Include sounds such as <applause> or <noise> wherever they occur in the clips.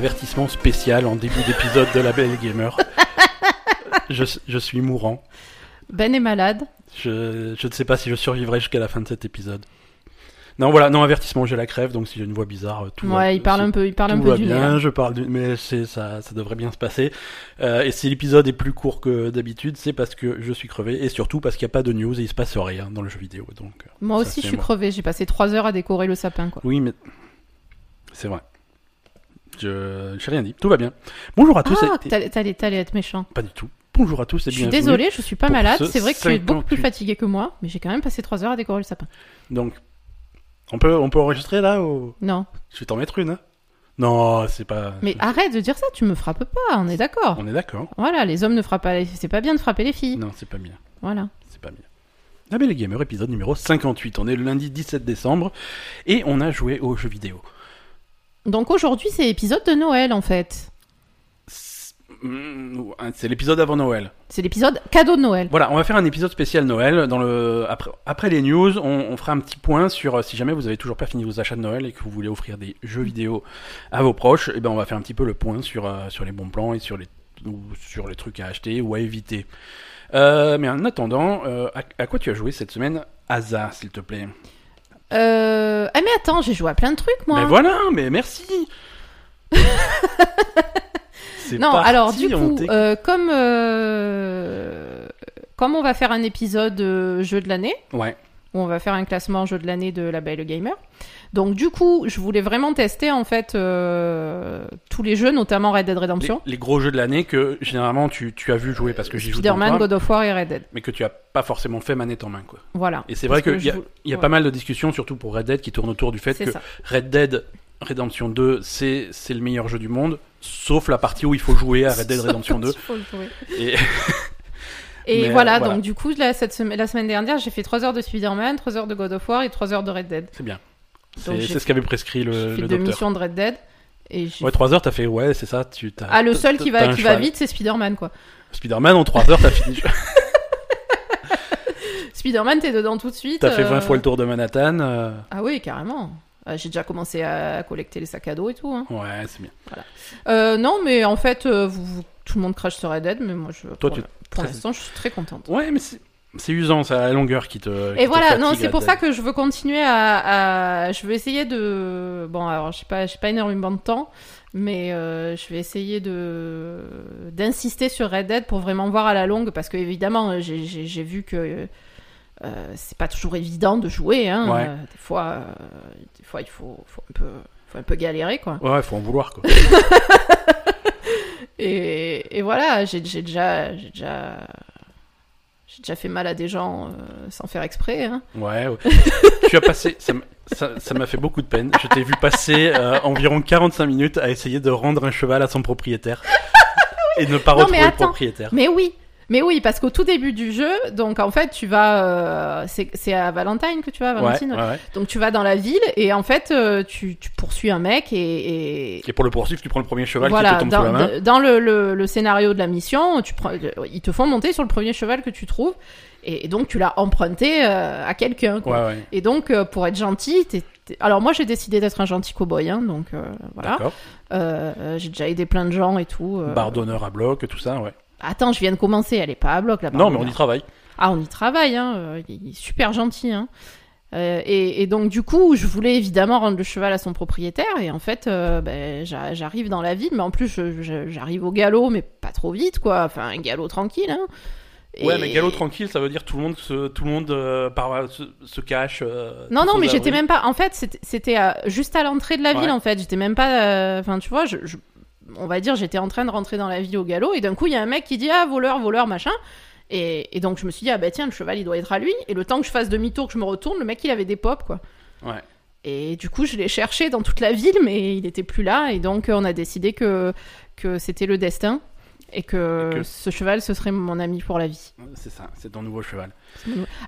Avertissement spécial en début d'épisode de La Belle Gamer. je, je suis mourant. Ben est malade. Je, je ne sais pas si je survivrai jusqu'à la fin de cet épisode. Non, voilà, non, avertissement, j'ai la crève, donc si j'ai une voix bizarre, tout va- Ouais, il parle un peu, il parle un tout peu va du bien, là. je parle du... mais c'est ça, ça devrait bien se passer. Euh, et si l'épisode est plus court que d'habitude, c'est parce que je suis crevé et surtout parce qu'il n'y a pas de news et il se passe rien dans le jeu vidéo. Donc euh, Moi aussi, je suis moi. crevé. J'ai passé trois heures à décorer le sapin, quoi. oui, mais c'est vrai. Je j'ai rien dit, tout va bien. Bonjour à tous. Ah, et- t'allais t'allais- t'allais être méchant. Pas du tout. Bonjour à tous et Je suis bienvenue. désolée, je suis pas malade. ce C'est vrai que tu es beaucoup plus 58. fatigué que moi, mais j'ai quand même passé trois heures à décorer le sapin. Donc, on peut, on peut enregistrer là ou? Non. je vais t'en mettre une. hein non, c'est pas. Mais arrête de dire ça, tu me frappes pas, on est d'accord. On est d'accord. Voilà, les hommes ne frappent pas les... C'est pas bien de frapper les filles. Non, c'est pas bien. Voilà. C'est pas bien. La Belle et Gamer, épisode numéro 58. On est le lundi 17 décembre et on a joué aux jeux vidéo. Donc aujourd'hui, c'est épisode de Noël, en fait. C'est l'épisode avant Noël. C'est l'épisode cadeau de Noël. Voilà, on va faire un épisode spécial Noël. Dans le... après, après les news, on, on fera un petit point sur euh, si jamais vous avez toujours pas fini vos achats de Noël et que vous voulez offrir des jeux vidéo à vos proches, et ben on va faire un petit peu le point sur, euh, sur les bons plans et sur les, ou sur les trucs à acheter ou à éviter. Euh, mais en attendant, euh, à, à quoi tu as joué cette semaine Asa, s'il te plaît? Euh... Ah mais attends, j'ai joué à plein de trucs, moi. Mais voilà, mais merci <laughs> Non, parti, alors du coup, euh, comme euh, comme on va faire un épisode jeu de l'année, Ouais, où on va faire un classement jeu de l'année de la Belle Gamer. Donc du coup, je voulais vraiment tester en fait euh, tous les jeux, notamment Red Dead Redemption, les gros jeux de l'année que généralement tu, tu as vu jouer parce que j'y joue Spider-Man, God of War et Red Dead. mais que tu as pas forcément fait manette en main quoi. Voilà. Et c'est vrai qu'il que y a, y a ouais. pas mal de discussions, surtout pour Red Dead, qui tournent autour du fait que ça. Red Dead Redemption 2, c'est le meilleur jeu du monde, sauf la partie où il faut jouer à Red Dead Redemption 2. <laughs> Il faut le jouer. Et <laughs> Et voilà, euh, voilà. donc du coup, là, cette semaine, la semaine dernière, j'ai fait 3 heures de Spider-Man, 3 heures de God of War et 3 heures de Red Dead. c'est bien. C'est ce qu'avait prescrit J'ai le, fait le deux docteur. missions de Red Dead. Et Ouais, 3 heures, t'as fait, ouais, c'est ça. Tu, t'as- Ah, le seul qui va, qui va vite, c'est Spider-Man, quoi. Spider-Man, en 3 heures, t'as fini. <laughs> <laughs> Spider-Man, t'es dedans tout de suite. T'as fait euh, 20 fois le tour de Manhattan. euh, Ah oui, carrément. Euh, J'ai déjà commencé à collecter les sacs à dos et tout. Hein. Ouais, c'est bien. Euh, non, mais en fait, euh, vous, vous- tout le monde crache sur Red Dead, mais moi, je, Toi, pour, tu- pour l'instant, je suis très contente. Ouais, mais c'est c'est usant, c'est la longueur qui te. Et voilà, non, c'est pour ça que je veux continuer à, à- Je veux essayer de... Bon, alors, je sais pas, pas énormément de temps, mais euh, je vais essayer de d'insister sur Red Dead pour vraiment voir à la longue, parce que évidemment, euh, j'ai- vu que euh, c'est pas toujours évident de jouer. Hein. Ouais. Euh, des fois, des fois, il faut, faut un peu, faut un peu galérer, quoi. Ouais, faut en vouloir, quoi. <laughs> Et, et voilà, j'ai j'ai déjà, j'ai déjà, j'ai déjà fait mal à des gens euh, sans faire exprès. Hein. Ouais, ouais. tu as passé. Ça m'a fait beaucoup de peine. Je t'ai vu passer euh, environ 45 minutes à essayer de rendre un cheval à son propriétaire. Et ne pas Non, mais retrouver le propriétaire. Mais oui, mais oui, parce qu'au tout début du jeu, donc en fait, tu vas, euh, c'est à Valentine que tu vas, Ouais, Valentine. ouais, ouais. Donc tu vas dans la ville et en fait, euh, tu, tu poursuis un mec et, et Et pour le poursuivre, tu prends le premier cheval voilà, qui te tombe dans, sous la main. dans le, le, le scénario de la mission, tu prends, ils te font monter sur le premier cheval que tu trouves et, et donc tu l'as emprunté euh, à quelqu'un. Ouais, ouais. Et donc, euh, pour être gentil, t'es- alors moi j'ai décidé d'être un gentil cowboy, hein, donc euh, voilà. D'accord. Euh, euh, j'ai déjà aidé plein de gens et tout. euh. D'honneur à bloc, tout ça, ouais. Attends, je viens de commencer, elle est pas à bloc là-bas. Non, mais on y travaille. Ah, on y travaille, hein. euh, Il est super gentil, hein. Euh, et, et donc du coup, je voulais évidemment rendre le cheval à son propriétaire. Et en fait, euh, ben, j'a- j'arrive dans la ville, mais en plus, j'arrive au galop, mais pas trop vite, quoi. Enfin, un galop tranquille. Hein. Ouais, mais galop tranquille, ça veut dire tout le monde se, tout le monde euh, par- se, se cache. euh, Non, non, mais j'étais même pas. En fait, c'était- juste à l'entrée de la ville, en fait. J'étais même pas. euh, Enfin, tu vois, je, je- on va dire, j'étais en train de rentrer dans la ville au galop, et d'un coup, il y a un mec qui dit Ah, voleur, voleur, machin. Et, et donc, je me suis dit Ah, bah tiens, le cheval, il doit être à lui. Et le temps que je fasse demi-tour, que je me retourne, le mec, il avait des pops, quoi. Ouais. Et du coup, je l'ai cherché dans toute la ville, mais il était plus là. Et donc, euh, on a décidé que, que c'était le destin. Et que, Et que- ce cheval, ce serait mon ami pour la vie. C'est ça, c'est ton nouveau cheval.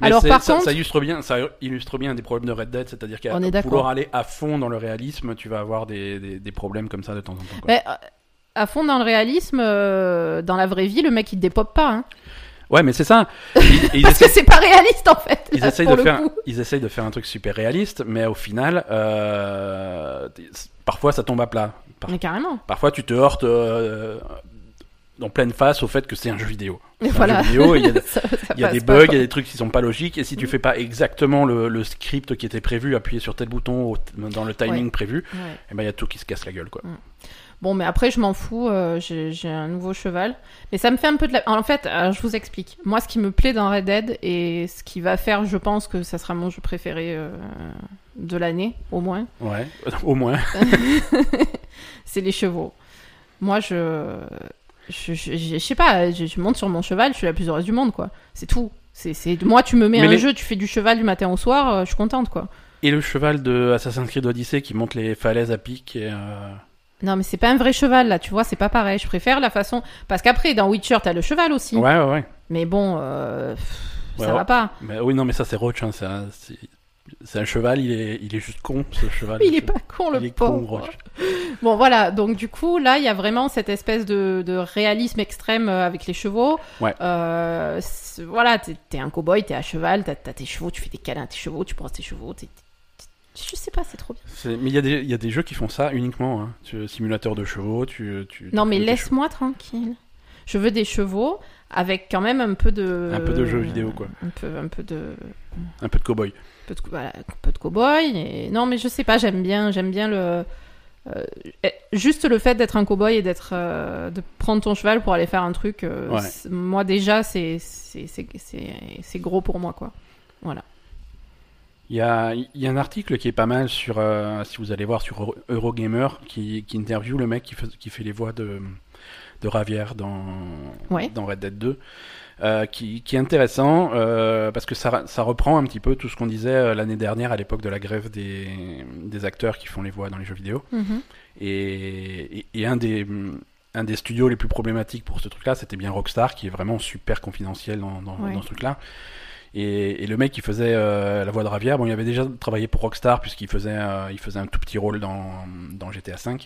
Alors, par ça, contre. ça illustre bien, ça illustre bien des problèmes de Red Dead, c'est-à-dire qu'à vouloir aller à fond dans le réalisme, tu vas avoir des, des, des problèmes comme ça de temps en temps. quoi. Mais, euh, à fond dans le réalisme, euh, dans la vraie vie, le mec il te dépop pas. Hein. Ouais, mais c'est ça. <laughs> Ils, ils Parce essaient- que c'est pas réaliste en fait. ils essayent de faire, coup. ils essayent de faire un truc super réaliste, mais au final, euh, parfois ça tombe à plat. Par- Mais carrément. Parfois, tu te heurtes euh, en pleine face au fait que c'est un jeu vidéo. Un voilà. il y a, <laughs> Ça- ça il y a des bugs, il y a des trucs qui sont pas logiques, et si tu Mm. fais pas exactement le, le script qui était prévu, appuyer sur tel bouton au- dans le timing prévu, Ouais. et ben il y a tout qui se casse la gueule, quoi. Bon, mais après, je m'en fous. euh, J'ai j'ai un nouveau cheval. Mais ça me fait un peu de la. En fait, euh, je vous explique. Moi, ce qui me plaît dans Red Dead et ce qui va faire, je pense que ça sera mon jeu préféré euh, de l'année, au moins, Ouais, <laughs> au moins. <laughs> c'est les chevaux. Moi, je. Je, je, je- sais pas, je, je monte sur mon cheval, je suis la plus heureuse du monde, quoi. C'est tout. C'est, c'est... Moi, tu me mets Mais un les- jeu, tu fais du cheval du matin au soir, euh, je suis contente, quoi. Et le cheval de Assassin's Creed Odyssey qui monte les falaises à pic. Et, euh, Non, mais c'est pas un vrai cheval, là, tu vois, c'est pas pareil. Je préfère la façon. Parce qu'après, dans Witcher, t'as le cheval aussi. Ouais, ouais, ouais. Mais bon, euh, Ouais, ça ouais. va pas. Mais oui, non, mais ça c'est Roach. Hein, c'est, un, c'est, un cheval, il est, il est juste con, ce cheval. Il est pas con, le Il est pauvre. con. Bon, voilà. Donc, du coup, là, il y a vraiment cette espèce de, de réalisme extrême euh, avec les chevaux. Ouais. Euh, voilà, t'es, un cow-boy, t'es à cheval, t'as, tes chevaux, tu fais des câlins à tes chevaux, tu brosses tes chevaux. t'es- je sais pas, c'est trop bien. Mais il y, a des- il y a des jeux qui font ça uniquement. Hein. Tu, simulateur de chevaux, tu. tu Non, mais laisse-moi tranquille. Je veux des chevaux avec quand même un peu de. Un peu de jeux vidéo, quoi. Un peu, un peu de. Un peu de cowboy. Peu de, voilà, un peu de cow-boy. Et... Non, mais je sais pas, j'aime bien, j'aime bien le. euh, eh, juste le fait d'être un cow-boy et d'être, euh, de prendre ton cheval pour aller faire un truc, euh, Ouais. moi déjà, c'est, gros pour moi, quoi. Voilà. Il y a, y a un article qui est pas mal sur, si vous allez voir, sur Euro- Eurogamer, qui, qui interviewe le mec qui fait, qui fait les voix de, de Ravière dans, Ouais. dans Red Dead 2. Euh, qui, qui est intéressant euh, parce que ça, ça reprend un petit peu tout ce qu'on disait euh, l'année dernière à l'époque de la grève des, des acteurs qui font les voix dans les jeux vidéo. Mhm. Et, et, et un, des, un des studios les plus problématiques pour ce truc-là, c'était bien Rockstar, qui est vraiment super confidentiel dans, dans, Ouais. dans ce truc-là. Et, et le mec qui faisait euh, la voix de Ravière, bon, il avait déjà travaillé pour Rockstar, puisqu'il faisait, euh, il faisait un tout petit rôle dans, dans GTA V.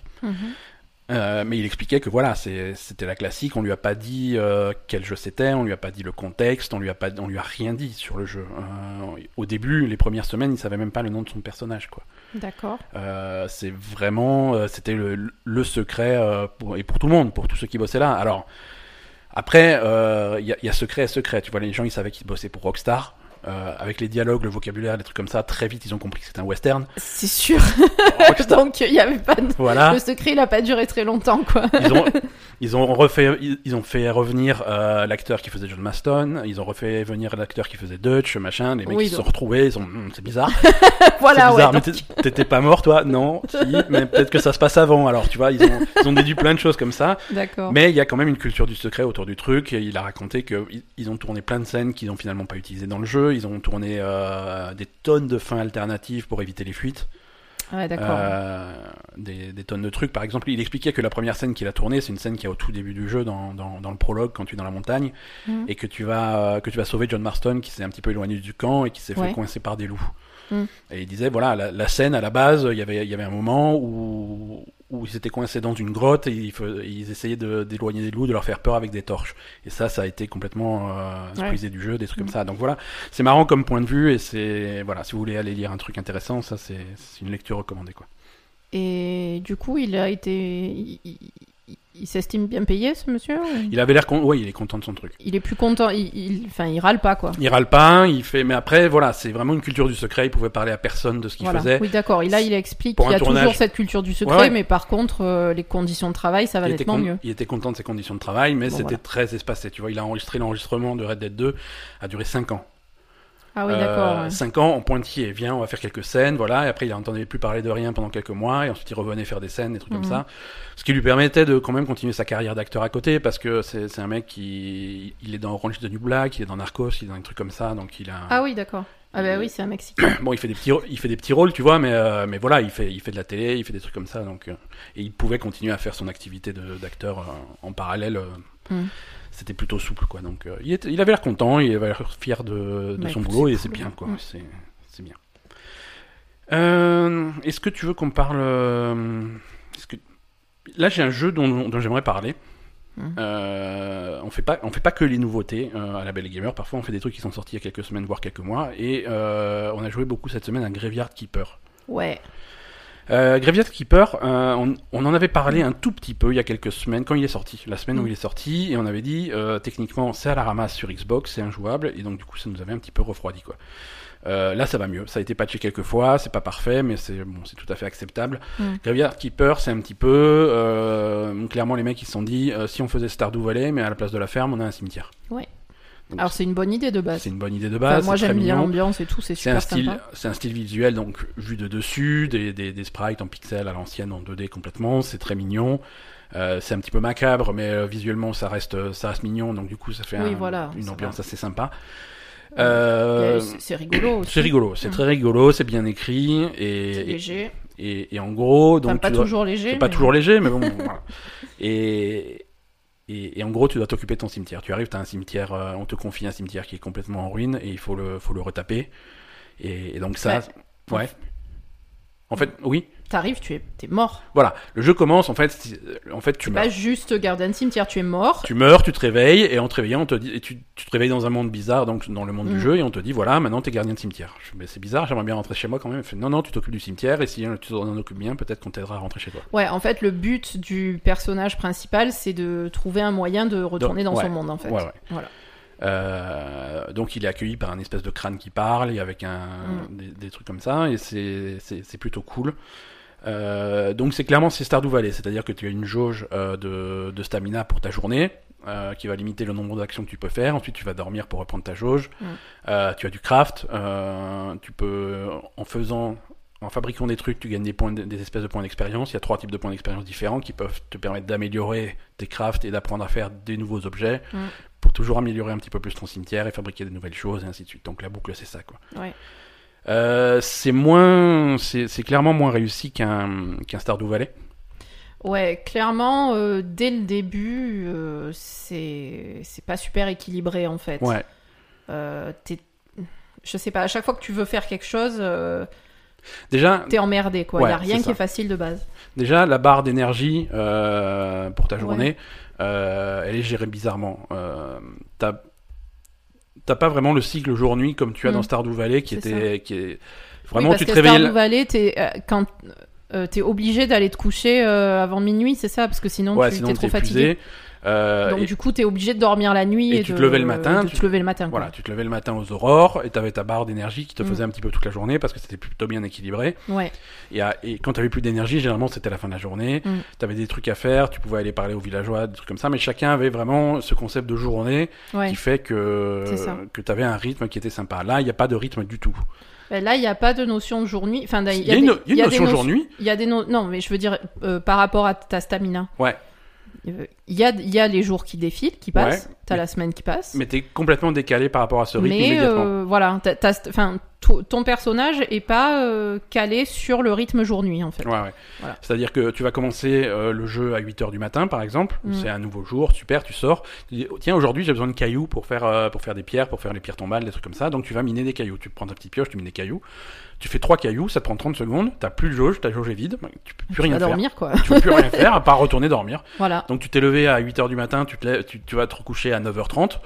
Euh, mais il expliquait que voilà, c'était la classique. On lui a pas dit euh, quel jeu c'était, on lui a pas dit le contexte, on lui a pas, on lui a rien dit sur le jeu. Euh, au début, les premières semaines, il savait même pas le nom de son personnage, quoi. D'accord. C'est vraiment, c'était le, le secret pour, et pour tout le monde, pour tous ceux qui bossaient là. Alors après, il y, a, y a secret et secret. Tu vois, les gens ils savaient qu'ils bossaient pour Rockstar. Euh, avec les dialogues, le vocabulaire, les trucs comme ça, très vite ils ont compris que c'était un western. C'est sûr. Rockstar, <laughs> Donc, il y avait pas de... voilà. Le secret, il a pas duré très longtemps, quoi. Ils ont, <laughs> ils ont refait, ils, ils ont fait revenir euh, l'acteur qui faisait John Maston. Ils ont refait venir l'acteur qui faisait Dutch, machin. Les mecs Oui, ils se donc- sont retrouvés. Ils ont, Hum, c'est bizarre. <laughs> voilà, c'est bizarre. ouais. mais t'é- t'étais pas mort, toi? Non. Si. Mais peut-être que ça se passe avant. Alors, tu vois, ils ont, ils ont déduit plein de choses comme ça. D'accord. Mais il y a quand même une culture du secret autour du truc. Et il a raconté qu'ils ils ont tourné plein de scènes qu'ils ont finalement pas utilisées dans le jeu. Ils ont tourné euh, des tonnes de fins alternatives pour éviter les fuites. Ouais, d'accord. Euh, des, des tonnes de trucs. Par exemple, il expliquait que la première scène qu'il a tournée, c'est une scène qui est au tout début du jeu, dans, dans, dans le prologue, quand tu es dans la montagne, Mhm. et que tu vas euh, que tu vas sauver John Marston, qui s'est un petit peu éloigné du camp et qui s'est Ouais. fait coincer par des loups. Mhm. Et il disait, voilà, la, la scène à la base, il y avait il y avait un moment où où ils étaient coincés dans une grotte et ils, essayaient de- d'éloigner des loups, de leur faire peur avec des torches. Et ça, ça a été complètement euh, du jeu, des trucs comme ça. Donc voilà, c'est marrant comme point de vue et c'est voilà, si vous voulez aller lire un truc intéressant, ça c'est c'est une lecture recommandée quoi. Et du coup, il a été. Il, il- s'estime bien payé, ce monsieur ou- Il avait l'air con... ouais, il est content de son truc. Il est plus content. Il, il- Enfin, il râle pas, quoi. Il râle pas, il fait mais après voilà, c'est vraiment une culture du secret, il pouvait parler à personne de ce qu'il Voilà. faisait. Oui, d'accord. Et là, il explique qu'il y a tournage. toujours cette culture du secret, Ouais, ouais. mais par contre, euh, les conditions de travail, ça va il, nettement con- mieux. il était content de ses conditions de travail, mais Bon, c'était voilà. très espacé. Tu vois, il a enregistré l'enregistrement de Red Dead 2, a duré 5 ans. Ah oui, Euh, d'accord. ouais. 5 ans en pointillé, viens, on va faire quelques scènes, voilà, et après il entendait plus parler de rien pendant quelques mois, et ensuite il revenait faire des scènes, des trucs Mhm. comme ça. Ce qui lui permettait de quand même continuer sa carrière d'acteur à côté, parce que c'est un mec qui il est dans Orange the New Black, il est dans Narcos, il est dans des trucs comme ça, donc il a... Ah oui, d'accord. Ah bah oui, c'est un Mexicain. <coughs> Bon, il fait des petits, il fait des petits rôles, tu vois, mais euh, mais voilà, il fait, il fait de la télé, il fait des trucs comme ça, donc euh, et il pouvait continuer à faire son activité de- d'acteur euh, en parallèle. euh, Mm. C'était plutôt souple, quoi. Donc, euh, il, était- il avait l'air content, il avait l'air fier de, de son boulot et c'est bien, quoi. C'est, c'est bien. Euh, est-ce que tu veux qu'on parle euh, est-ce que là j'ai un jeu dont, dont j'aimerais parler. Euh, on fait pas, on fait pas que les nouveautés euh, à la Belle Gamer. Parfois, on fait des trucs qui sont sortis il y a quelques semaines, voire quelques mois. Et euh, on a joué beaucoup cette semaine à Graveyard Keeper. Ouais. Euh, Graveyard Keeper, euh, on, on en avait parlé un tout petit peu il y a quelques semaines quand il est sorti, la semaine où Mm. il est sorti, et on avait dit euh, techniquement c'est à la ramasse sur Xbox, c'est injouable, et donc du coup ça nous avait un petit peu refroidi quoi. Euh, là ça va mieux, ça a été patché quelques fois, c'est pas parfait, mais c'est bon, c'est tout à fait acceptable. Mm. Graveyard Keeper, c'est un petit peu euh, clairement les mecs ils se sont dit euh, si on faisait Stardew Valley, mais à la place de la ferme on a un cimetière. Ouais. Donc, Alors c'est une bonne idée de base. c'est une bonne idée de Enfin, base. moi j'aime bien l'ambiance et tout, c'est un super style, sympa. c'est un style visuel donc vu de dessus, des, des, des sprites en pixels à l'ancienne en 2D complètement, c'est très mignon. Euh, c'est un petit peu macabre, mais euh, visuellement ça reste ça reste mignon, donc du coup ça fait Oui, un- voilà, une ambiance assez sympa. Euh, c'est rigolo c'est rigolo, c'est Mm. très rigolo, c'est bien écrit et, léger. et, et en gros donc Enfin, pas dois- toujours léger. pas mais- toujours léger, mais bon. <laughs> voilà. Et, et, et en gros, tu dois t'occuper de ton cimetière. Tu arrives, tu as un cimetière, euh, on te confie un cimetière qui est complètement en ruine et il faut le, faut le retaper. Et, et donc ça, ouais. En fait, oui. T'arrives, tu es, t'es mort. Voilà, le jeu commence. En fait, en fait, tu meurs. pas juste garder un cimetière, tu es mort. Tu meurs, tu te réveilles, et en te réveillant, on te dit, et tu, tu te réveilles dans un monde bizarre, donc dans le monde du Mm. jeu, et on te dit, voilà, maintenant t'es gardien de cimetière. Je mais c'est bizarre, j'aimerais bien rentrer chez moi quand même. Fait, non, non, tu t'occupes du cimetière, et si tu t'en occupes bien, peut-être qu'on t'aidera à rentrer chez toi. Ouais, en fait, le but du personnage principal, c'est de trouver un moyen de retourner dans ouais. son monde, en fait. Ouais, ouais. Voilà. Euh, donc il est accueilli par un espèce de crâne qui parle et avec un, Mm. des, des trucs comme ça et c'est plutôt cool. Euh, donc c'est clairement c'est Stardew Valley, c'est-à-dire que tu as une jauge euh, de, de stamina pour ta journée qui va limiter le nombre d'actions que tu peux faire. Ensuite tu vas dormir pour reprendre ta jauge. Mm. Tu as du craft. tu peux en faisant en fabriquant des trucs, tu gagnes des points, de- des espèces de points d'expérience. Il y a trois types de points d'expérience différents qui peuvent te permettre d'améliorer tes crafts et d'apprendre à faire des nouveaux objets Mm. Pour toujours améliorer un petit peu plus ton cimetière et fabriquer de nouvelles choses et ainsi de suite. Donc la boucle, c'est ça, quoi. Ouais. Euh, c'est moins, c'est clairement moins réussi qu'un qu'un Stardew Valley. Ouais, clairement, euh, dès le début, euh, c'est c'est pas super équilibré, en fait. Ouais. Euh, je sais pas, à chaque fois que tu veux faire quelque chose, Déjà, t'es emmerdé, quoi. Il Ouais, y a rien qui est facile de base. déjà la barre d'énergie pour ta Ouais. Euh, elle est gérée bizarrement. Euh, T'as pas vraiment le cycle jour-nuit comme tu as Mm. dans Stardew Valley qui était qui est vraiment oui, parce tu te que réveillais. Stardew Valley, t'es euh, quand euh, t'es obligé d'aller te coucher avant minuit, c'est ça, parce que sinon ouais, tu sinon t'es trop fatigué. épuisé. Euh, Donc et- du coup, t'es obligé de dormir la nuit et et, tu de, te levais le matin, tu- te lever le matin. quoi. Voilà, tu te levais le matin aux aurores et tu avais ta barre d'énergie qui te Mm. faisait un petit peu toute la journée parce que c'était plutôt bien équilibré. Ouais. Et, à- et quand tu avais plus d'énergie, généralement c'était la fin de la journée. Mm. Tu avais des trucs à faire, tu pouvais aller parler aux villageois, des trucs comme ça, mais chacun avait vraiment ce concept de journée Ouais. qui fait que, que tu avais un rythme qui était sympa. Là, il n'y a pas de rythme du tout. Ben Là, il n'y a pas de notion de jour-nuit. Enfin, Il y a, une, des- il y a une des notion jour-nuit. Il y a des no- non, mais je veux dire euh, par rapport à ta stamina. Ouais. Il y a, y a les jours qui défilent, qui passent. Ouais. T'as la semaine qui passe. Mais tu es complètement décalé par rapport à ce rythme Mais immédiatement. euh, voilà, to- ton personnage est pas euh, calé sur le rythme jour-nuit en fait. Ouais, ouais. Voilà. C'est-à-dire que tu vas commencer euh, le jeu à 8h du matin, par exemple. Mm. C'est un nouveau jour, super, tu sors. Tu dis, oh, tiens, aujourd'hui, j'ai besoin de cailloux pour faire, pour faire des pierres, pour faire les pierres tombales, des trucs comme ça. Donc, tu vas miner des cailloux. Tu prends ta petite pioche, tu mines des cailloux. Tu fais trois cailloux, ça te prend 30 secondes. T'as plus de jauge, ta jauge est vide. Tu peux plus Tu rien vas faire. dormir quoi. Tu peux plus rien <laughs> faire à part retourner dormir. voilà. Donc, tu t'es levé à 8h du matin, tu, te lèves- tu, tu vas te recoucher à 9h30.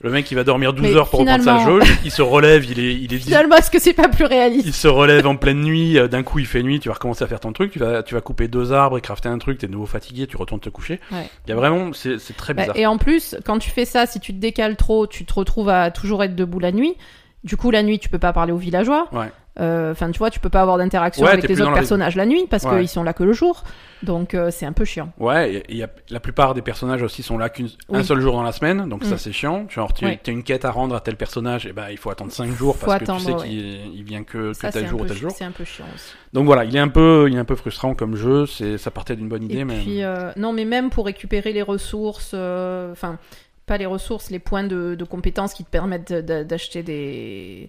Le mec, il va dormir 12 Mais heures pour reprendre sa finalement- jauge. Il se relève, il est, il est Finalement, est-ce que c'est pas plus réaliste il se relève en pleine nuit, euh, d'un coup il fait nuit, tu vas recommencer à faire ton truc, tu vas, tu vas couper deux arbres et crafter un truc, t'es de nouveau fatigué, tu retournes te coucher. Ouais. Il y a vraiment, c'est c'est très Bah, bizarre. Et en plus, quand tu fais ça, si tu te décales trop, tu te retrouves à toujours être debout la nuit. Du coup, la nuit, tu peux pas parler aux villageois. Ouais. Euh, Enfin, tu vois, tu peux pas avoir d'interaction Ouais, avec t'es les autres personnages la nuit parce Ouais. qu'ils sont là que le jour. Donc, euh, c'est un peu chiant. Ouais, y a, la plupart des personnages aussi sont là qu'un Oui. seul jour dans la semaine, donc ça Mm. c'est chiant. Tu as une quête à rendre à tel personnage, et ben il faut attendre 5 jours Faut parce que attendre, tu sais ouais. qu'il il vient que, que Ça, tel jour ou tel jour. c'est un peu chiant aussi. Donc voilà, il est un peu, il est un peu frustrant comme jeu, c'est, ça partait d'une bonne idée, Et mais. puis, euh, non, mais même pour récupérer les ressources, euh, enfin, pas les ressources, les points de, de compétences qui te permettent d'acheter des,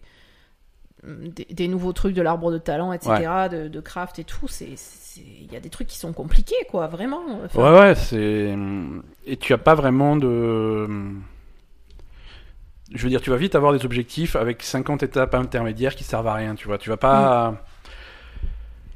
des, des nouveaux trucs de l'arbre de talent, etc., de, de craft et tout, c'est, il y a des trucs qui sont compliqués, quoi, vraiment. Enfin, Ouais, ouais, c'est. Et tu as pas vraiment de. Je veux dire, tu vas vite avoir des objectifs avec 50 étapes intermédiaires qui servent à rien, tu vois. Tu vas pas.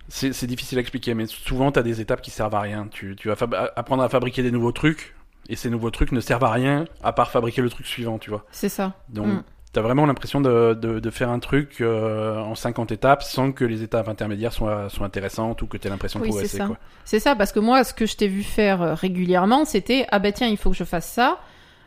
C'est c'est difficile à expliquer, mais souvent tu as des étapes qui servent à rien. Tu, tu vas apprendre à fabriquer des nouveaux trucs. Et ces nouveaux trucs ne servent à rien à part fabriquer le truc suivant, tu vois. C'est ça. Donc, Mm. T'as vraiment l'impression de, de, de faire un truc euh, en 50 étapes sans que les étapes intermédiaires soient, soient intéressantes ou que t'aies l'impression de Oui, c'est progresser, ça. quoi. C'est ça, parce que moi, ce que je t'ai vu faire euh, régulièrement, c'était ah ben tiens, il faut que je fasse ça.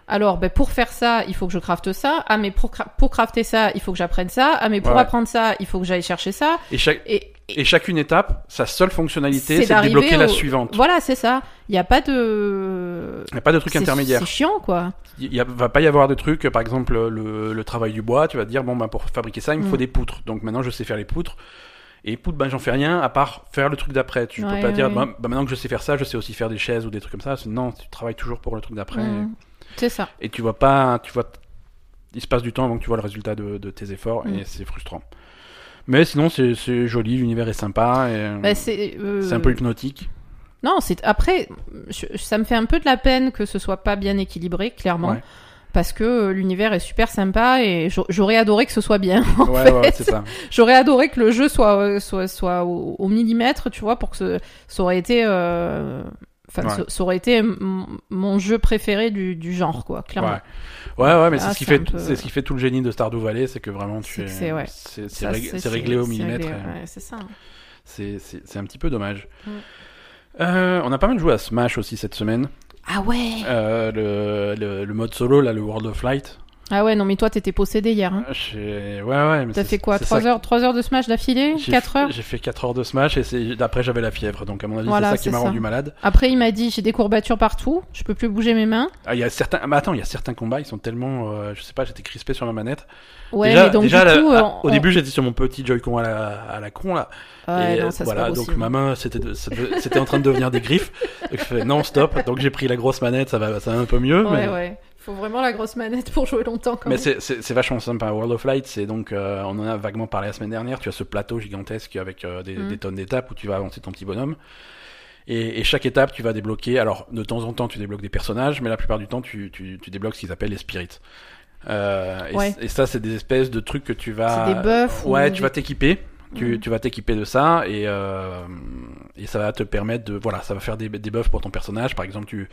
Alors, ben, pour faire ça, il faut que je crafte ça. Ah, mais pour, cra- pour crafter ça, il faut que j'apprenne ça. Ah, mais pour Ouais. apprendre ça, il faut que j'aille chercher ça. Et, chaque, Et, et chacune étape, sa seule fonctionnalité, C'est de débloquer la suivante. voilà, c'est ça. Il n'y a pas de. Il n'y a pas de truc intermédiaire. C'est chiant, quoi. Il a- va pas y avoir de trucs, par exemple le, le travail du bois, tu vas te dire, bon, bah, pour fabriquer ça, il me faut Mm. des poutres. Donc maintenant, je sais faire les poutres. Et poutres, ben, j'en fais rien à part faire le truc d'après. Tu Ouais, peux pas dire, ouais. bah, bah, maintenant que je sais faire ça, je sais aussi faire des chaises ou des trucs comme ça. Non, tu travailles toujours pour le truc d'après. Mm. C'est ça. Et tu vois pas, tu vois, il se passe du temps avant que tu vois le résultat de, de tes efforts Mm. et c'est frustrant. Mais sinon, c'est joli, l'univers est sympa et Bah, c'est euh, c'est un peu hypnotique. Non, c'est après, je- ça me fait un peu de la peine que ce soit pas bien équilibré, clairement. Ouais. Parce que euh, l'univers est super sympa et j'a- j'aurais adoré que ce soit bien. <laughs> en Ouais, ouais. J'aurais adoré que le jeu soit, euh, soit, soit au, au millimètre, tu vois, pour que ce- ça aurait été. euh, Enfin, Ouais. ça, ça aurait été mon jeu préféré du, du genre, quoi, clairement. Ouais, ouais, ouais, mais c'est Ah, ce qui c'est fait, un peu- c'est ce qui fait tout le génie de Stardew Valley, c'est que vraiment tu es, c'est- ouais. réglé au millimètre. c'est ça. C'est c'est- un petit peu dommage. Mm. Euh, on a pas mal joué à Smash aussi cette semaine. Ah ouais Euh, le, le, le mode solo, là, le World of Light. Ah ouais, non, mais toi, t'étais possédé hier. Hein. J'ai- Ouais, ouais. mais T'as fait quoi c'est 3 ça heures, 3 heures de Smash d'affilée J'ai 4 fait- heures J'ai fait 4 heures de Smash et c'est- après j'avais la fièvre. Donc à mon avis, Voilà, c'est ça qui m'a rendu malade. Après, il m'a dit j'ai des courbatures partout, je peux plus bouger mes mains. Ah, il y a certains. ah, mais attends, il y a certains combats, ils sont tellement. euh, je sais pas, j'étais crispé sur ma manette. Ouais, déjà, mais donc déjà, du coup. ah, euh, au début, j'étais sur mon petit Joy-Con à la, à la con là. Ouais, et non, ça, c'est voilà, donc ma main, c'était de- en train de devenir des griffes. Donc je fais non, stop. Donc j'ai pris la grosse manette, ça va, ça va un peu mieux. Ouais, mais ouais. Faut vraiment la grosse manette pour jouer longtemps quand mais c'est- vachement sympa. World of Light, c'est donc, euh, on en a vaguement parlé la semaine dernière. Tu as ce plateau gigantesque avec euh, des, Mm. des tonnes d'étapes où tu vas avancer ton petit bonhomme. Et, et chaque étape, tu vas débloquer. Alors, de temps en temps, tu débloques des personnages, mais la plupart du temps, tu, tu, tu débloques ce qu'ils appellent les spirits. Euh, et, Ouais. et ça, c'est des espèces de trucs que tu vas. C'est des buffs ou Ouais, des- tu vas t'équiper. Tu, Mhm. tu vas t'équiper de ça et, euh, et ça va te permettre de voilà ça va faire des, des buffs pour ton personnage par exemple tu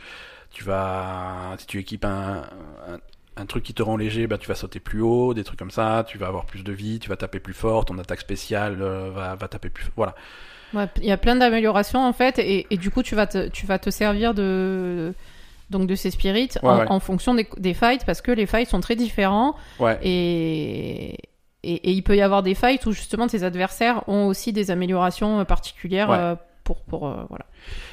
tu vas si tu équipes un, un, un truc qui te rend léger bah tu vas sauter plus haut des trucs comme ça tu vas avoir plus de vie tu vas taper plus fort ton attaque spéciale euh, va, va taper plus voilà Ouais, il y a plein d'améliorations en fait, et, et du coup, tu vas te, tu vas te servir de. Donc de ces spirits Ouais, en, ouais. en fonction des, des fights parce que les fights sont très différents ouais et, et, et il peut y avoir des fights où justement tes adversaires ont aussi des améliorations euh, particulières Ouais. euh, pour, pour euh, voilà.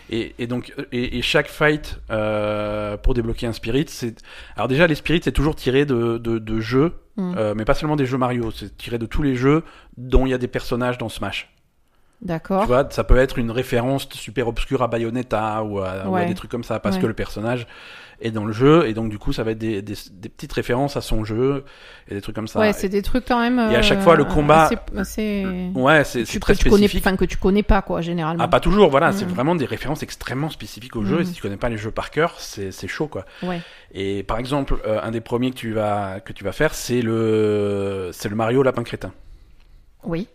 Et, et donc et, et chaque fight euh, pour débloquer un spirit, c'est alors déjà les spirits c'est toujours tiré de, de, de jeux, Mm. euh, mais pas seulement des jeux Mario, c'est tiré de tous les jeux dont il y a des personnages dans Smash. D'accord. Tu vois, ça peut être une référence super obscure à Bayonetta ou à, ou à Ouais. des trucs comme ça parce Ouais. que le personnage est dans le jeu et donc du coup ça va être des, des, des petites références à son jeu et des trucs comme ça. Ouais, c'est des trucs quand même. Et à chaque euh, fois, le combat- assez- assez- Ouais, c'est très que tu connais, spécifique. enfin que tu connais pas quoi généralement. Ah, pas toujours, voilà, c'est Mm. vraiment des références extrêmement spécifiques au jeu, et Mm. si tu connais pas les jeux par cœur, c'est chaud, quoi. Ouais. Et par exemple, euh, un des premiers que tu vas, que tu vas faire, c'est le, c'est le Mario Lapin Crétin. Oui.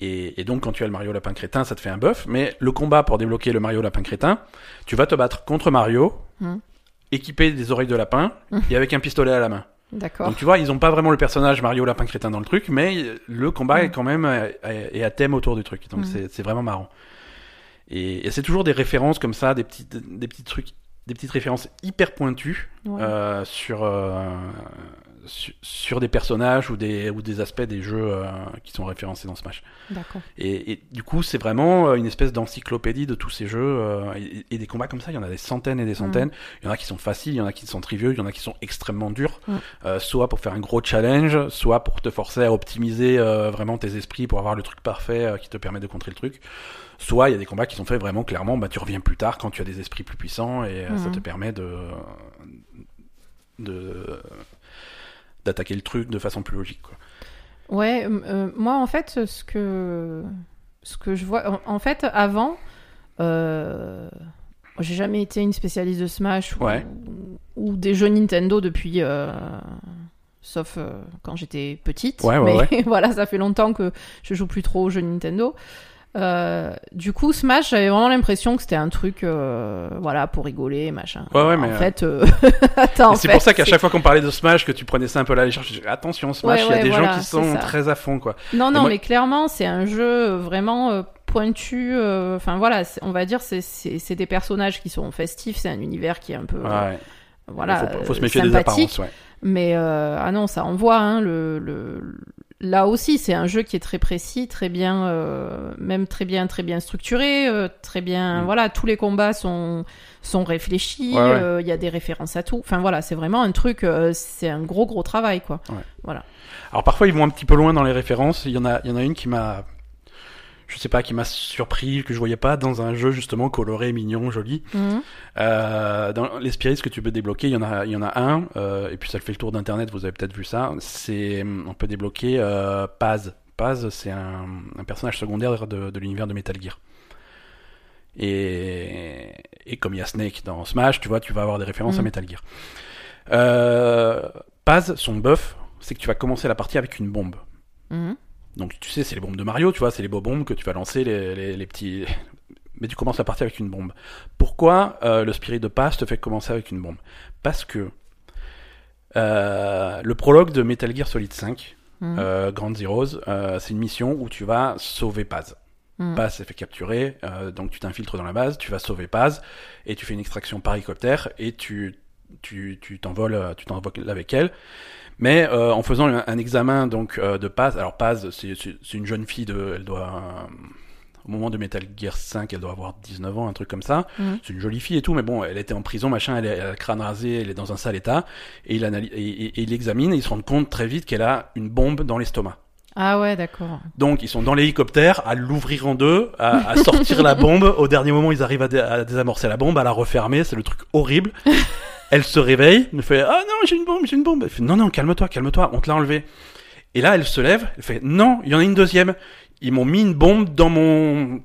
Et, et donc, quand tu as le Mario Lapin Crétin, ça te fait un buff, mais le combat pour débloquer le Mario Lapin Crétin, tu vas te battre contre Mario, Mm. Équipé des oreilles de lapin, Mm. et avec un pistolet à la main. D'accord. Donc tu vois, ils ont pas vraiment le personnage Mario Lapin Crétin dans le truc, mais le combat Mm. est quand même euh, est à thème autour du truc. Donc Mm. c'est vraiment marrant. Et, et c'est toujours des références comme ça, des petits des petits trucs, des petites références hyper pointues Ouais. euh, sur, euh, sur sur des personnages ou des ou des aspects des jeux euh, qui sont référencés dans Smash. D'accord. Et, et du coup, c'est vraiment euh, une espèce d'encyclopédie de tous ces jeux. euh, et, et des combats comme ça, il y en a des centaines et des centaines. Il y en a qui sont faciles, il y en a qui sont trivieux, il y en a qui sont extrêmement durs. Mm. Euh, soit pour faire un gros challenge, soit pour te forcer à optimiser vraiment tes esprits pour avoir le truc parfait qui te permet de contrer le truc. Soit il y a des combats qui sont faits vraiment clairement, bah, tu reviens plus tard quand tu as des esprits plus puissants et ça Mhm. te permet de de d'attaquer le truc de façon plus logique. Quoi. Ouais, euh, moi en fait, ce que ce que je vois, en, en fait, avant, euh, j'ai jamais été une spécialiste de Smash ou, Ouais. ou des jeux Nintendo depuis, euh, sauf quand j'étais petite. Ouais, ouais, mais <laughs> voilà, ça fait longtemps que je joue plus trop aux jeux Nintendo. Euh, du coup, Smash, j'avais vraiment l'impression que c'était un truc, euh, voilà, pour rigoler, machin. Ouais, ouais, mais, En euh, fait, euh, <laughs> c'est pour ça qu'à chaque fois qu'on parlait de Smash, que tu prenais ça un peu à la légère, je disais, attention, Smash, Ouais, il y a des voilà, gens qui sont très à fond, quoi. Non, non, moi- mais clairement, c'est un jeu euh, vraiment pointu. euh, Enfin, voilà, on va dire, c'est- des personnages qui sont festifs, c'est un univers qui est un peu, Ouais. voilà, faut, faut se méfier des sympathique. apparences, ouais. Mais euh, ah non, ça envoie. Hein, le, le, Là aussi, c'est un jeu qui est très précis, très bien, euh, même très bien, très bien structuré, euh, très bien. Mm. Voilà, tous les combats sont sont réfléchis. Ouais, ouais. euh, Il y a des références à tout. Enfin voilà, c'est vraiment un truc. c'est un gros gros travail quoi. Alors parfois ils vont un petit peu loin dans les références. Il y en a, il y en a une qui m'a, je sais pas, qui m'a surpris que je voyais pas dans un jeu justement coloré, mignon, joli. Mhm. Euh, dans les spirits que tu peux débloquer, il y en a, il y en a un. euh, et puis ça le fait le tour d'internet. Vous avez peut-être vu ça. C'est, on peut débloquer euh, Paz. Paz, c'est un, un personnage secondaire de, de l'univers de Metal Gear. Et, et comme il y a Snake dans Smash, tu vois, tu vas avoir des références à Mhm. Metal Gear. Euh, Paz, son buff, c'est que tu vas commencer la partie avec une bombe. Mhm. Donc tu sais, c'est les bombes de Mario, tu vois, c'est les beaux bombes que tu vas lancer, les, les, les petits. <laughs> Mais tu commences la partie avec une bombe. Pourquoi euh, le spirit de Paz te fait commencer avec une bombe? Parce que euh, le prologue de Metal Gear Solid 5, Mhm. euh, Grand Zeroes, euh, c'est une mission où tu vas sauver Paz. Mhm. Paz s'est fait capturer, donc tu t'infiltres dans la base, tu vas sauver Paz, et tu fais une extraction par hélicoptère, et tu t'envoles tu t'envoles avec elle. Mais euh, en faisant un, un examen donc euh, de Paz, alors Paz c'est une jeune fille de, elle doit euh, au moment de Metal Gear 5, elle doit avoir 19 ans, un truc comme ça. Mhm. C'est une jolie fille et tout, mais bon, elle était en prison, machin, elle est elle a le crâne rasé, elle est dans un sale état, et il, analyse, et, et- et il l'examine, et il se rend compte très vite qu'elle a une bombe dans l'estomac. Ah ouais, d'accord. Donc ils sont dans l'hélicoptère à l'ouvrir en deux, à, à sortir la bombe. Au dernier moment, ils arrivent à, dé- à désamorcer la bombe, à la refermer. C'est le truc horrible. <laughs> Elle se réveille, elle fait ah non j'ai une bombe, j'ai une bombe. Elle fait non non calme-toi, calme-toi, on te l'a enlevé. Et là elle se lève, elle fait non il y en a une deuxième. Ils m'ont mis une bombe dans mon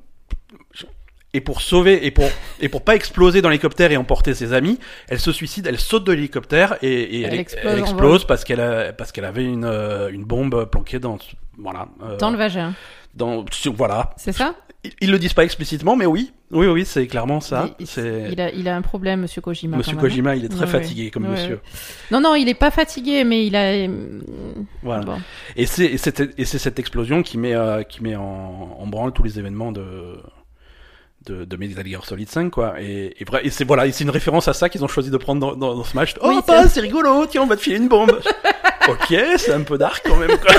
et pour sauver et pour et pour pas exploser dans l'hélicoptère et emporter ses amis, elle se suicide, elle saute de l'hélicoptère et, et Elle elle, explose elle en explose parce qu'elle a- parce qu'elle avait une euh, une bombe planquée dans voilà euh, Dans le vagin, dans voilà c'est ça? Ils, ils le disent pas explicitement mais oui oui oui c'est clairement ça il, a, il a un problème, Monsieur Kojima. Monsieur hein. Kojima il est très Ouais, fatigué comme Ouais, monsieur. Non, non, il est pas fatigué, mais il a. voilà Bon. et c'est et c'est et c'est cette explosion qui met euh, qui met en, en branle tous les événements de de, de Metal Gear Solid 5 quoi et, et, vrai, et c'est voilà une référence à ça qu'ils ont choisi de prendre dans, dans, dans ce match oh Oui, pas c'est- c'est rigolo tiens on va te filer une bombe <laughs> ok c'est un peu dark quand même quoi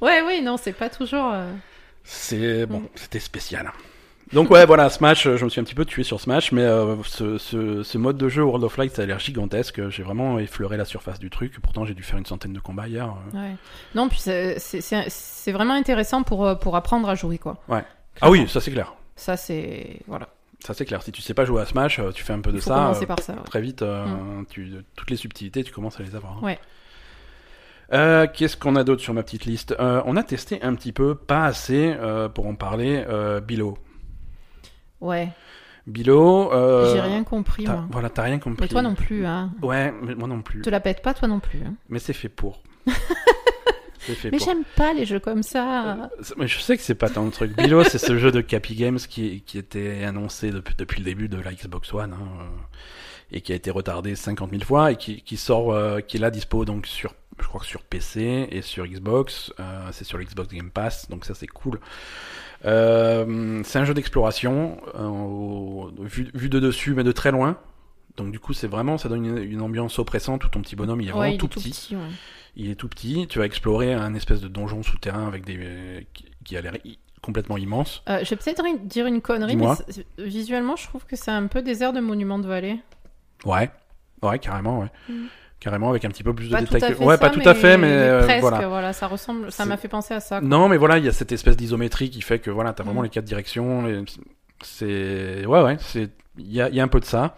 Ouais, oui, non, c'est pas toujours. euh, c'est bon Mm. c'était spécial donc ouais voilà Smash euh, je me suis un petit peu tué sur Smash mais euh, ce, ce, ce mode de jeu World of Light ça a l'air gigantesque j'ai vraiment effleuré la surface du truc pourtant j'ai dû faire une centaine de combats hier euh. Ouais. Non, puis c'est- vraiment intéressant pour, pour apprendre à jouer, quoi. Ouais. ah oui ça c'est clair Ça, c'est. Voilà. ça c'est clair si tu sais pas jouer à Smash tu fais un peu de faut ça commencer par ça. ouais. très vite, euh, tu, toutes les subtilités, tu commences à les avoir. hein. Ouais. Euh, Qu'est-ce qu'on a d'autre sur ma petite liste? Euh, On a testé un petit peu, pas assez euh, pour en parler, Bilo. Ouais. Bilo. Euh, J'ai rien compris, moi. Voilà, t'as rien compris. Mais toi non plus, hein. Ouais, mais moi non plus. Te la pète pas, toi non plus. hein. Mais c'est fait pour. <laughs> fait Mais pour. j'aime pas les jeux comme ça. Euh, mais je sais que c'est pas tant le truc. Bilo, c'est ce jeu de Cappy Games qui, qui était annoncé depuis, depuis le début de la Xbox One hein, euh, et qui a été retardé 50 000 fois et qui, qui sort, euh, qui est là dispo donc sur, je crois que sur PC et sur Xbox. Euh, c'est sur l'Xbox Game Pass, donc ça c'est cool. Euh, c'est un jeu d'exploration euh, vu, vu de dessus mais de très loin. Donc du coup c'est vraiment ça donne une, une ambiance oppressante où ton petit bonhomme il est ouais, vraiment il tout est tout petit. ouais. Il est tout petit. Tu vas explorer un espèce de donjon souterrain avec des qui, a l'air complètement immense. Euh, je vais peut-être dire une connerie, mais visuellement, je trouve que c'est un peu désert de Monument de Vallée. Ouais, ouais, carrément, ouais. Mm. Carrément avec un petit peu plus de Pas détails. que- ouais, ça, pas tout à fait, mais, euh, presque. voilà. ça ressemble. Ça m'a fait penser à ça. quoi. Non, mais voilà, il y a cette espèce d'isométrie qui fait que voilà, t'as vraiment Mm. les quatre directions. les- C'est ouais, ouais, c'est il y a, il y a un peu de ça.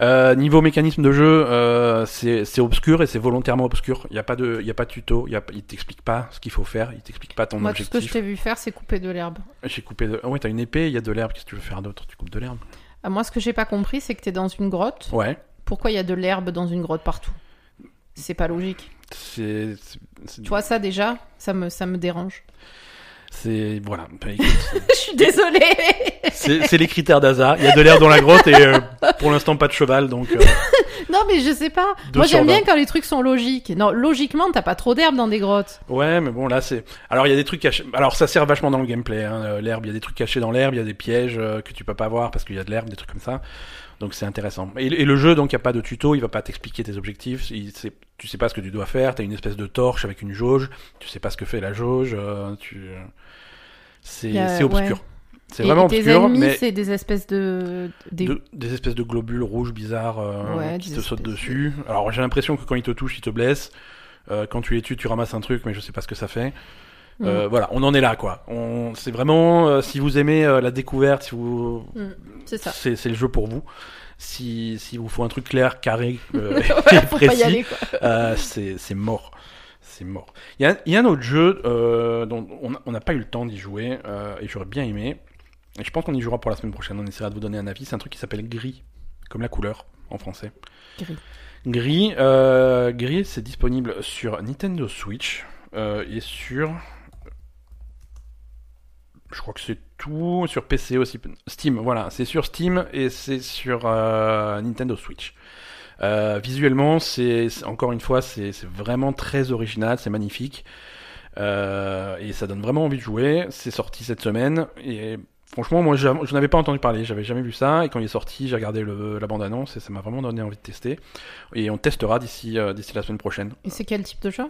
Euh, niveau mécanisme de jeu, euh, c'est obscur et c'est volontairement obscur. Il y a pas de, il y a pas de tuto. Il il t'explique pas ce qu'il faut faire. Il t'explique pas ton Moi, tout ce que je objectif. t'ai vu faire, c'est couper de l'herbe. J'ai coupé. De... Ah ouais, t'as une épée. Il y a de l'herbe. Qu'est-ce que tu veux faire d'autre? Tu coupes de l'herbe. Moi, ce que j'ai pas compris, c'est que t'es dans une grotte. Ouais. Pourquoi il y a de l'herbe dans une grotte partout? C'est pas logique. C'est. Tu vois, ça déjà, ça me, ça me dérange. C'est voilà. Bah, <laughs> écoute, Je suis désolée. c'est c'est les critères d'Asa. Il y a de l'air dans la grotte et euh, pour l'instant pas de cheval, donc. euh, <laughs> non, mais je sais pas. Deux Moi, sur j'aime bien quand les trucs sont logiques. Non, logiquement, t'as pas trop d'herbe dans des grottes. Ouais, mais bon, là, c'est. Alors, il y a des trucs cachés. Alors, ça sert vachement dans le gameplay. Hein. euh, L'herbe, il y a des trucs cachés dans l'herbe, il y a des pièges euh, que tu peux pas voir parce qu'il y a de l'herbe, des trucs comme ça. Donc, c'est intéressant. Et, et le jeu, donc, il y a pas de tuto, il va pas t'expliquer tes objectifs. Il, tu sais pas ce que tu dois faire. T'as une espèce de torche avec une jauge. Tu sais pas ce que fait la jauge. euh, tu. C'est obscur. C'est vraiment et obscur, ennemis, mais c'est des espèces de. Des... de- des espèces de globules rouges bizarres euh, Ouais, qui te sautent espèces dessus. Alors j'ai l'impression que quand ils te touchent, ils te blessent. Euh, quand tu les tues, tu ramasses un truc, mais je sais pas ce que ça fait. Mm. Euh, voilà, on en est là, quoi. On, c'est vraiment, euh, si vous aimez euh, la découverte, si vous, Mm, C'est ça. c'est, c'est le jeu pour vous. Si, si vous faut un truc clair, carré, <laughs> et précis, aller, c'est, c'est mort. C'est mort. Il y a, y a un autre jeu dont on on n'a pas eu le temps d'y jouer et j'aurais bien aimé. Et je pense qu'on y jouera pour la semaine prochaine. On essaiera de vous donner un avis. C'est un truc qui s'appelle Gris, comme la couleur en français. Gris. Gris, Gris, c'est disponible sur Nintendo Switch et sur. Je crois que c'est tout sur PC aussi. Steam, voilà, c'est sur Steam et c'est sur euh, Nintendo Switch. Euh, visuellement, c'est encore une fois, c'est vraiment très original, c'est magnifique Euh, et ça donne vraiment envie de jouer. C'est sorti cette semaine et franchement, moi, je, n'avais pas entendu parler, j'avais jamais vu ça et quand il est sorti, j'ai regardé la bande annonce et ça m'a vraiment donné envie de tester. Et on testera d'ici d'ici la semaine prochaine. Et c'est quel type de jeu?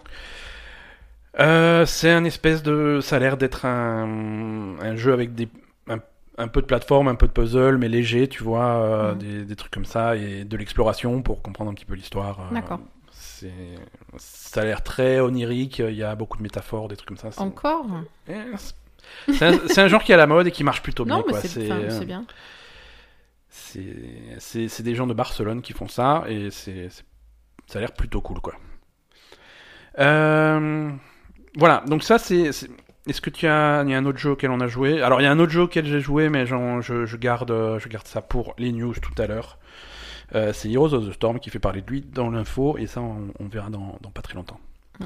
Euh, c'est un espèce de, ça a l'air d'être un, un jeu avec des un, un peu de plateforme, un peu de puzzle, mais léger, tu vois, euh, Mhm. des, des trucs comme ça et de l'exploration pour comprendre un petit peu l'histoire. euh, D'accord. Ça a l'air très onirique. Il y a beaucoup de métaphores, des trucs comme ça. Encore? Eh, c'est- un, un genre qui est à la mode et qui marche plutôt bien. Non, mais c'est enfin, bien. c'est, des gens de Barcelone qui font ça et c'est- ça a l'air plutôt cool quoi. Euh, voilà, donc ça c'est. Est-ce que tu as, il y a un autre jeu auquel on a joué? Alors il y a un autre jeu auquel j'ai joué, mais je, je garde, je garde ça pour les news tout à l'heure. Euh, c'est Heroes of the Storm qui fait parler de lui dans l'info et ça on, on verra dans, dans pas très longtemps. Mm.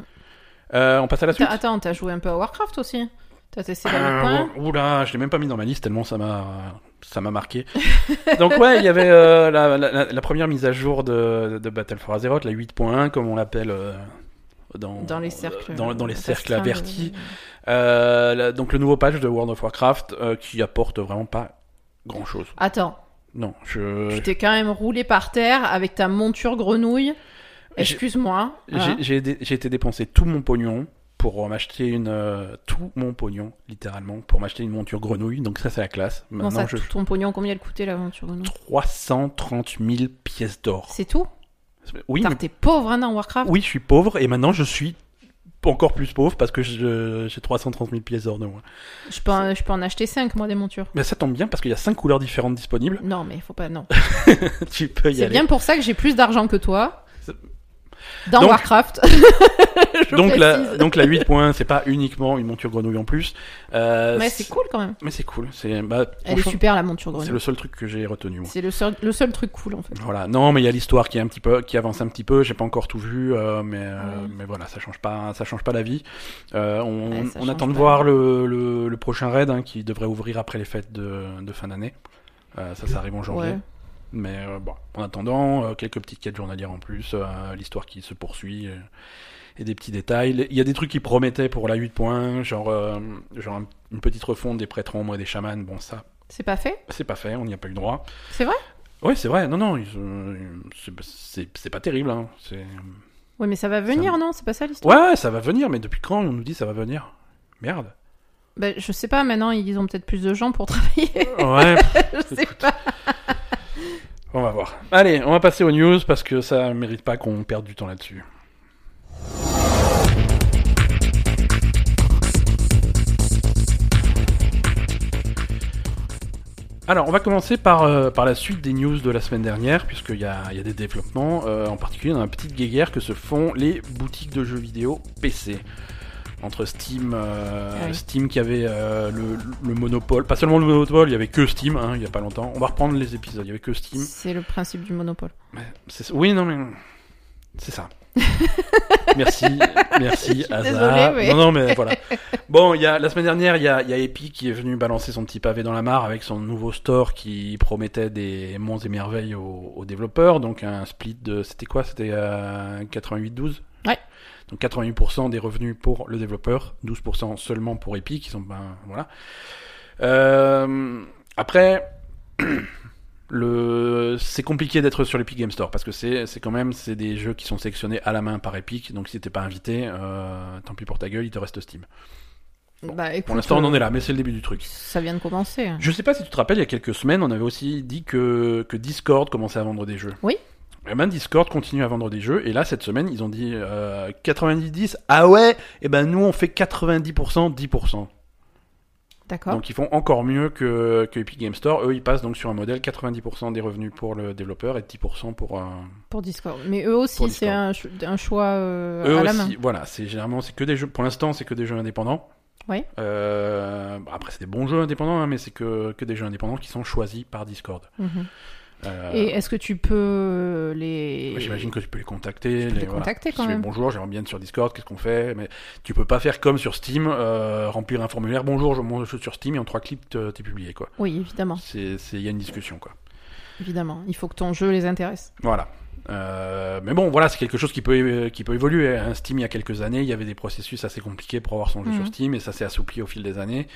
Euh, on passe à la suite. Attends, t'as joué un peu à Warcraft aussi? T'as testé la Euh, point oula, je l'ai même pas mis dans ma liste tellement ça m'a ça m'a marqué. <laughs> Donc ouais, il y avait euh, la, la- la- première mise à jour de, de Battle for Azeroth, la 8.1 comme on l'appelle dans Dans les cercles. dans, dans les cercles restreints de- avertis. Euh, la- donc le nouveau patch de World of Warcraft euh, qui apporte vraiment pas grand chose. Attends, Non, je tu t'es quand même roulé par terre avec ta monture grenouille. Excuse-moi. j'ai hein. été dépenser tout mon pognon pour m'acheter une euh, tout mon pognon littéralement pour m'acheter une monture grenouille. Donc ça c'est la classe. Maintenant ça, je tout ton pognon, combien elle coûtait la monture grenouille? 330 000 pièces d'or. C'est tout? Oui, mais- T'es pauvre hein, dans Warcraft oui, je suis pauvre et maintenant je suis encore plus pauvre parce que j'ai 330 000 pièces d'or de moi. je peux, en, je peux en acheter 5 moi des montures. Mais ça tombe bien parce qu'il y a 5 couleurs différentes disponibles. Non, mais faut pas. Non. <laughs> tu peux y C'est bien pour ça que j'ai plus d'argent que toi. C'est- Dans Donc- Warcraft. <laughs> Donc la, donc la 8 points, c'est pas uniquement une monture grenouille en plus. Euh, Mais c'est cool quand même. Mais c'est cool. C'est bah, Elle est super la monture C'est grenouille. le seul truc que j'ai retenu. C'est le seul, le seul truc cool en fait. Voilà. Non, mais il y a l'histoire qui est un petit peu, qui avance un petit peu. J'ai pas encore tout vu, euh, mais euh, mais voilà, ça change pas, ça change pas la vie. On Ouais, attend de voir le, le, le prochain raid hein, qui devrait ouvrir après les fêtes de, de fin d'année. Ça, ça arrive en janvier. Ouais. Mais euh, bon, en attendant, euh, quelques petites quêtes journalières en plus, euh, l'histoire qui se poursuit. et des petits détails. Il y a des trucs qui promettaient pour la 8 points, genre, genre un- une petite refonte des prêtres ombres et des chamans. Bon, ça, C'est pas fait? c'est pas fait, on n'y a pas eu droit. C'est vrai? Oui, c'est vrai, non, non, c'est- pas terrible. Hein. c'est- Ouais, mais ça va venir, non? C'est pas ça l'histoire? Ouais, ça va venir, mais depuis quand on nous dit ça va venir? Merde. Bah, Je sais pas, maintenant ils ont peut-être plus de gens pour <laughs> travailler. Ouais, <laughs> je sais pas. On va voir. Allez, on va passer aux news parce que ça mérite pas qu'on perde du temps là-dessus. Alors, on va commencer par, euh, la suite des news de la semaine dernière, puisqu'il y a, il y a des développements, euh, en particulier dans la petite guéguerre que se font les boutiques de jeux vidéo PC. Entre Steam, euh, Ah oui. Steam qui avait euh, le, le monopole, pas seulement le monopole, il y avait que Steam, hein, il y a pas longtemps. On va reprendre les épisodes, il y avait que Steam. C'est le principe du monopole. Mais Oui, non, mais. C'est ça. <laughs> merci, merci, Asa. mais- Non, non, mais voilà. Bon, y a, la semaine dernière, il y a, y a Epic qui est venu balancer son petit pavé dans la mare avec son nouveau store qui promettait des monts et merveilles aux, aux développeurs. Donc un split de, c'était quoi? C'était euh, 88-12 Ouais. Donc 88% des revenus pour le développeur, 12% seulement pour Epic. Ils sont, ben, voilà. Euh, après, <clears throat> le, c'est compliqué d'être sur l'Epic Game Store parce que c'est, c'est quand même, c'est des jeux qui sont sélectionnés à la main par Epic. Donc si t'es pas invité, euh, tant pis pour ta gueule, il te reste Steam. Bon, Bah, écoute, Pour l'instant, on en euh, est là, mais c'est le début du truc. Ça vient de commencer. Je sais pas si tu te rappelles, il y a quelques semaines, on avait aussi dit que, que Discord commençait à vendre des jeux. Oui. Et ben Discord continue à vendre des jeux, et là, cette semaine, ils ont dit euh, 90-10. Ah ouais? Et ben nous, on fait 90%, 10%. D'accord. Donc ils font encore mieux que, que Epic Game Store. Eux, ils passent donc sur un modèle 90% des revenus pour le développeur et 10% pour... euh, Pour Discord. Mais eux aussi, c'est un, ch- un choix euh, Eux à la main. voilà, c'est généralement c'est que des jeux. Pour l'instant, c'est que des jeux indépendants. Ouais. Euh, bah, après, c'est des bons jeux indépendants, hein, mais c'est que, que des jeux indépendants qui sont choisis par Discord. Mhm. Euh, Et est-ce que tu peux les. J'imagine que tu peux les contacter. Tu peux les voilà. contacter quand même. Bonjour, j'aimerais bien être sur Discord, qu'est-ce qu'on fait? Mais tu peux pas faire comme sur Steam, euh, remplir un formulaire. Bonjour, je monte sur Steam et en trois clics, t'es publié. quoi. Oui, évidemment. Il y a une discussion. quoi. Évidemment. Il faut que ton jeu les intéresse. Voilà. Euh, mais bon, voilà, c'est quelque chose qui peut, qui peut évoluer. hein. Steam, il y a quelques années, il y avait des processus assez compliqués pour avoir son jeu Mhm. sur Steam et ça s'est assoupli au fil des années.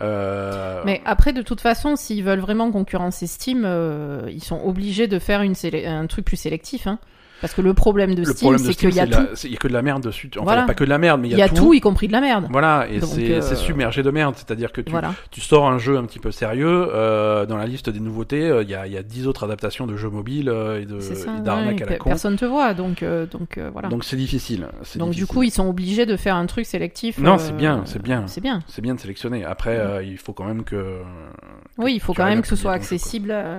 Euh, Mais après, de toute façon, s'ils veulent vraiment concurrencer Steam, euh, ils sont obligés de faire une un truc plus sélectif. Hein. Parce que le problème de Steam, c'est qu'il y a tout. il y a que de la merde dessus. Enfin, Voilà. il y a pas que de la merde, mais Il y a tout, y compris de la merde. Voilà, et Donc, c'est euh, c'est submergé de merde. C'est-à-dire que tu, Voilà. tu sors un jeu un petit peu sérieux, euh, dans la liste des nouveautés, euh, il y, a, il y a 10 autres adaptations de jeux mobiles et de C'est ça. et d'arnaques ouais, à la con. personne te voit, donc, euh, donc voilà. Donc, Donc c'est difficile. c'est du coup, ils sont obligés de faire un truc sélectif. Non, c'est bien, c'est bien. C'est bien. c'est bien de sélectionner. Après, il faut quand même que. Oui, il faut quand même que ce soit accessible à,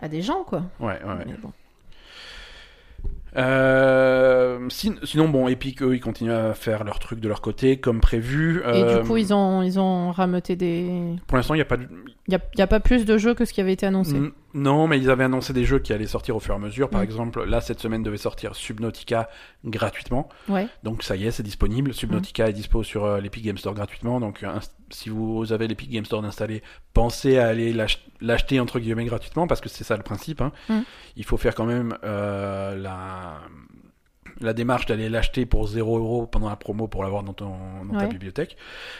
à des gens, quoi. Ouais, ouais. Ouais. Euh, sin- sinon, bon, Epic, eux, ils continuent à faire leur truc de leur côté, comme prévu. Et Euh, du coup, ils ont, ils ont rameuté des. Pour l'instant, il n'y a pas de... Il n'y a, y a pas plus de jeux que ce qui avait été annoncé. N- Non, mais ils avaient annoncé des jeux qui allaient sortir au fur et à mesure. Par Mm. exemple, là, cette semaine devait sortir Subnautica gratuitement. Ouais. Donc ça y est, c'est disponible. Subnautica est dispo sur euh, l'Epic Game Store gratuitement. Donc euh, si vous avez l'Epic Game Store installé, pensez à aller l'ach- l'acheter entre guillemets gratuitement parce que c'est ça le principe. hein. Mm. Il faut faire quand même euh, la la démarche d'aller l'acheter pour 0 euros pendant la promo pour l'avoir dans, ton, dans ta bibliothèque.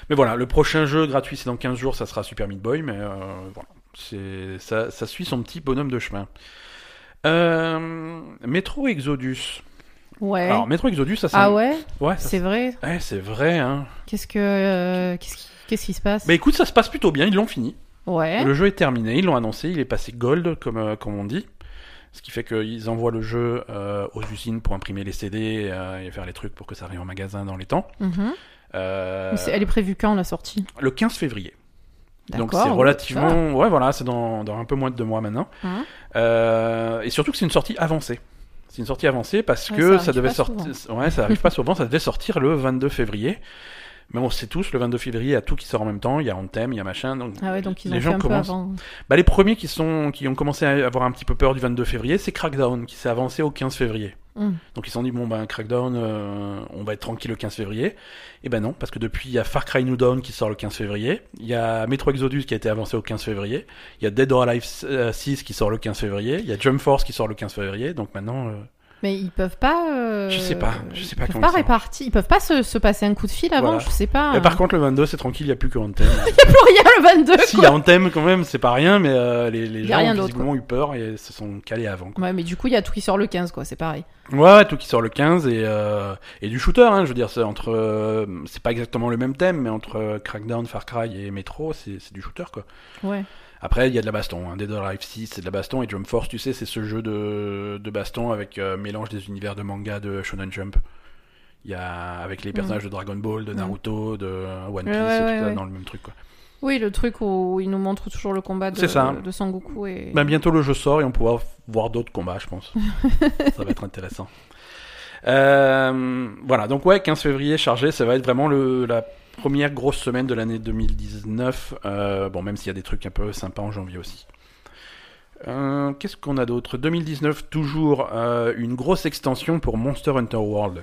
Mais voilà, le prochain jeu gratuit c'est dans 15 jours, ça sera Super Meat Boy, mais euh, voilà, c'est ça, ça suit son petit bonhomme de chemin. Euh, Metro Exodus. Ouais. Alors Metro Exodus, ça c'est ah ouais ouais, ça, C'est vrai Ouais, c'est vrai, hein. Qu'est-ce que. euh, Qu'est-ce qui, qu'est-ce qui se passe? Bah écoute, ça se passe plutôt bien, ils l'ont fini. Ouais. Le jeu est terminé, ils l'ont annoncé, il est passé gold, comme, euh, comme on dit. Ce qui fait qu'ils envoient le jeu euh, aux usines pour imprimer les CD euh, et faire les trucs pour que ça arrive en magasin dans les temps. Mhm. Euh, Mais Elle est prévue quand la sortie? Le 15 février. Donc c'est relativement... Ouais, voilà, c'est dans, dans un peu moins de deux mois maintenant. Hein et surtout que c'est une sortie avancée. C'est une sortie avancée parce Ouais, que ça ça, devait sortir. Ouais, ça arrive pas souvent. Ça devait sortir le 22 février. Mais on sait tous, le 22 février, il y a tout qui sort en même temps. Il y a Anthem, il y a machin. Donc Ah ouais, donc ils les ont gens commencent. Bah, les premiers qui, sont, qui ont commencé à avoir un petit peu peur du 22 février, c'est Crackdown qui s'est avancé au 15 février. Hmm. Donc ils se sont dit, bon ben Crackdown, euh, on va être tranquille le 15 février. Et ben non, parce que depuis, il y a Far Cry New Dawn qui sort le 15 février. Il y a Metro Exodus qui a été avancé au 15 février. Il y a Dead or Alive euh, 6 qui sort le 15 février. Il y a Jump Force qui sort le 15 février. Donc maintenant, euh, Mais ils peuvent pas. euh, Je sais pas, je sais pas Ils peuvent comment pas. Ils peuvent pas se, se passer un coup de fil avant, Voilà. je sais pas. Et par contre, le 22, c'est tranquille, il n'y a plus que Anthem. <laughs> pour rien le 22. si, il y a Anthem quand même, c'est pas rien, mais euh, les, les Il y a gens ont visiblement eu peur et se sont calés avant. quoi. Ouais, mais du coup, il y a tout qui sort le 15, quoi. C'est pareil. Ouais, tout qui sort le 15 et, euh, et du shooter, hein, je veux dire, c'est entre, c'est pas exactement le même thème, mais entre Crackdown, Far Cry et Metro, c'est c'est du shooter quoi. Ouais. Après, il y a de la baston, hein. Dead or Alive 6, c'est de la baston, et Jump Force, tu sais, c'est ce jeu de, de baston avec euh, mélange des univers de manga de Shonen Jump. Il y a avec les personnages de Dragon Ball, de Mm. Naruto, de One Piece, Ouais, ouais, tout ouais, ça ouais. dans le même truc quoi. Oui, le truc où il nous montre toujours le combat de, ça. de Sangoku et. Ben, bientôt le jeu sort et on pourra voir d'autres combats, je pense. <laughs> ça va être intéressant. Euh, voilà, donc ouais, 15 février chargé, ça va être vraiment le, la première grosse semaine de l'année 2019. Euh, bon, même s'il y a des trucs un peu sympas en janvier aussi. Euh, Qu'est-ce qu'on a d'autre? 2019, toujours euh, une grosse extension pour Monster Hunter World.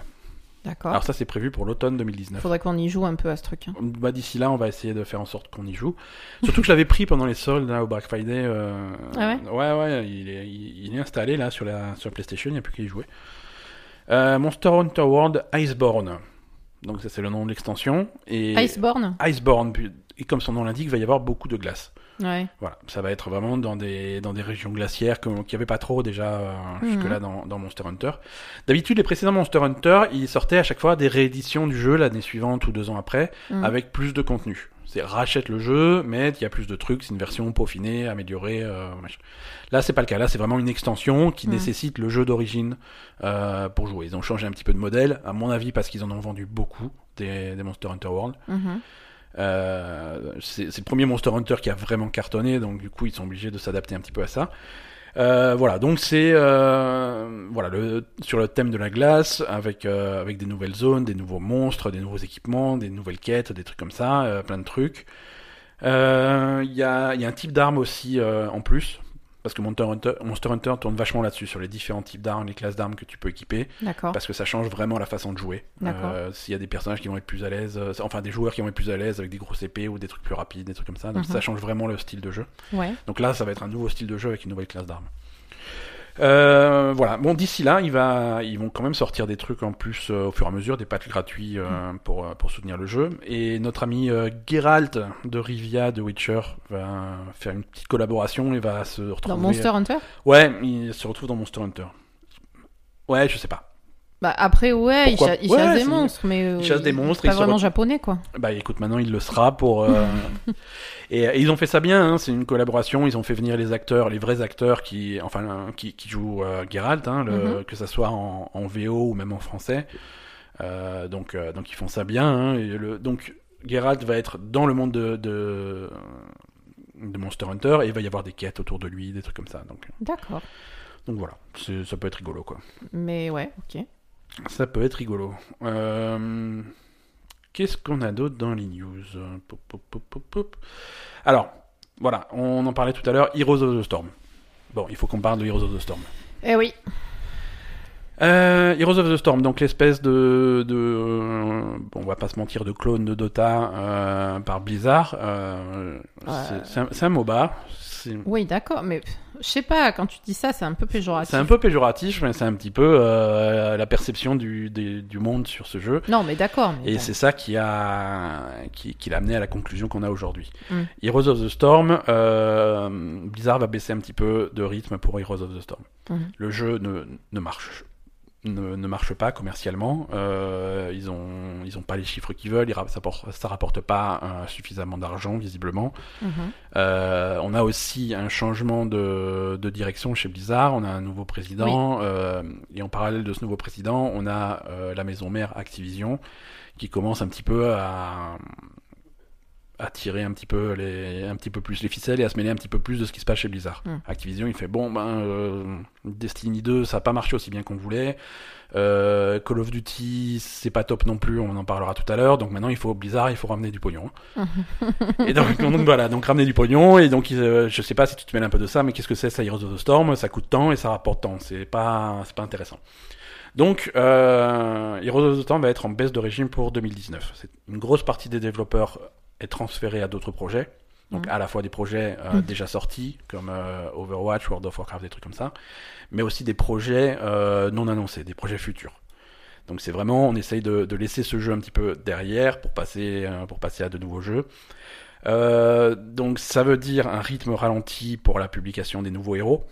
D'accord. Alors ça, c'est prévu pour l'automne 2019. Faudrait qu'on y joue un peu à ce truc. hein. Bah, D'ici là, on va essayer de faire en sorte qu'on y joue. Surtout que je l'avais pris pendant les soldes là, au Black Friday. euh, Ah ouais? Ouais, ouais, il est, il, il est installé là sur la, sur la PlayStation, il n'y a plus qu'à y jouer. Euh, Monster Hunter World Iceborne. Donc ça c'est le nom de l'extension. Et Iceborne Iceborne, et comme son nom l'indique, il va y avoir beaucoup de glace. Ouais. Voilà, ça va être vraiment dans des, dans des régions glaciaires qu'il n'y avait pas trop déjà euh, Mhm. jusque-là dans, dans Monster Hunter. D'habitude, les précédents Monster Hunter, ils sortaient à chaque fois des rééditions du jeu l'année suivante ou deux ans après, Mhm. avec plus de contenu. Rachète le jeu, mais il y a plus de trucs, c'est une version peaufinée, améliorée. euh. Là, c'est pas le cas. Là, c'est vraiment une extension qui Mhm. nécessite le jeu d'origine euh, pour jouer. Ils ont changé un petit peu de modèle, à mon avis, parce qu'ils en ont vendu beaucoup des, des Monster Hunter World. Mhm. Euh, c'est le premier Monster Hunter qui a vraiment cartonné, donc du coup ils sont obligés de s'adapter un petit peu à ça. Euh, voilà, donc c'est euh, sur le thème de la glace avec euh, avec des nouvelles zones, des nouveaux monstres, des nouveaux équipements, des nouvelles quêtes, des trucs comme ça, plein de trucs. Il y, a, y a un type d'arme aussi en plus parce que Monster Hunter, Monster Hunter tourne vachement là-dessus sur les différents types d'armes, les classes d'armes que tu peux équiper D'accord. parce que ça change vraiment la façon de jouer. D'accord. Euh, S'il y a des personnages qui vont être plus à l'aise, euh, enfin des joueurs qui vont être plus à l'aise avec des grosses épées ou des trucs plus rapides, des trucs comme ça. Donc Mhm. ça change vraiment le style de jeu. Ouais. Donc là, ça va être un nouveau style de jeu avec une nouvelle classe d'armes. Euh, voilà. Bon, d'ici là, il va, ils vont quand même sortir des trucs en plus euh, au fur et à mesure, des patchs gratuits euh, pour, euh, pour soutenir le jeu. Et notre ami euh, Geralt de Rivia de Witcher va faire une petite collaboration et va se retrouver. Dans Monster Hunter? Ouais, il se retrouve dans Monster Hunter. Ouais, je sais pas. Bah après, ouais, il, cha- Ouais, chasse des monstres, mais. euh, il chasse des monstres, Pas vraiment re- japonais, quoi. Bah écoute, maintenant il le sera pour. euh, <laughs> et, et ils ont fait ça bien, hein, c'est une collaboration. Ils ont fait venir les acteurs, les vrais acteurs qui, enfin, qui, qui jouent euh, Geralt, hein, le- Mhm. que ça soit en, en VO ou même en français. Euh, donc, euh, donc ils font ça bien. hein, et le, donc Geralt va être dans le monde de, de, de Monster Hunter et il va y avoir des quêtes autour de lui, des trucs comme ça. Donc, D'accord. donc voilà, ça peut être rigolo quoi. Mais ouais, ok. Ça peut être rigolo. Euh, Qu'est-ce qu'on a d'autre dans les news Pop, pop, pop, pop, pop. Alors, voilà, on en parlait tout à l'heure, Heroes of the Storm. Bon, il faut qu'on parle de Heroes of the Storm. Eh oui. Euh, Heroes of the Storm, donc l'espèce de, de euh, bon, on va pas se mentir, de clone de Dota euh, par Blizzard. C'est- un, MOBA. Oui, d'accord, mais je sais pas, quand tu dis ça, c'est un peu péjoratif. c'est un peu péjoratif, mais c'est un petit peu euh, la perception du, du monde sur ce jeu. Non, mais d'accord. Et bon. c'est ça qui a qui, qui l'a amené à la conclusion qu'on a aujourd'hui. Mm. Heroes of the Storm, euh, Blizzard va baisser un petit peu de rythme pour Heroes of the Storm. Mhm. Le jeu ne, ne marche ne, ne marche pas commercialement. Euh, ils ont ils ont pas les chiffres qu'ils veulent. ils ça, porte- ça rapporte pas euh, suffisamment d'argent visiblement. Mhm. Euh, on a aussi un changement de, de direction chez Blizzard. On a un nouveau président. euh, et en parallèle de ce nouveau président, on a euh, la maison mère Activision qui commence un petit peu à, à tirer un petit peu les, un petit peu plus les ficelles et à se mêler un petit peu plus de ce qui se passe chez Blizzard. Mm. Activision, il fait bon, ben euh, Destiny 2, ça n'a pas marché aussi bien qu'on voulait. Euh, Call of Duty, c'est pas top non plus. On en parlera tout à l'heure. Donc maintenant, il faut Blizzard, il faut ramener du pognon. <laughs> et donc, donc voilà, donc ramener du pognon et donc euh, je sais pas si tu te mêles un peu de ça, mais qu'est-ce que c'est ça Heroes of the Storm? Ça coûte tant et ça rapporte tant. C'est pas, c'est pas intéressant. Donc, euh, Heroes of the Storm va être en baisse de régime pour 2019. C'est une grosse partie des développeurs est transférée à d'autres projets. Donc à la fois des projets euh, Mhm. déjà sortis comme euh, Overwatch, World of Warcraft, des trucs comme ça, mais aussi des projets euh, non annoncés, des projets futurs. Donc c'est vraiment, on essaye de, de laisser ce jeu un petit peu derrière pour passer, pour passer à de nouveaux jeux. Donc ça veut dire un rythme ralenti pour la publication des nouveaux héros.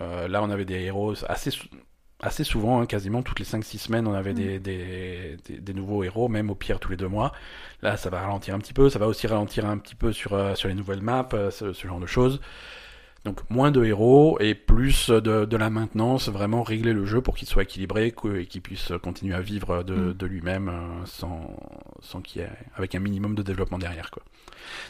Là on avait des héros assez, assez souvent, hein, quasiment toutes les 5-6 semaines on avait des, des, des, des nouveaux héros, même au pire tous les deux mois. Là ça va ralentir un petit peu, ça va aussi ralentir un petit peu sur, euh, sur les nouvelles maps, euh, ce, ce genre de choses. Donc moins de héros et plus de, de la maintenance, vraiment régler le jeu pour qu'il soit équilibré et qu'il puisse continuer à vivre de, Mm. de lui-même euh, sans, sans qu'il y ait, avec un minimum de développement derrière. Quoi.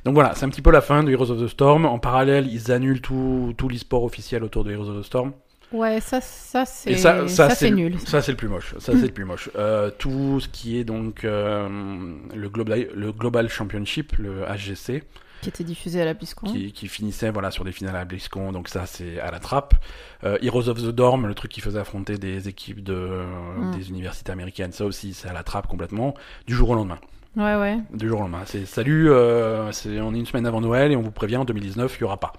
Donc voilà, c'est un petit peu la fin de Heroes of the Storm. En parallèle, ils annulent tout, tout l'e-sport officiel autour de Heroes of the Storm. Ouais, ça, ça c'est ça, ça, c'est nul. Ça, c'est le plus moche. Ça, c'est le <laughs> plus moche. Euh, tout ce qui est donc euh, le, global, le Global Championship, le HGC, Qui était diffusé à la BlizzCon. qui, qui finissait voilà sur des finales à BlizzCon, donc ça c'est à la trappe. Euh, Heroes of the Dorm, le truc qui faisait affronter des équipes de Mm. des universités américaines, ça aussi c'est à la trappe complètement, du jour au lendemain. Ouais, ouais. Du jour au lendemain. C'est salut, euh, c'est on est une semaine avant Noël et on vous prévient en 2019 il y aura pas.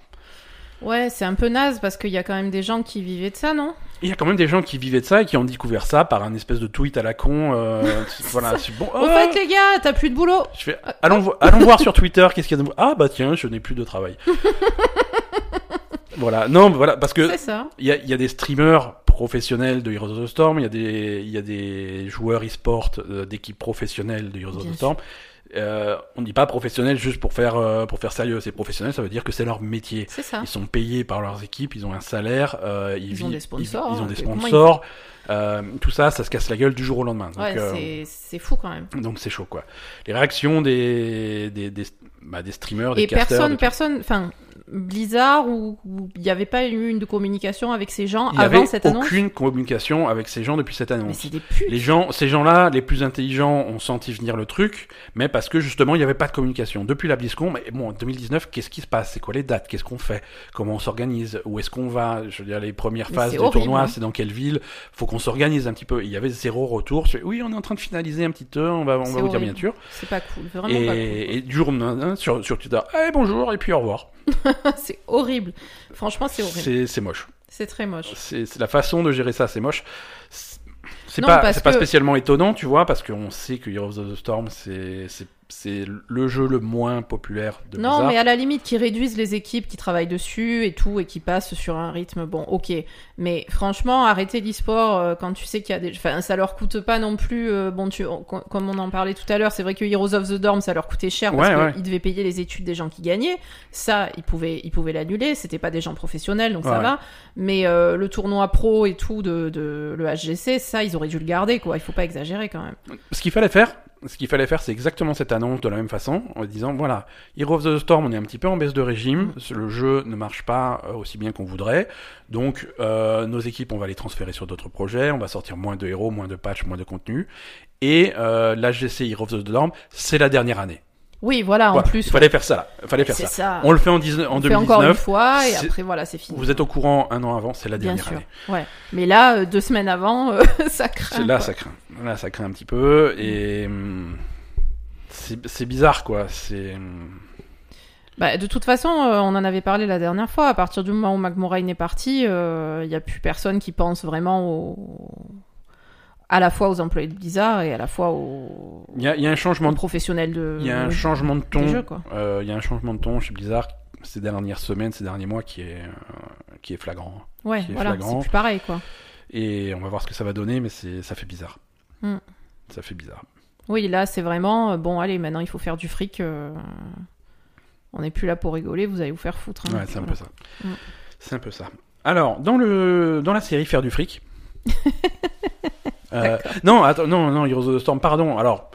Ouais, c'est un peu naze parce qu'il y a quand même des gens qui vivaient de ça, non? Il y a quand même des gens qui vivaient de ça et qui ont découvert ça par un espèce de tweet à la con. euh, <laughs> voilà, c'est bon. Au ah fait, les gars, t'as plus de boulot Je fais, allons, vo- allons voir sur Twitter qu'est-ce qu'il y a de Ah bah tiens, je n'ai plus de travail. <laughs> voilà, non, voilà, parce que il y a, il y a des streamers professionnels de Heroes of the Storm, il y a des, il y a des joueurs e-sport euh, d'équipes professionnelles de Heroes of the Storm. Euh, on dit pas professionnel juste pour faire euh, pour faire sérieux, c'est professionnel, ça veut dire que c'est leur métier. Ça. Ils sont payés par leurs équipes, ils ont un salaire, euh, ils, Ils ont des sponsors, ils, ils ont des sponsors. Euh, tout ça, ça se casse la gueule du jour au lendemain. Ouais, euh, c'est- c'est fou quand même. donc c'est chaud quoi. Les réactions des des des, bah, des streamers, des Et casters, personne, personne, enfin, Blizzard ou ou il n'y avait pas eu une communication avec ces gens avant avait cette annonce aucune communication avec ces gens depuis cette Mais annonce. c'est des putes. Les gens, ces gens-là, les plus intelligents, ont senti venir le truc, mais parce que justement, il n'y avait pas de communication. Depuis la BlizzCon, mais bon, en 2019, qu'est-ce qui se passe? C'est quoi les dates? Qu'est-ce qu'on fait? Comment on s'organise? Où est-ce qu'on va? Je veux dire, les premières phases du tournoi, hein. c'est dans quelle ville? Faut qu'on s'organise un petit peu. Il y avait zéro retour. Je fais, oui, on est en train de finaliser un petit peu, on va, on va vous dire bien sûr. C'est pas cool, vraiment pas cool. Et, et du jour sur, sur Twitter, eh, bonjour, et puis au revoir. <laughs> <laughs> c'est horrible. Franchement, c'est horrible. C'est moche. C'est très moche. C'est la façon de gérer ça, c'est moche. C'est- pas, pas spécialement étonnant, tu vois, parce qu'on sait que Heroes of the Storm, c'est c'est- le jeu le moins populaire de Non, Blizzard. mais à la limite, qui réduisent les équipes qui travaillent dessus et tout, et qui passent sur un rythme, bon, ok. Mais franchement, arrêter l'e-sport euh, quand tu sais qu'il y a des. Enfin, ça leur coûte pas non plus. euh, bon, tu... on- comme on en parlait tout à l'heure, c'est vrai que Heroes of the Dorm, ça leur coûtait cher parce Ouais, ouais. qu'ils devaient payer les études des gens qui gagnaient. Ça, ils pouvaient ils pouvaient l'annuler. C'était pas des gens professionnels, donc ça va. Mais euh, le tournoi pro et tout de, de le HGC, ça, ils auraient dû le garder, quoi. Il faut pas exagérer quand même. Ce qu'il fallait faire, ce qu'il fallait faire, c'est exactement cette annonce de la même façon, en disant voilà, Heroes of the Storm, on est un petit peu en baisse de régime, le jeu ne marche pas euh, aussi bien qu'on voudrait, donc euh, nos équipes, on va les transférer sur d'autres projets, on va sortir moins de héros, moins de patchs, moins de contenu, et euh, l'HGC Heroes of the Storm, c'est la dernière année. Oui, voilà, en plus. il fallait faire ça, là. il fallait faire ça. ça. On le fait en, 19 en On fait encore une 2019. fois et après voilà, c'est fini. Vous êtes au courant un an avant, c'est la Bien dernière sûr. année. Ouais. Mais là, euh, deux semaines avant, euh, <laughs> ça craint. Là, quoi. ça craint. Là, ça craint un petit peu et hum, c'est bizarre, quoi. C'est hum, Bah, de toute façon, euh, on en avait parlé la dernière fois. À partir du moment où McMoraine est parti, il n'y a plus personne qui pense vraiment au... à la fois aux employés de Blizzard et à la fois aux, il y a, il y a un changement aux professionnels de. il y a un changement de ton. jeux, quoi. Euh, il y a un changement de ton chez Blizzard ces dernières semaines, ces derniers mois qui est euh, qui est flagrant. Ouais, qui est voilà, flagrant. c'est plus pareil, quoi. Et on va voir ce que ça va donner, mais c'est ça fait bizarre. Hmm. Ça fait bizarre. Oui, là, c'est vraiment euh, bon. Allez, maintenant, il faut faire du fric. euh, On n'est plus là pour rigoler. Vous allez vous faire foutre. hein. Ouais, c'est un Voilà. peu ça. Mm. C'est un peu ça. Alors, dans le dans la série Faire du fric. <laughs> euh, non, attends, non, non, Heroes of the Storm, pardon. Alors,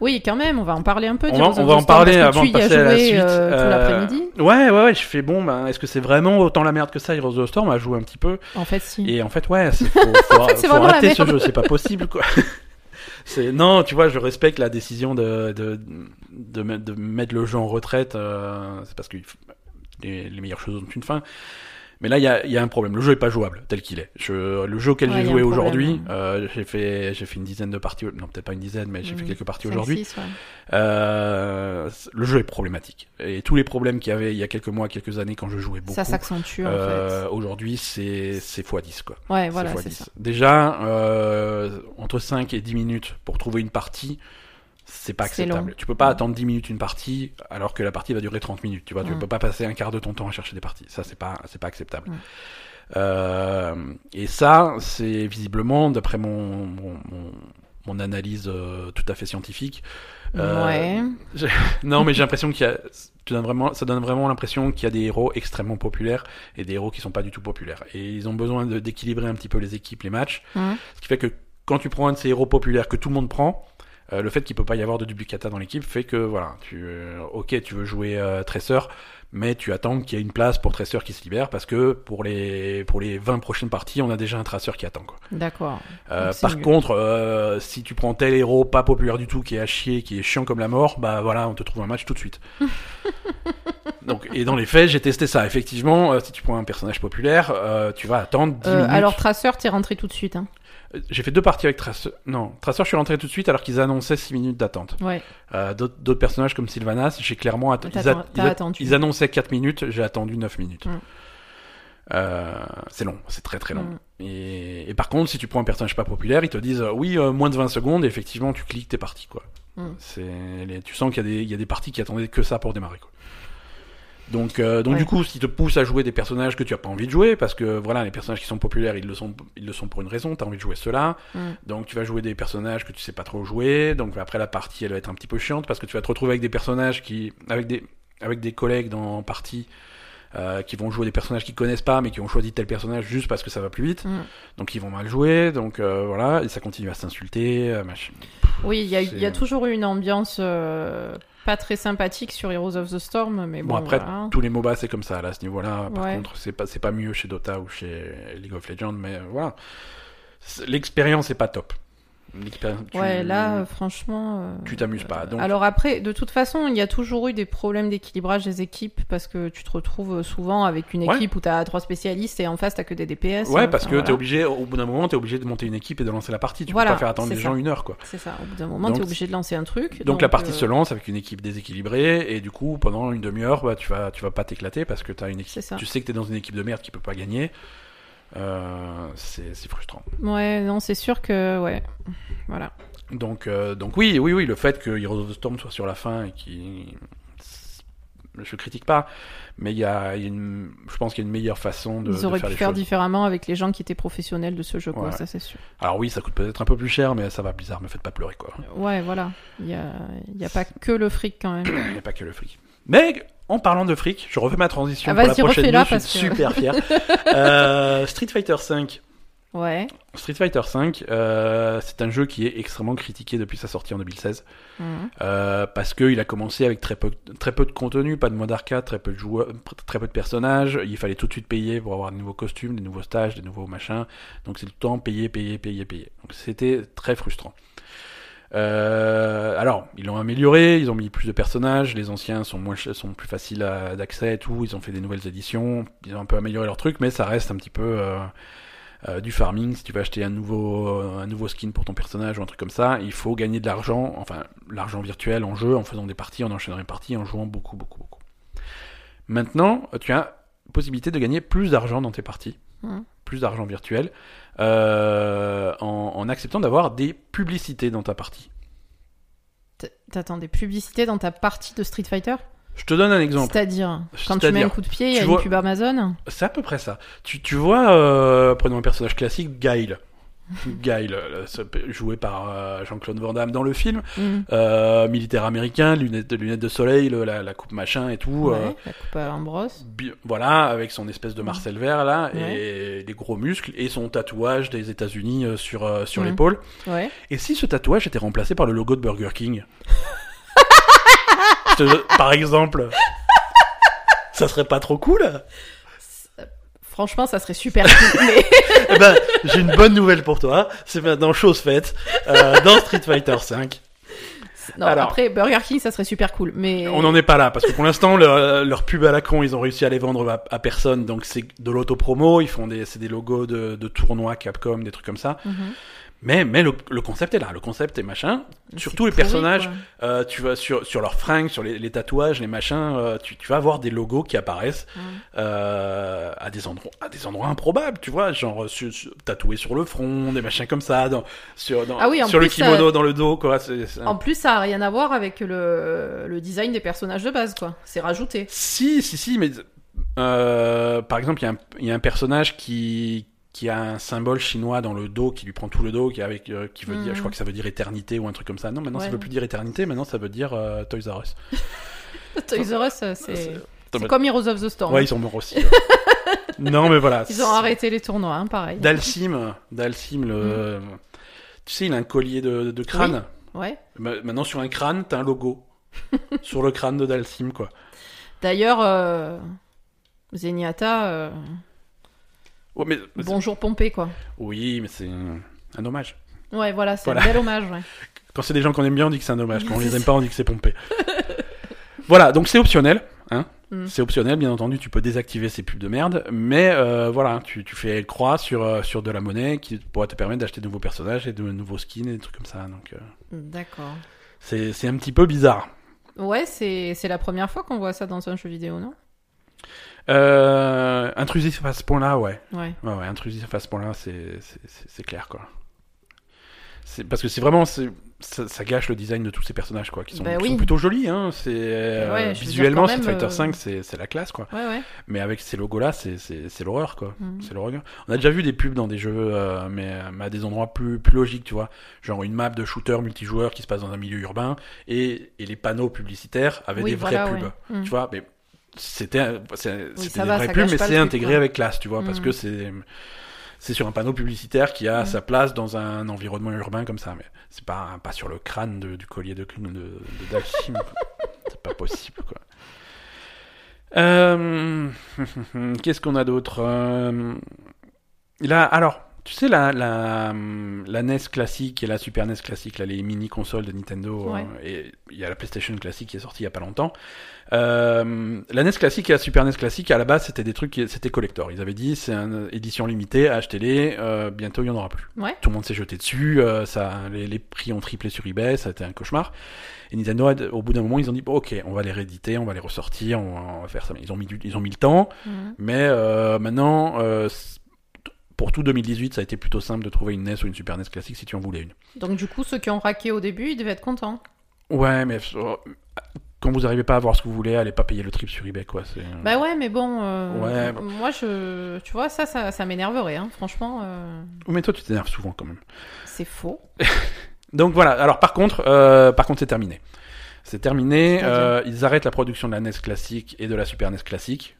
Oui, quand même, on va en parler un peu. on va, on va en parler avant de passer à la joué, suite. euh, tout Euh, l'après-midi. Ouais, ouais, ouais. Je fais bon. Ben, est-ce que c'est vraiment autant la merde que ça, Heroes of the Storm à jouer un petit peu? En fait, si. Et en fait, ouais, c'est faut, <laughs> faut, En fait, faut arrêter ce jeu, c'est pas possible, quoi. <laughs> non, tu vois, je respecte la décision de de de, me- de mettre le jeu en retraite. euh, c'est parce que les meilleures choses ont une fin. Mais là, il y a, il y a un problème. Le jeu est pas jouable tel qu'il est. Je, le jeu auquel Ouais, j'ai joué aujourd'hui, ouais. euh, j'ai fait j'ai fait une dizaine de parties. Non, peut-être pas une dizaine, mais j'ai fait Mhm. quelques parties aujourd'hui. ouais. Euh, le jeu est problématique. Et tous les problèmes qu'il y avait il y a quelques mois, quelques années, quand je jouais beaucoup. Ça s'accentue, en euh, Aujourd'hui, c'est c'est x10 quoi. fait. Ouais, voilà, C'est c'est x10. ça. Déjà, entre 5 et 10 minutes pour trouver une partie, c'est pas acceptable. Tu peux pas Mm. attendre 10 minutes une partie alors que la partie va durer 30 minutes. Tu vois, tu Mm. peux pas passer un quart de ton temps à chercher des parties. Ça, c'est pas, c'est pas acceptable. Mm. Euh, et ça, c'est visiblement, d'après mon, mon, mon, mon analyse euh, tout à fait scientifique. euh, ouais. <laughs> Non, mais j'ai l'impression qu'il y a, tu donnes vraiment, ça donne vraiment l'impression qu'il y a des héros extrêmement populaires et des héros qui sont pas du tout populaires. Et ils ont besoin d'équilibrer un petit peu les équipes, les matchs. Ce qui fait que quand tu prends un de ces héros populaires que tout le monde prend, euh, le fait qu'il peut pas y avoir de duplicata dans l'équipe fait que voilà, tu, euh, ok, tu veux jouer euh, Tracer, mais tu attends qu'il y ait une place pour Tracer qui se libère parce que pour les pour les 20 prochaines parties, on a déjà un Tracer qui attend quoi. D'accord. Euh, par mieux. contre, euh, si tu prends tel héros pas populaire du tout, qui est à chier, qui est chiant comme la mort, bah voilà, on te trouve un match tout de suite. <laughs> Donc, et dans les faits, j'ai testé ça. Effectivement, euh, si tu prends un personnage populaire, tu vas attendre 10 Euh, minutes. alors, Traceur, t'es rentré tout de suite. Hein. J'ai fait deux parties avec Tracer. Non, Tracer, je suis rentré tout de suite alors qu'ils annonçaient 6 minutes d'attente. Ouais. Euh, D'autres d'autres personnages comme Sylvanas, j'ai clairement ils, a- ils a- attendu. ils annonçaient 4 minutes, j'ai attendu 9 minutes. Mm. Euh, c'est long, c'est très très long. Mm. Et, et par contre, si tu prends un personnage pas populaire, ils te disent euh, oui, euh, moins de 20 secondes, et effectivement, tu cliques, t'es parti. Quoi. Mm. C'est, les- tu sens qu'il y a, des, il y a des parties qui attendaient que ça pour démarrer. Quoi. Donc, euh, donc Ouais. du coup, ce qui te pousse à jouer des personnages que tu as pas envie de jouer, parce que voilà, les personnages qui sont populaires, ils le sont, ils le sont pour une raison, tu as envie de jouer ceux-là. Mm. Donc tu vas jouer des personnages que tu sais pas trop jouer. Donc après la partie, elle va être un petit peu chiante parce que tu vas te retrouver avec des personnages qui, avec des, avec des collègues dans partie. euh, qui vont jouer des personnages qu'ils connaissent pas mais qui ont choisi tel personnage juste parce que ça va plus vite Mm. donc ils vont mal jouer donc euh, voilà et ça continue à s'insulter euh, machin. Oui, il y, y a C'est- toujours eu une ambiance euh, pas très sympathique sur Heroes of the Storm, mais bon, Bon, après, voilà. tous les MOBA c'est comme ça là, à ce niveau-là par Ouais. contre c'est pas c'est pas mieux chez Dota ou chez League of Legends mais euh, voilà l'expérience est pas top tu- Ouais, là, euh, franchement. euh, tu t'amuses pas donc Alors après, de toute façon, il y a toujours eu des problèmes d'équilibrage des équipes parce que tu te retrouves souvent avec une Ouais. équipe où tu as trois spécialistes et en face, tu que des DPS. Ouais, hein, parce enfin, que voilà. t'es obligé, au bout d'un moment, t'es obligé de monter une équipe et de lancer la partie. Tu Voilà, peux pas faire attendre les ça. gens une heure, quoi. C'est ça, au bout d'un moment, tu es obligé de lancer un truc. Donc, la partie euh, se lance avec une équipe déséquilibrée et du coup, pendant une demi-heure, bah, tu vas, tu vas pas t'éclater parce que t'as une équipe. Tu sais que t'es dans une équipe de merde qui peut pas gagner. Euh, c'est frustrant. Ouais, non, c'est sûr que. Ouais. Voilà. Donc, euh, donc oui, oui, oui, le fait que Heroes of the Storm soit sur la fin et qui, je critique pas, mais il y a, une, je pense qu'il y a une meilleure façon de, Ils de auraient faire pu les faire choses. différemment avec les gens qui étaient professionnels de ce jeu, quoi, Ouais. ça c'est sûr. Alors oui, ça coûte peut-être un peu plus cher, mais ça va, bizarre, me faites pas pleurer, quoi. Ouais, voilà. Il y a, il y a pas que le fric quand même. Il n'y a pas que le fric. Mais en parlant de fric, je refais ma transition Ah, pour la prochaine news, je suis que- super fier. <laughs> Euh, Street Fighter V. Ouais. Street Fighter V, euh, c'est un jeu qui est extrêmement critiqué depuis sa sortie en 2016. Mhm. Euh, parce qu'il a commencé avec très peu, très peu de contenu, pas de mode arcade, très peu de joueurs, très peu de personnages. Il fallait tout de suite payer pour avoir des nouveaux costumes, des nouveaux stages, des nouveaux machins. Donc c'est le temps payer, payer, payer, payer. Donc c'était très frustrant. Euh, alors, ils l'ont amélioré, ils ont mis plus de personnages, les anciens sont moins sont plus faciles d'accès et tout, ils ont fait des nouvelles éditions, ils ont un peu amélioré leur truc, mais ça reste un petit peu euh, euh, du farming. Si tu veux acheter un nouveau un nouveau skin pour ton personnage ou un truc comme ça, il faut gagner de l'argent, enfin l'argent virtuel en jeu, en faisant des parties, en enchaînant les parties, en jouant beaucoup, beaucoup, beaucoup. Maintenant, tu as possibilité de gagner plus d'argent dans tes parties, Mhm. plus d'argent virtuel, euh, en, en acceptant d'avoir des publicités dans ta partie. T'attends des publicités dans ta partie de Street Fighter? Je te donne un exemple. C'est-à-dire, quand tu mets un coup de pied, il y a vois- une pub Amazon? C'est à peu près ça. Tu, tu vois, euh, prenons un personnage classique, Guile. Guile, euh, ce- joué par euh, Jean-Claude Van Damme dans le film, Mhm. euh, militaire américain, lunettes de, lunettes de soleil, le- la, la coupe machin et tout. Ouais, euh, la coupe à Ambrose. bi- voilà, avec son espèce de Marcel vert là, Ouais. et des gros muscles, et son tatouage des États-Unis sur, sur Mhm. l'épaule. Ouais. Et si ce tatouage était remplacé par le logo de Burger King? <laughs> Par exemple, ça serait pas trop cool? Franchement, ça serait super cool. <laughs> mais... <laughs> Eh ben, j'ai une bonne nouvelle pour toi. C'est maintenant chose faite. Euh, dans Street Fighter 5, Non, Alors. après, Burger King, ça serait super cool. Mais on n'en est pas là parce que pour l'instant, leur, leur pub à la con, ils ont réussi à les vendre à, à personne. Donc c'est de l'auto-promo. Ils font des, c'est des logos de, de tournois Capcom, des trucs comme ça. Mhm. Mais, mais le, le concept est là. Le concept est machin. Surtout les pourri, personnages, euh, tu vas sur, sur leurs fringues, sur les, les tatouages, les machins, euh, tu, tu vas avoir des logos qui apparaissent euh, à des endroits, à des endroits improbables, tu vois, genre sur, sur- tatoués sur le front, des machins comme ça, dans, sur, dans, Ah oui, sur le plus, kimono ça- dans le dos, quoi. En plus, ça a rien à voir avec le, le design des personnages de base, quoi. C'est rajouté. Si, si, si, mais euh, par exemple, il y a un- il y, a un personnage qui qui a un symbole chinois dans le dos, qui lui prend tout le dos, qui avec, euh, qui veut dire, je crois que ça veut dire éternité ou un truc comme ça. Non, maintenant ça Ouais. veut plus dire éternité, maintenant ça veut dire euh, Toys R Us. <laughs> Toys R Us, c'est C'est- comme Heroes of the Storm. Ouais, ils sont morts aussi. <laughs> non, mais voilà. Ils ont arrêté les tournois, hein, pareil. Dalsim, Dalsim, le, tu sais, il a un collier de, de crâne. Ouais. Ma- Maintenant, sur un crâne, t'as un logo. <laughs> sur le crâne de Dalsim, quoi. D'ailleurs, euh, Zenyatta, euh, Ouais, mais, mais bonjour Pompée, quoi. Oui, mais c'est un, un hommage. Ouais, voilà, c'est Voilà. un bel hommage, ouais. <laughs> Quand c'est des gens qu'on aime bien, on dit que c'est un hommage. Quand on les aime pas, on dit que c'est pompé. <laughs> voilà, donc c'est optionnel. Hein Mm. C'est optionnel, bien entendu, tu peux désactiver ces pubs de merde, mais euh, voilà, tu, tu fais croix sur, euh, sur de la monnaie qui pourrait te permettre d'acheter de nouveaux personnages et de nouveaux skins et des trucs comme ça. Donc euh, D'accord. c'est c'est un petit peu bizarre. Ouais, c'est c'est la première fois qu'on voit ça dans un jeu vidéo, non? Euh, intrusif à ce point-là, ouais. Ouais. Ouais, ouais, intrusif à ce point-là, c'est clair, quoi. C'est parce que c'est vraiment c'est- ça, ça gâche le design de tous ces personnages quoi qui sont, Bah qui sont plutôt jolis hein c'est euh, Ouais, visuellement Street Fighter euh, 5 c'est c'est la classe quoi Ouais, ouais. mais avec ces logos là c'est c'est c'est l'horreur quoi Mhm. c'est l'horreur on a déjà vu des pubs dans des jeux euh, mais, mais à des endroits plus plus logiques tu vois genre une map de shooter multijoueur qui se passe dans un milieu urbain et et les panneaux publicitaires avaient Oui, des vraies voilà, pubs. Mhm. tu vois mais c'était c'était ça des va, pubs mais c'est intégré quoi. avec classe tu vois parce Mhm. que c'est c'est sur un panneau publicitaire qui a Mhm. sa place dans un environnement urbain comme ça mais c'est pas pas sur le crâne de- du collier de de, de <laughs> c'est pas possible quoi Euh, <laughs> qu'est-ce qu'on a d'autre Euh, là alors tu sais la, la, la NES classique et la Super NES classique, là, les mini consoles de Nintendo, Ouais. euh, et il y a la PlayStation classique qui est sortie il y a pas longtemps. Euh, la NES classique et la Super NES classique, à la base, c'était des trucs, c'était collector. Ils avaient dit, c'est une édition limitée, achetez-les, euh, bientôt il y en aura plus. Ouais. Tout le monde s'est jeté dessus, euh, ça, les, les prix ont triplé sur eBay, ça a été un cauchemar. Et Nintendo, au bout d'un moment, ils ont dit, bon, ok, on va les rééditer, on va les ressortir, on va, on va faire ça. Ils ont mis, du- ils ont mis le temps, Mhm. mais euh, maintenant, euh, pour tout 2018, ça a été plutôt simple de trouver une NES ou une Super NES classique si tu en voulais une. Donc du coup, ceux qui ont raqué au début, ils devaient être contents. Ouais, mais euh, quand vous n'arrivez pas à avoir ce que vous voulez, allez pas payer le trip sur eBay, quoi. c'est- Bah ouais, mais bon, euh, Ouais, moi je, tu vois, ça, ça, ça m'énerverait, hein. franchement, euh, Mais toi, tu t'énerves souvent quand même. c'est faux. <laughs> Donc voilà. Alors par contre, euh, par contre, c'est terminé. C'est terminé. Euh, ils arrêtent la production de la NES classique et de la Super NES classique.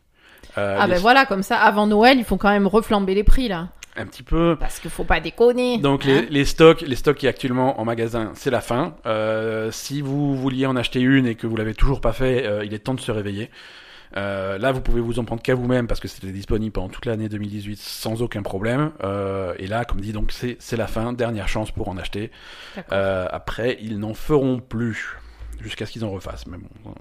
Euh, ah ben voilà, comme ça, avant Noël, il faut quand même reflamber les prix là, Un petit peu. parce qu'il faut pas déconner. Donc hein. les, les stocks, les stocks qui est actuellement en magasin, c'est la fin. Euh, si vous vouliez en acheter une et que vous l'avez toujours pas fait, euh, il est temps de se réveiller. Euh, là, vous pouvez vous en prendre qu'à vous-même parce que c'était disponible pendant toute l'année 2018 sans aucun problème. Euh, et là, comme dit, donc c'est la fin, dernière chance pour en acheter. Euh, après, ils n'en feront plus jusqu'à ce qu'ils en refassent. Mais bon,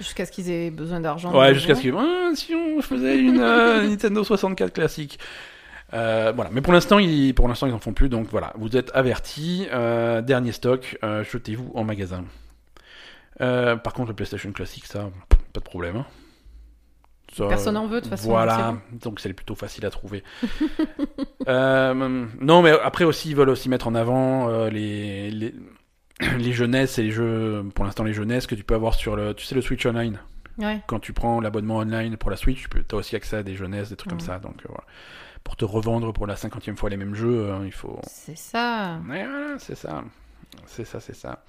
Jusqu'à ce qu'ils aient besoin d'argent. Ouais, jusqu'à ce que Ah, si on faisait une euh, Nintendo 64 classique. Euh, voilà, mais pour l'instant, ils, pour l'instant, ils en font plus. Donc voilà, vous êtes avertis. Euh, dernier stock, jetez-vous en magasin. Par contre, le PlayStation classique, ça, pas de problème. hein. Ça, Personne n'en veut, de toute façon, Voilà, donc c'est plutôt facile à trouver. <laughs> Euh, non, mais après aussi, ils veulent aussi mettre en avant euh, les, les <clears throat> les jeunesses et les jeux, pour l'instant les jeunesses que tu peux avoir sur le, tu sais, le Switch Online Ouais. quand tu prends l'abonnement online pour la Switch, tu as aussi accès à des jeunesses, des trucs comme ça. Donc euh, voilà. Pour te revendre pour la cinquantième fois les mêmes jeux, euh, il faut. C'est ça. Ouais, c'est ça. C'est ça, c'est ça.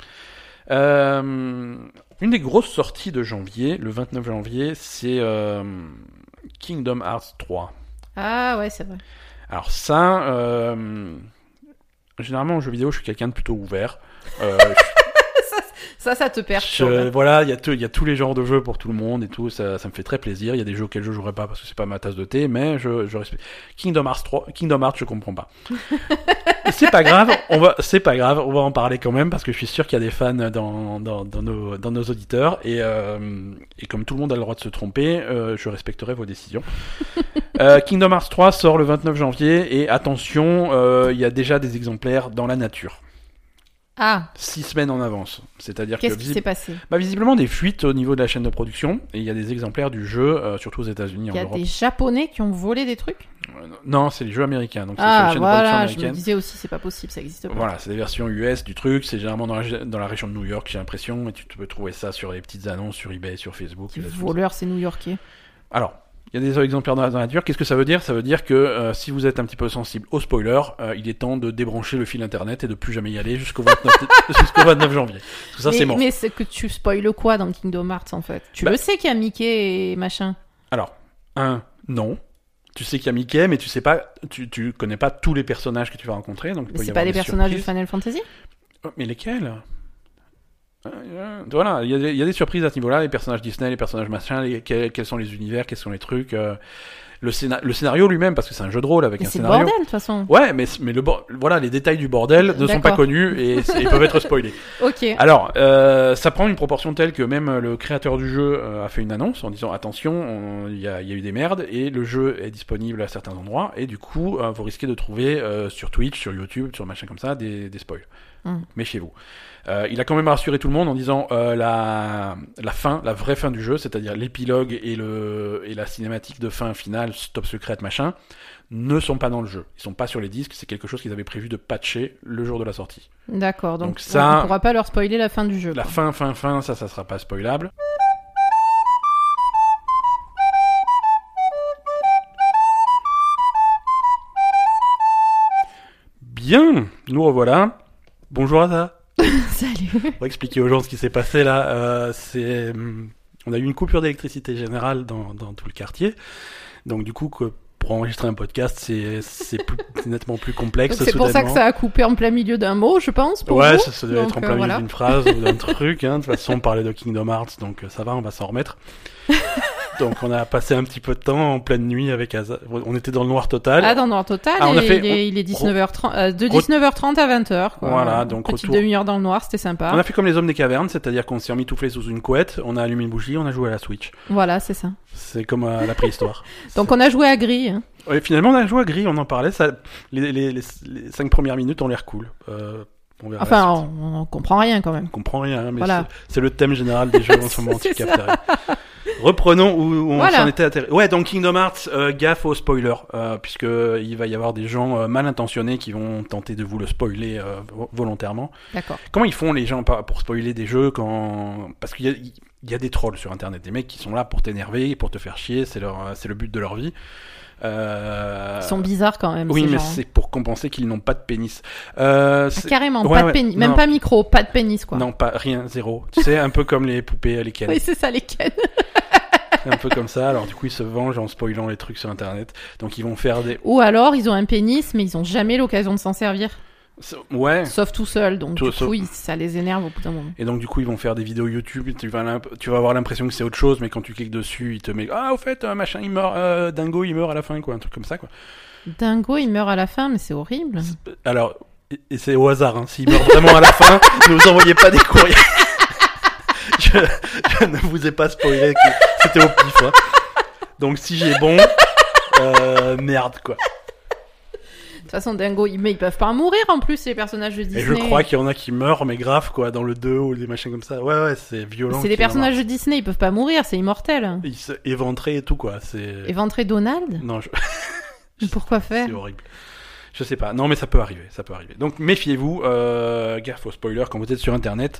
Euh, une des grosses sorties de janvier, le 29 janvier, c'est euh, Kingdom Hearts 3. Ah ouais, c'est vrai. Alors ça, généralement en jeu vidéo, je suis quelqu'un de plutôt ouvert. Euh, <laughs> Ça, ça te Je- perturbe. voilà, il y, y a tous les genres de jeux pour tout le monde et tout, ça, ça me fait très plaisir. Il y a des jeux auxquels je jouerai pas parce que c'est pas ma tasse de thé, mais je, je respecte. Kingdom Hearts 3, Kingdom Hearts, je comprends pas. <laughs> c'est pas grave, on va, c'est pas grave, on va en parler quand même parce que je suis sûr qu'il y a des fans dans, dans, dans nos, dans nos auditeurs et, euh, et comme tout le monde a le droit de se tromper, euh, je respecterai vos décisions. <laughs> Euh, Kingdom Hearts 3 sort le 29 janvier et attention, euh, il y a déjà des exemplaires dans la nature. Ah, Six semaines en avance. C'est-à-dire que qu'est-ce qui s'est passé bah, visiblement des fuites au niveau de la chaîne de production et il y a des exemplaires du jeu, euh, surtout aux États-Unis, Il en y a Europe. des Japonais qui ont volé des trucs Euh, Non, c'est les jeux américains, donc c'est sur la Ah, chaîne de voilà, production je me américaine. disais aussi, c'est pas possible, ça existe pas. Voilà, c'est des versions US du truc, c'est généralement dans la, dans la région de New York, j'ai l'impression, et tu peux trouver ça sur les petites annonces sur eBay, sur Facebook. Les et des trucs voleurs, c'est new-yorkais. Alors, il y a des exemplaires dans la dans la nature. Qu'est-ce que ça veut dire? Ça veut dire que euh, si vous êtes un petit peu sensible aux spoilers, euh, il est temps de débrancher le fil internet et de plus jamais y aller jusqu'au 29, <laughs> jusqu'au 29 janvier. Tout ça, mais c'est mort. mais c'est que tu spoiles quoi dans Kingdom Hearts en fait? Tu Bah- le sais qu'il y a Mickey et machin. Alors, un, non. Tu sais qu'il y a Mickey, mais tu sais pas, tu, tu connais pas tous les personnages que tu vas rencontrer, donc il peut Mais y c'est avoir pas les des personnages de surprises. Final Fantasy? Oh, Mais lesquels? Voilà, il y, a des- il y a des surprises à ce niveau-là, les personnages Disney, les personnages machin, les- quels, quels sont les univers, quels sont les trucs. euh, le, scéna- le scénario lui-même, parce que c'est un jeu de rôle avec Mais un c'est le scénario. bordel, de toute façon. Ouais, mais, mais le voilà, les détails du bordel ne sont pas connus et, c'est- peuvent être spoilés. <laughs> Ok. Alors, euh, ça prend une proportion telle que même le créateur du jeu euh, a fait une annonce en disant attention, on- il y a, il y a eu des merdes et le jeu est disponible à certains endroits et du coup, euh, vous risquez de trouver euh, sur Twitch, sur YouTube, sur machin comme ça, des, des spoils. Mm. Méfiez-vous. Euh, il a quand même rassuré tout le monde en disant euh, la, la fin, la vraie fin du jeu, c'est-à-dire l'épilogue et, le, et la cinématique de fin finale, top secrète, machin, ne sont pas dans le jeu. Ils sont pas sur les disques, c'est quelque chose qu'ils avaient prévu de patcher le jour de la sortie. D'accord. Donc, Donc ça- on ne pourra pas leur spoiler la fin du jeu. La quoi. fin, fin, fin, ça, ça sera pas spoilable. Bien, nous revoilà. Bonjour Asa. <laughs> Salut. On va expliquer aux gens ce qui s'est passé là. Euh, c'est, hum, on a eu une coupure d'électricité générale dans, dans tout le quartier. Donc du coup, que pour enregistrer un podcast, c'est, <laughs> nettement plus complexe. C'est pour ça que ça a coupé en plein milieu d'un mot, je pense. Pour Ouais, vous. ça, ça Donc, être en euh, plein milieu voilà. d'une phrase ou d'un <laughs> truc. Hein. De toute façon, on parlait de Kingdom Hearts, donc euh, ça va, on va s'en remettre. Donc on a passé un petit peu de temps en pleine nuit avec Asa. On était dans le noir total. Ah, dans le noir total, Ah, on a et fait- il, est, il est 19h30, euh, de Re- 19h30 à 20h. Quoi. Voilà, donc Petite retour- demi-heure dans le noir, c'était sympa. On a fait comme les hommes des cavernes, c'est-à-dire qu'on s'est emmitouflé sous une couette, on a allumé une bougie, on a joué à la Switch. Voilà, c'est ça. C'est comme à la préhistoire. <laughs> Donc on a joué à gris. hein. Ouais, finalement, on a joué à gris, on en parlait. Ça, les, les, les, les cinq premières minutes ont l'air cool. Euh, on verra la Enfin, on, on comprend rien quand même. On comprend rien, hein, mais Voilà. c'est- le thème général des jeux en <laughs> ce moment. Reprenons où, on Voilà. s'en était atterri. Ouais, dans Kingdom Hearts, euh, gaffe aux spoilers, euh, puisque il va y avoir des gens euh, mal intentionnés qui vont tenter de vous le spoiler euh, vo- volontairement. D'accord. Comment ils font les gens pour spoiler des jeux quand parce qu'il y a, il y a des trolls sur internet, des mecs qui sont là pour t'énerver, pour te faire chier, c'est leur c'est le but de leur vie. Euh, Ils sont bizarres quand même. oui, ces mais gens. c'est pour compenser qu'ils n'ont pas de pénis. Euh, Ah, Carrément, Ouais, pas ouais, de pénis. non. Même pas micro, pas de pénis quoi. non, pas rien, zéro. Tu sais, un peu comme les poupées à lesquelles. <laughs> Oui, c'est ça les ken. C'est un peu comme ça. Alors du coup, ils se vengent en spoilant les trucs sur internet. Donc ils vont faire des Ou alors ils ont un pénis, mais ils ont jamais l'occasion de s'en servir. Ouais. Sauf tout seul. Donc Tout- du sauf- coup, ils- ça les énerve au bout d'un moment. Et donc du coup, ils vont faire des vidéos YouTube. Tu vas l'imp- tu vas avoir l'impression que c'est autre chose, mais quand tu cliques dessus, il te met ah au fait, euh, machin, il meurt, euh, Dingo, il meurt à la fin, quoi, un truc comme ça, quoi. Dingo, il meurt à la fin, mais c'est horrible. Alors, et- c'est au hasard, hein. S'il meurt vraiment à la fin, ne vous envoyez pas des courriers. <laughs> je, je ne vous ai pas spoilé, c'était au pif. hein. Donc si j'ai bon, euh, merde quoi. De toute façon, Dingo, ils, mais ils peuvent pas mourir en plus, les personnages de Disney. Et je crois qu'il y en a qui meurent, mais grave quoi, dans le 2 ou des machins comme ça. Ouais ouais, c'est violent. C'est des personnages de Disney, ils peuvent pas mourir, c'est immortel. Ils se éventraient et tout quoi. C'est. Éventrer Donald Non, je- <laughs> Pourquoi <laughs> faire c'est horrible. Je sais pas. Non, mais ça peut arriver. Ça peut arriver. Donc méfiez-vous. Euh, gaffe aux spoilers quand vous êtes sur Internet.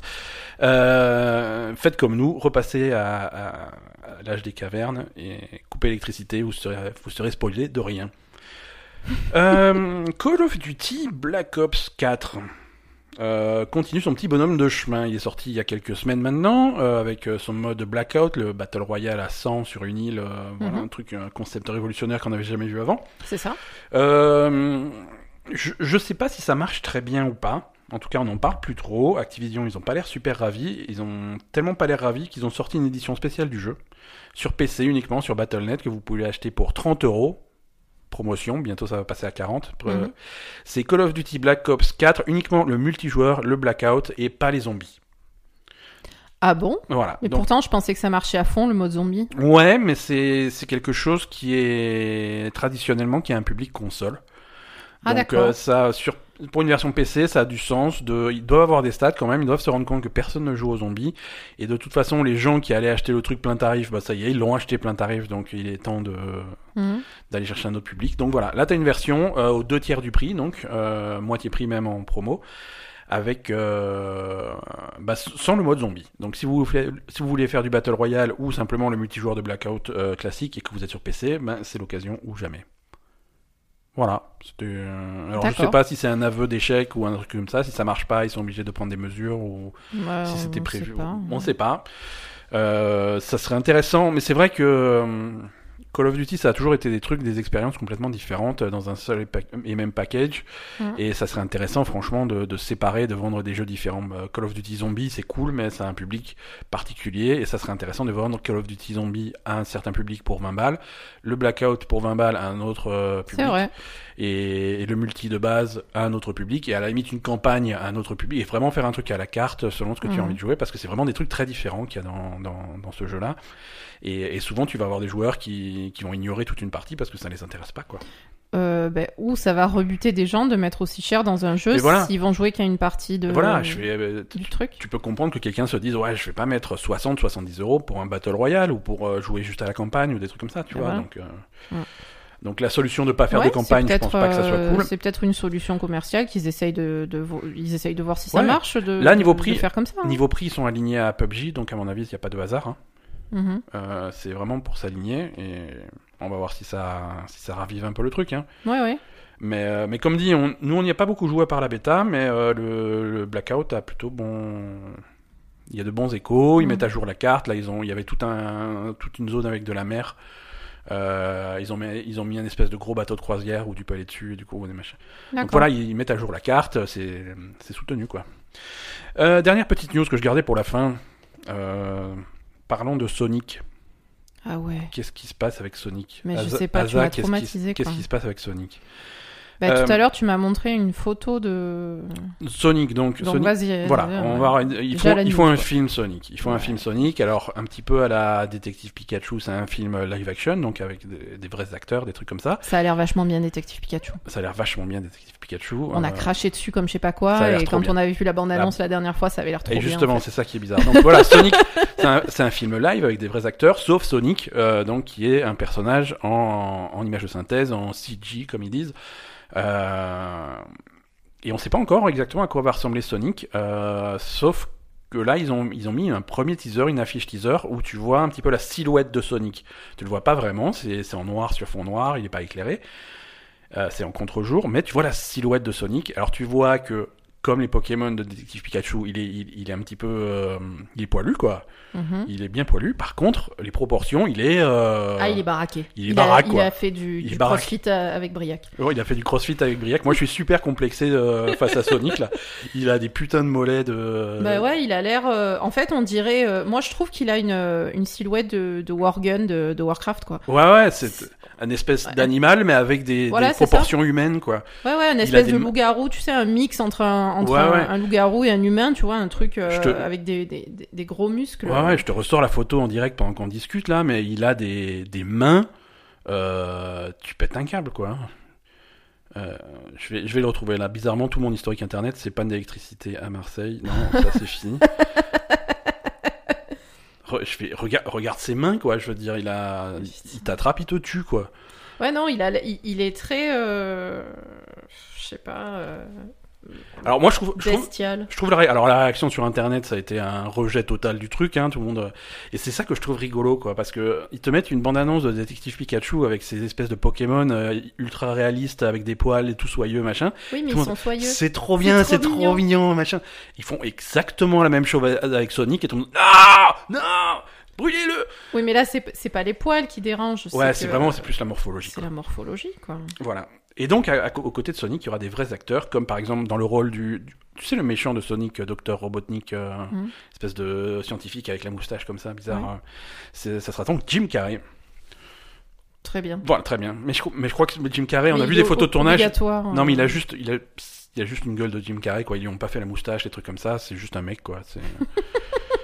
Euh, faites comme nous. Repassez à, à- à l'âge des cavernes et coupez l'électricité. Vous serez, vous serez spoilé de rien. Euh, Call of Duty Black Ops 4 euh, continue son petit bonhomme de chemin. Il est sorti il y a quelques semaines maintenant euh, avec son mode Blackout, le Battle Royale à 100 sur une île. euh, Voilà Mhm. un truc, un concept révolutionnaire qu'on n'avait jamais vu avant. C'est ça je, je sais pas si ça marche très bien ou pas. En tout cas, on n'en parle plus trop. Activision, ils ont pas l'air super ravis. Ils ont tellement pas l'air ravis qu'ils ont sorti une édition spéciale du jeu sur PC uniquement sur Battle.net que vous pouvez acheter pour 30 euros. Promotion, bientôt ça va passer à 40. Euh, Mhm. C'est Call of Duty Black Ops 4, uniquement le multijoueur, le blackout et pas les zombies. Ah bon? Voilà. Mais Donc- pourtant, je pensais que ça marchait à fond, le mode zombie. Ouais, mais c'est quelque chose qui est traditionnellement qui a un public console. Ah, Donc d'accord. euh, ça sur pour une version PC, ça a du sens de ils doivent avoir des stats quand même, ils doivent se rendre compte que personne ne joue aux zombies et de toute façon les gens qui allaient acheter le truc plein tarif, bah ça y est, ils l'ont acheté plein tarif donc il est temps de Mhm. d'aller chercher un autre public. Donc voilà, là tu as une version euh, aux deux tiers du prix, donc euh, moitié prix même en promo, avec euh, bah, sans le mode zombie. Donc si vous, voulez- si vous voulez faire du Battle Royale ou simplement le multijoueur de Blackout classique et que vous êtes sur PC, ben, c'est l'occasion ou jamais. Voilà. C'était, euh, Alors je sais pas si c'est un aveu d'échec ou un truc comme ça. Si ça marche pas, ils sont obligés de prendre des mesures ou Ouais, si c'était sait prévu. pas. On sait pas. Euh, ça serait intéressant, mais c'est vrai que euh, Call of Duty, ça a toujours été des trucs, des expériences complètement différentes euh, dans un seul et, même package. Mhm. Et ça serait intéressant, franchement, de, de séparer, de vendre des jeux différents. Euh, Call of Duty Zombie, c'est cool, mais c'est un public particulier. Et ça serait intéressant de vendre Call of Duty Zombie à un certain public pour 20 balles, le Blackout pour 20 balles à un autre euh, C'est public, vrai. Et, et le multi de base à un autre public, et à la limite une campagne à un autre public, et vraiment faire un truc à la carte selon ce que tu as Mhm. envie de jouer, parce que c'est vraiment des trucs très différents qu'il y a dans, dans, dans ce jeu-là. Et, et souvent, tu vas avoir des joueurs qui, qui vont ignorer toute une partie parce que ça les intéresse pas, quoi. Euh, ben, ou ça va rebuter des gens de mettre aussi cher dans un jeu voilà. s'ils vont jouer qu'à une partie de, voilà, je euh, du truc. tu peux comprendre que quelqu'un se dise ouais je vais pas mettre 60 70 euros pour un battle royale ou pour euh, jouer juste à la campagne ou des trucs comme ça tu vois donc euh, Ouais. Donc la solution de pas faire Ouais, de campagne c'est je pense peut-être, pas que ça soit euh, cool C'est peut-être une solution commerciale qu'ils essayent de, ils essayent de voir si ça marche. De, Là, niveau de prix- faire comme ça. hein. niveau prix ils sont alignés à PUBG donc à mon avis il n'y a pas de hasard hein. Mhm. Euh, c'est vraiment pour s'aligner et on va voir si ça si ça ravive un peu le truc hein. Ouais, ouais. mais euh, mais comme dit on, nous on n'y a pas beaucoup joué par la bêta mais euh, le, le blackout a plutôt bon il y a de bons échos ils Mhm. mettent à jour la carte là ils ont il y avait tout un toute une zone avec de la mer Euh, ils ont mis ils ont mis un espèce de gros bateau de croisière où tu peux aller dessus et du coup des machins. Donc voilà ils mettent à jour la carte c'est soutenu quoi. Euh, dernière petite news que je gardais pour la fin. Euh, parlons de Sonic. Ah ouais. qu'est-ce qui se passe avec Sonic? Mais je Asa- sais pas, tu Asa, m'as qu'est-ce qui- traumatisé, qu'est-ce qui se passe avec Sonic? Bah, Euh, Tout à l'heure, tu m'as montré une photo de. Sonic donc, Donc Sonic vas-y. Voilà, euh, on ouais. va un film Sonic. Il faut un Ouais. film Sonic. Alors un petit peu à la détective Pikachu, c'est un film live action, donc avec des, des vrais acteurs, des trucs comme ça. Ça a l'air vachement bien, Détective Pikachu. Ça a l'air vachement bien détective Pikachu. On a Euh, craché dessus comme je sais pas quoi, et quand bien. on avait vu la bande-annonce la dernière fois, ça avait l'air trop Et justement, en fait. c'est ça qui est bizarre. Donc voilà, Sonic, <laughs> c'est un, c'est un film live avec des vrais acteurs, sauf Sonic, euh, donc qui est un personnage en, en image de synthèse, en CG comme ils disent. Euh, et on sait pas encore exactement à quoi va ressembler Sonic, euh, sauf que là ils ont ils ont mis un premier teaser, une affiche teaser où tu vois un petit peu la silhouette de Sonic. Tu le vois pas vraiment, c'est en noir sur fond noir, il est pas éclairé. Euh, c'est en contre-jour, mais tu vois la silhouette de Sonic. Alors tu vois que comme les Pokémon de Détective Pikachu, il est, il, il est un petit peu, euh, il est poilu quoi. Mhm. Il est bien poilu. Par contre, les proportions, il est. euh, Ah, il est baraqué. il est baraque, il a fait du, crossfit euh, avec Briac. il a fait du CrossFit avec Briac. Moi, je suis super complexé euh, <laughs> face à Sonic là. Il a des putains de mollets de. Bah ouais, il a l'air. En fait, on dirait. Moi, je trouve qu'il a une, une silhouette de, de Wargun de, de Warcraft, quoi. Ouais, ouais, c'est un espèce d'animal, mais avec des, Voilà, des c'est proportions humaines, quoi. Ouais, ouais, une espèce des de loup-garou, tu sais, un mix entre un, entre Ouais, un, ouais. un loup-garou et un humain, tu vois, un truc euh, te- avec des, des, gros muscles. Ouais, ouais, je te ressors la photo en direct pendant qu'on discute là, mais il a des, des mains. Euh, tu pètes un câble, quoi. Euh, je, vais, je vais le retrouver là. Bizarrement, tout mon historique internet, c'est panne d'électricité à Marseille. Non, ça c'est fini. <laughs> Re- je fais, regarde, regarde ses mains, quoi. Je veux dire, il a, il t'attrape, il te tue, quoi. Ouais, non, il, a, il, il est très. euh, Je sais pas. euh, Alors moi, je trouve, je trouve. Je trouve la alors la réaction sur internet ça a été un rejet total du truc hein tout le monde euh, et c'est ça que je trouve rigolo quoi parce que ils te mettent une bande annonce de détective Pikachu avec ces espèces de Pokémon euh, ultra réalistes avec des poils et tout soyeux machin Oui, mais tout ils sont soyeux. c'est trop bien trop c'est trop mignon. mignon machin ils font exactement la même chose avec Sonic et tout le monde ah non brûlez-le Oui, mais là, c'est pas les poils qui dérangent. ouais c'est vraiment c'est plus la morphologie C'est la morphologie, quoi. Voilà. Et donc, à, à- aux côtés de Sonic, il y aura des vrais acteurs, comme par exemple dans le rôle du. du- tu sais, le méchant de Sonic, euh, Docteur Robotnik, euh, Mhm. espèce de scientifique avec la moustache comme ça, bizarre. Ouais. euh, c'est- ça sera donc Jim Carrey. Très bien. Voilà, très bien. Mais je, cro- mais je crois que Jim Carrey, on a vu des photos de tournage. obligatoire, Non, mais il a juste. Il a, il a juste une gueule de Jim Carrey, quoi. Ils lui ont pas fait la moustache, des trucs comme ça. C'est juste un mec, quoi. C'est. <laughs>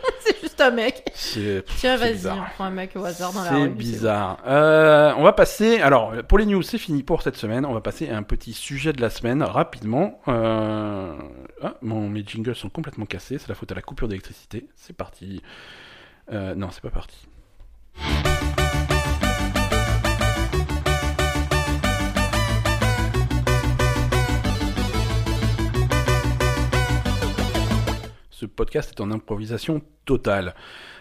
C'est juste un mec. c'est- Tiens, c'est vas-y, on prend un mec au hasard dans la C'est rue. bizarre. Euh, on va passer. Alors, pour les news, c'est fini pour cette semaine. On va passer à un petit sujet de la semaine rapidement. Euh... Ah, mon, mes jingles sont complètement cassés. C'est la faute à la coupure d'électricité. C'est parti. Euh, non, c'est pas parti. Ce podcast est en improvisation totale.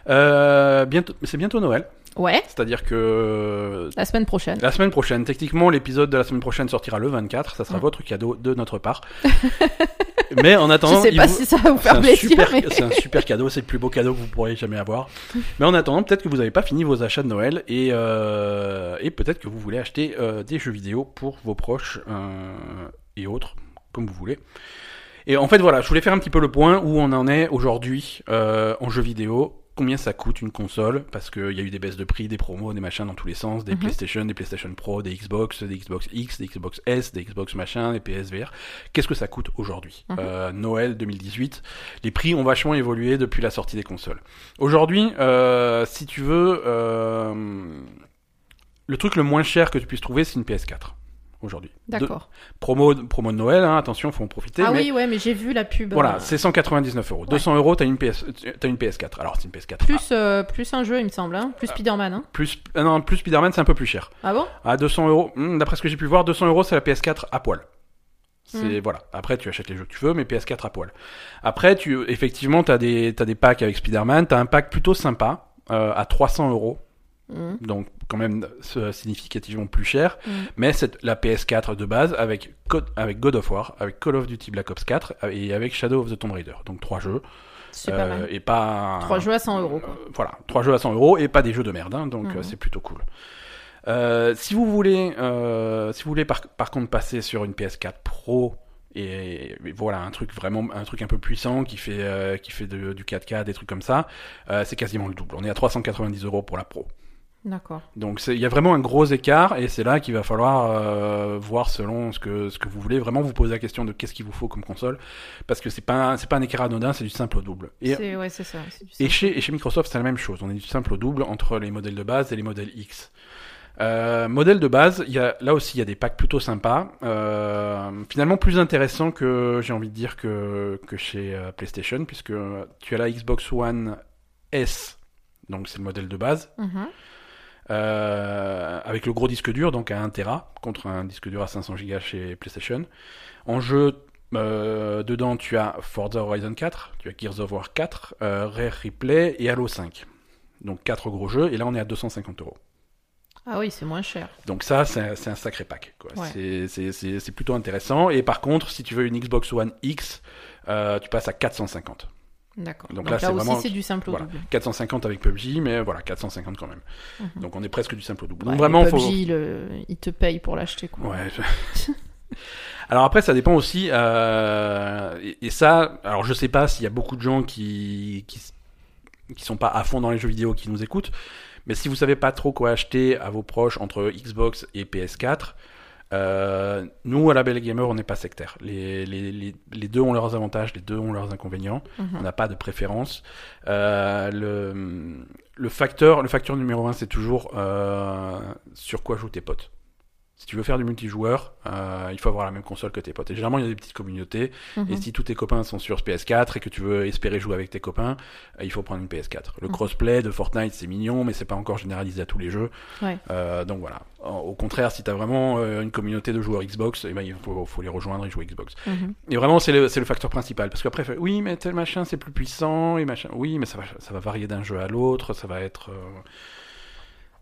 Euh, bientôt, c'est bientôt Noël, Ouais, c'est-à-dire que la semaine prochaine. la semaine prochaine, techniquement, l'épisode de la semaine prochaine sortira le 24. Ça sera votre cadeau de notre part. <laughs> Mais en attendant, je sais pas vous- si ça va vous faire plaisir. mais- c'est un super cadeau, c'est le plus beau cadeau que vous pourriez jamais avoir. Mais en attendant, peut-être que vous n'avez pas fini vos achats de Noël et, euh, et peut-être que vous voulez acheter euh, des jeux vidéo pour vos proches euh, et autres, comme vous voulez. Et en fait, voilà, je voulais faire un petit peu le point où on en est aujourd'hui euh, en jeux vidéo. Combien ça coûte une console? Parce qu'il y a eu des baisses de prix, des promos, des machins dans tous les sens, des Mhm. PlayStation, des PlayStation Pro, des Xbox, des Xbox X, des Xbox S, des Xbox machin, des PSVR. Qu'est-ce que ça coûte aujourd'hui? Mhm. Euh, Noël 2018. Les prix ont vachement évolué depuis la sortie des consoles. Aujourd'hui, euh, si tu veux, euh, le truc le moins cher que tu puisses trouver, c'est une PS4. Aujourd'hui. D'accord. Promo, promo de Noël, hein, attention, faut en profiter. Ah mais oui, ouais, mais j'ai vu la pub. voilà, euh, c'est 199 euros. 200 euros, t'as une, PS, t'as une PS4. Alors, c'est une PS4. Ah, plus, euh, plus un jeu, il me semble. Hein plus Spider-Man. Hein plus, ah non, plus Spider-Man, c'est un peu plus cher. ah bon? À 200 euros, hmm, d'après ce que j'ai pu voir, 200 euros, c'est la PS4 à poil. C'est Hmm. voilà. Après, tu achètes les jeux que tu veux, mais PS4 à poil. Après, tu effectivement, t'as des des packs avec Spider-Man. T'as un pack plutôt sympa euh, à 300 euros, Mhm. donc quand même significativement plus cher. Mhm. Mais c'est la PS4 de base avec God, avec God of War, avec Call of Duty Black Ops 4 et avec Shadow of the Tomb Raider. Donc trois jeux. C'est Euh, mal. Et pas Trois jeux à 100 euros. quoi. euh, voilà, trois jeux à 100 euros et pas des jeux de merde, hein, donc Mhm. euh, c'est plutôt cool. Si vous voulez, si vous voulez par, par contre passer sur une PS4 Pro et, et voilà un truc vraiment un truc un peu puissant qui fait qui fait de- du 4K des trucs comme ça, c'est quasiment le double. On est à 390 euros pour la Pro. D'accord. Donc il y a vraiment un gros écart et c'est là qu'il va falloir euh, voir selon ce que ce que vous voulez. Vraiment vous poser la question de qu'est-ce qu'il vous faut comme console parce que c'est pas c'est pas un écart anodin, c'est du simple au double. Et C'est ouais, c'est ça. c'est du et chez, et chez Microsoft, c'est la même chose. On est du simple au double entre les modèles de base et les modèles X. Euh, modèle de base, y a, là aussi, il y a des packs plutôt sympas. Euh, finalement, plus intéressants que, j'ai envie de dire, que, que chez PlayStation, puisque tu as la Xbox One S, donc c'est le modèle de base, Mhm. Euh, avec le gros disque dur, donc à 1 Tera, contre un disque dur à 500 Go chez PlayStation. En jeu, euh, dedans, tu as Forza Horizon 4, tu as Gears of War 4, euh, Rare Replay et Halo 5. Donc quatre gros jeux, et là on est à 250 euros. Ah oui, c'est moins cher. Donc ça, c'est un, sacré pack. Ouais. C'est- plutôt intéressant. Et par contre, si tu veux une Xbox One X, tu passes à 450. D'accord. Donc Donc, là, aussi, vraiment- c'est du simple au Voilà. double. 450 avec PUBG, mais voilà, 450 quand même. Mhm. Donc on est presque du simple au double. Ouais, Donc vraiment, faut... PUBG, le- il te paye pour l'acheter, quoi. Ouais. <laughs> alors après, ça dépend aussi. euh, et, et ça, alors je sais pas s'il y a beaucoup de gens qui, qui qui sont pas à fond dans les jeux vidéo qui nous écoutent, mais si vous savez pas trop quoi acheter à vos proches entre Xbox et PS4, euh, nous à la Belle Gamer, on n'est pas sectaire. Les, les, les, les deux ont leurs avantages, les deux ont leurs inconvénients. Mhm. On n'a pas de préférence. Euh, le, le facteur, le facteur numéro un, c'est toujours euh, sur quoi jouent tes potes. Si tu veux faire du multijoueur, euh, il faut avoir la même console que tes potes. Et généralement, il y a des petites communautés. Mhm. Et si tous tes copains sont sur PS4 et que tu veux espérer jouer avec tes copains, euh, il faut prendre une PS4. Le Mhm. crossplay de Fortnite, c'est mignon, mais c'est pas encore généralisé à tous les jeux. Ouais. Euh, donc voilà. Au contraire, si tu as vraiment euh, une communauté de joueurs Xbox, eh ben, il faut, faut les rejoindre et jouer Xbox. Mhm. Et vraiment, c'est le, le facteur principal. Parce qu'après, oui, mais tel machin, c'est plus puissant, et machin. Oui, mais ça va, ça va varier d'un jeu à l'autre, ça va être.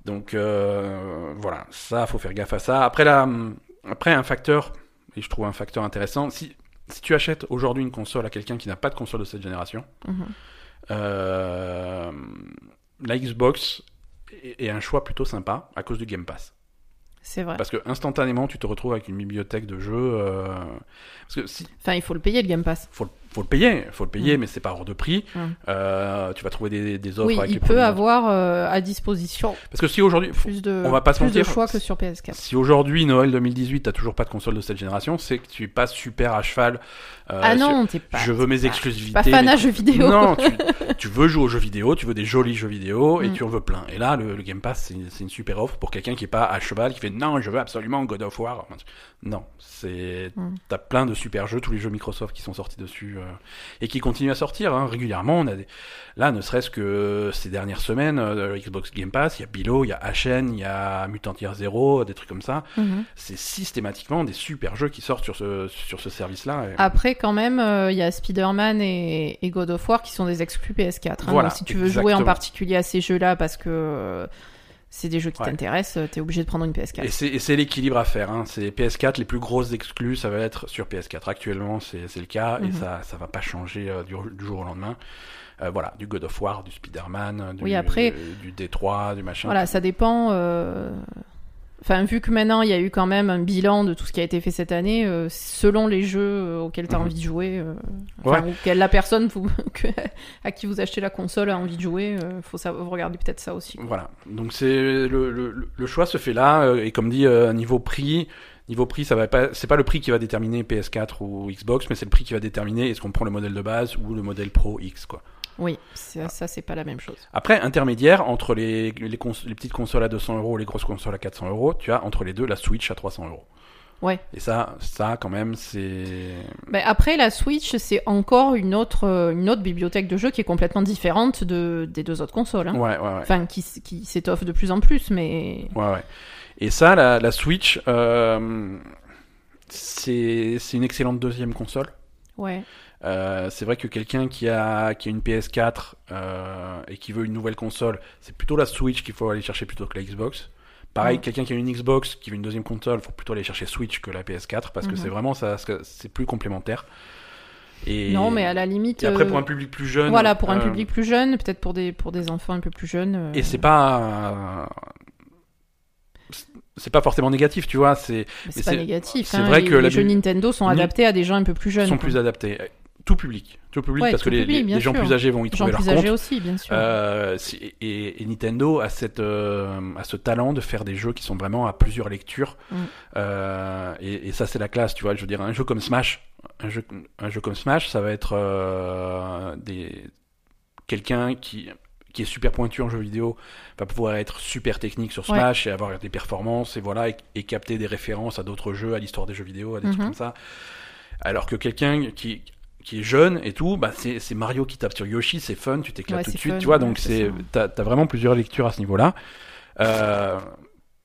Donc, euh, voilà, ça, faut faire gaffe à ça. Après, là, après, un facteur, et je trouve un facteur intéressant, si, si tu achètes aujourd'hui une console à quelqu'un qui n'a pas de console de cette génération, Mhm. euh, la Xbox est, est un choix plutôt sympa à cause du Game Pass. C'est vrai. Parce que instantanément, tu te retrouves avec une bibliothèque de jeux. euh, Parce que si, Enfin, il faut le payer, le Game Pass. faut, le- faut le payer, faut le payer, Mm. mais c'est pas hors de prix. Mm. Euh, tu vas trouver des, des offres Oui, avec il les peut avoir euh, à disposition Parce que si aujourd'hui, on va pas se plus de choix que sur PS4. si aujourd'hui Noël 2018 t'as toujours pas de console de cette génération, c'est que tu es pas super à cheval. euh, ah non, t'es pas. je veux mes exclusivités. Pas fan à jeux vidéo. Non, tu, <laughs> tu veux jouer aux jeux vidéo, tu veux des jolis jeux vidéo et Mm. tu en veux plein. Et là, le, le Game Pass, c'est c'est une super offre pour quelqu'un qui est pas à cheval, qui fait non, je veux absolument God of War. Non, c'est Mm. t'as plein de super jeux, tous les jeux Microsoft qui sont sortis dessus euh, et qui continuent à sortir hein, régulièrement. On a des... Là, ne serait-ce que ces dernières semaines, euh, Xbox Game Pass, il y a Bilo, il y a HN, il y a Mutant Year Zero, des trucs comme ça. Mhm. C'est systématiquement des super jeux qui sortent sur ce, sur ce service-là. et- Après, quand même, euh, il y a Spider-Man et, et God of War qui sont des exclus PS4. hein. Voilà, Donc, si tu veux jouer en particulier à ces jeux-là, parce que c'est des jeux qui Ouais. t'intéressent, t'es obligé de prendre une PS4. Et c'est, l'équilibre à faire. Hein. C'est PS4, les plus grosses exclus, ça va être sur PS4. Actuellement, c'est, le cas et Mhm. ça, ça va pas changer euh, du, du jour au lendemain. Euh, voilà, du God of War, du Spider-Man, euh, du, Oui, après- du D3, du machin. Voilà, ça dépend. euh, Enfin, vu que maintenant il y a eu quand même un bilan de tout ce qui a été fait cette année, euh, selon les jeux euh, auxquels tu as Mhm. envie de jouer, euh, enfin, la personne vous- <laughs> à qui vous achetez la console a envie de jouer, euh, faut ça, vous regarder peut-être ça aussi. quoi. Voilà, donc c'est le, le, le choix se fait là et comme dit niveau prix, niveau prix ça va pas c'est pas le prix qui va déterminer PS4 ou Xbox mais c'est le prix qui va déterminer est-ce qu'on prend le modèle de base ou le modèle Pro X quoi. Oui, c'est- ça c'est pas la même chose. Après intermédiaire entre les les, cons- les petites consoles à 200 euros les grosses consoles à 400 euros, tu as entre les deux la Switch à 300 euros. Ouais. Et ça ça quand même c'est Ben, après, la Switch, c'est encore une autre, une autre bibliothèque de jeux qui est complètement différente de, des deux autres consoles. hein. ouais ouais ouais. Enfin, qui, qui s'étoffe de plus en plus, mais. Ouais, ouais. Et ça, la, la Switch, euh, c'est c'est une excellente deuxième console. Ouais. Euh, c'est vrai que quelqu'un qui a, qui a une PS4 euh, et qui veut une nouvelle console, c'est plutôt la Switch qu'il faut aller chercher plutôt que la Xbox. Pareil, Ouais. quelqu'un qui a une Xbox, qui veut une deuxième console, il faut plutôt aller chercher Switch que la PS4 parce que c'est vraiment ça, c'est plus complémentaire. Et, Non, mais à la limite. et après euh, pour un public plus jeune. Voilà, pour un euh, public plus jeune, peut-être pour des, pour des enfants un peu plus jeunes. euh, Et c'est pas. C'est pas forcément négatif, tu vois. C'est pas négatif. c'est hein, vrai les, que la les jeux Nintendo sont adaptés à des gens un peu plus jeunes. sont quoi. plus adaptés. Tout public, tout public Ouais, parce que tout les, public, les- les gens sûr. plus âgés vont y trouver leur plus compte. âgés aussi, bien sûr. Euh, et, et Nintendo a, cette, euh, a ce talent de faire des jeux qui sont vraiment à plusieurs lectures. Mm. Euh, et, et ça, c'est la classe, tu vois. Je veux dire, un jeu comme Smash, un jeu, un jeu comme Smash, ça va être des quelqu'un qui qui est super pointu en jeu vidéo va pouvoir être super technique sur Ouais. Smash et avoir des performances et voilà et, et capter des références à d'autres jeux, à l'histoire des jeux vidéo, à des trucs Mhm. comme ça. Alors que quelqu'un qui qui est jeune et tout, bah c'est Mario qui tape sur Yoshi, c'est fun, tu t'éclates Ouais, tout de suite, fun, tu vois. ouais, donc c'est t'as t'as vraiment plusieurs lectures à ce niveau-là. Euh,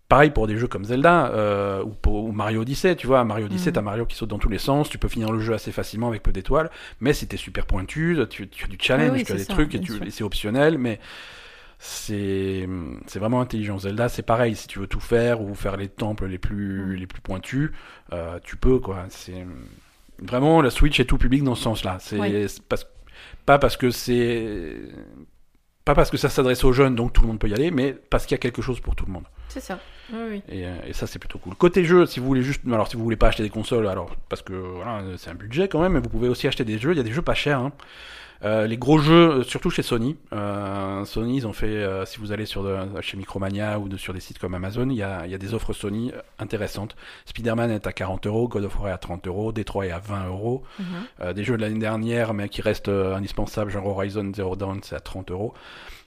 pareil pour des jeux comme Zelda euh, ou, pour- ou Mario Odyssey, tu vois. Mario Odyssey, Mhm. t'as Mario qui saute dans tous les sens, tu peux finir le jeu assez facilement avec peu d'étoiles, mais t'es super pointu, tu, tu as du challenge, Oui, oui, tu as des ça, trucs et, c'est optionnel, mais c'est c'est vraiment intelligent. Zelda, c'est pareil. Si tu veux tout faire ou faire les temples les plus Mhm. les plus pointus, euh, tu peux quoi. C'est vraiment la Switch est tout public dans ce sens-là. C'est pas parce que c'est pas parce que ça s'adresse aux jeunes, donc tout le monde peut y aller, mais parce qu'il y a quelque chose pour tout le monde. C'est ça. Oui, oui. Et, euh, et ça, c'est plutôt cool. Côté jeu, si vous voulez juste, alors si vous voulez pas acheter des consoles, alors parce que voilà, c'est un budget quand même, mais vous pouvez aussi acheter des jeux. Il y a des jeux pas chers. hein. Euh, les gros jeux, euh, surtout chez Sony. Euh, Sony, ils ont fait, euh, si vous allez sur de- chez Micromania ou de, sur des sites comme Amazon, il y a, y a des offres Sony euh, intéressantes. Spider-Man est à 40 euros, God of War est à 30 euros, Detroit est à 20 euros. Mhm. Euh, des jeux de l'année dernière, mais qui restent euh, indispensables, genre Horizon Zero Dawn, c'est à 30 euros.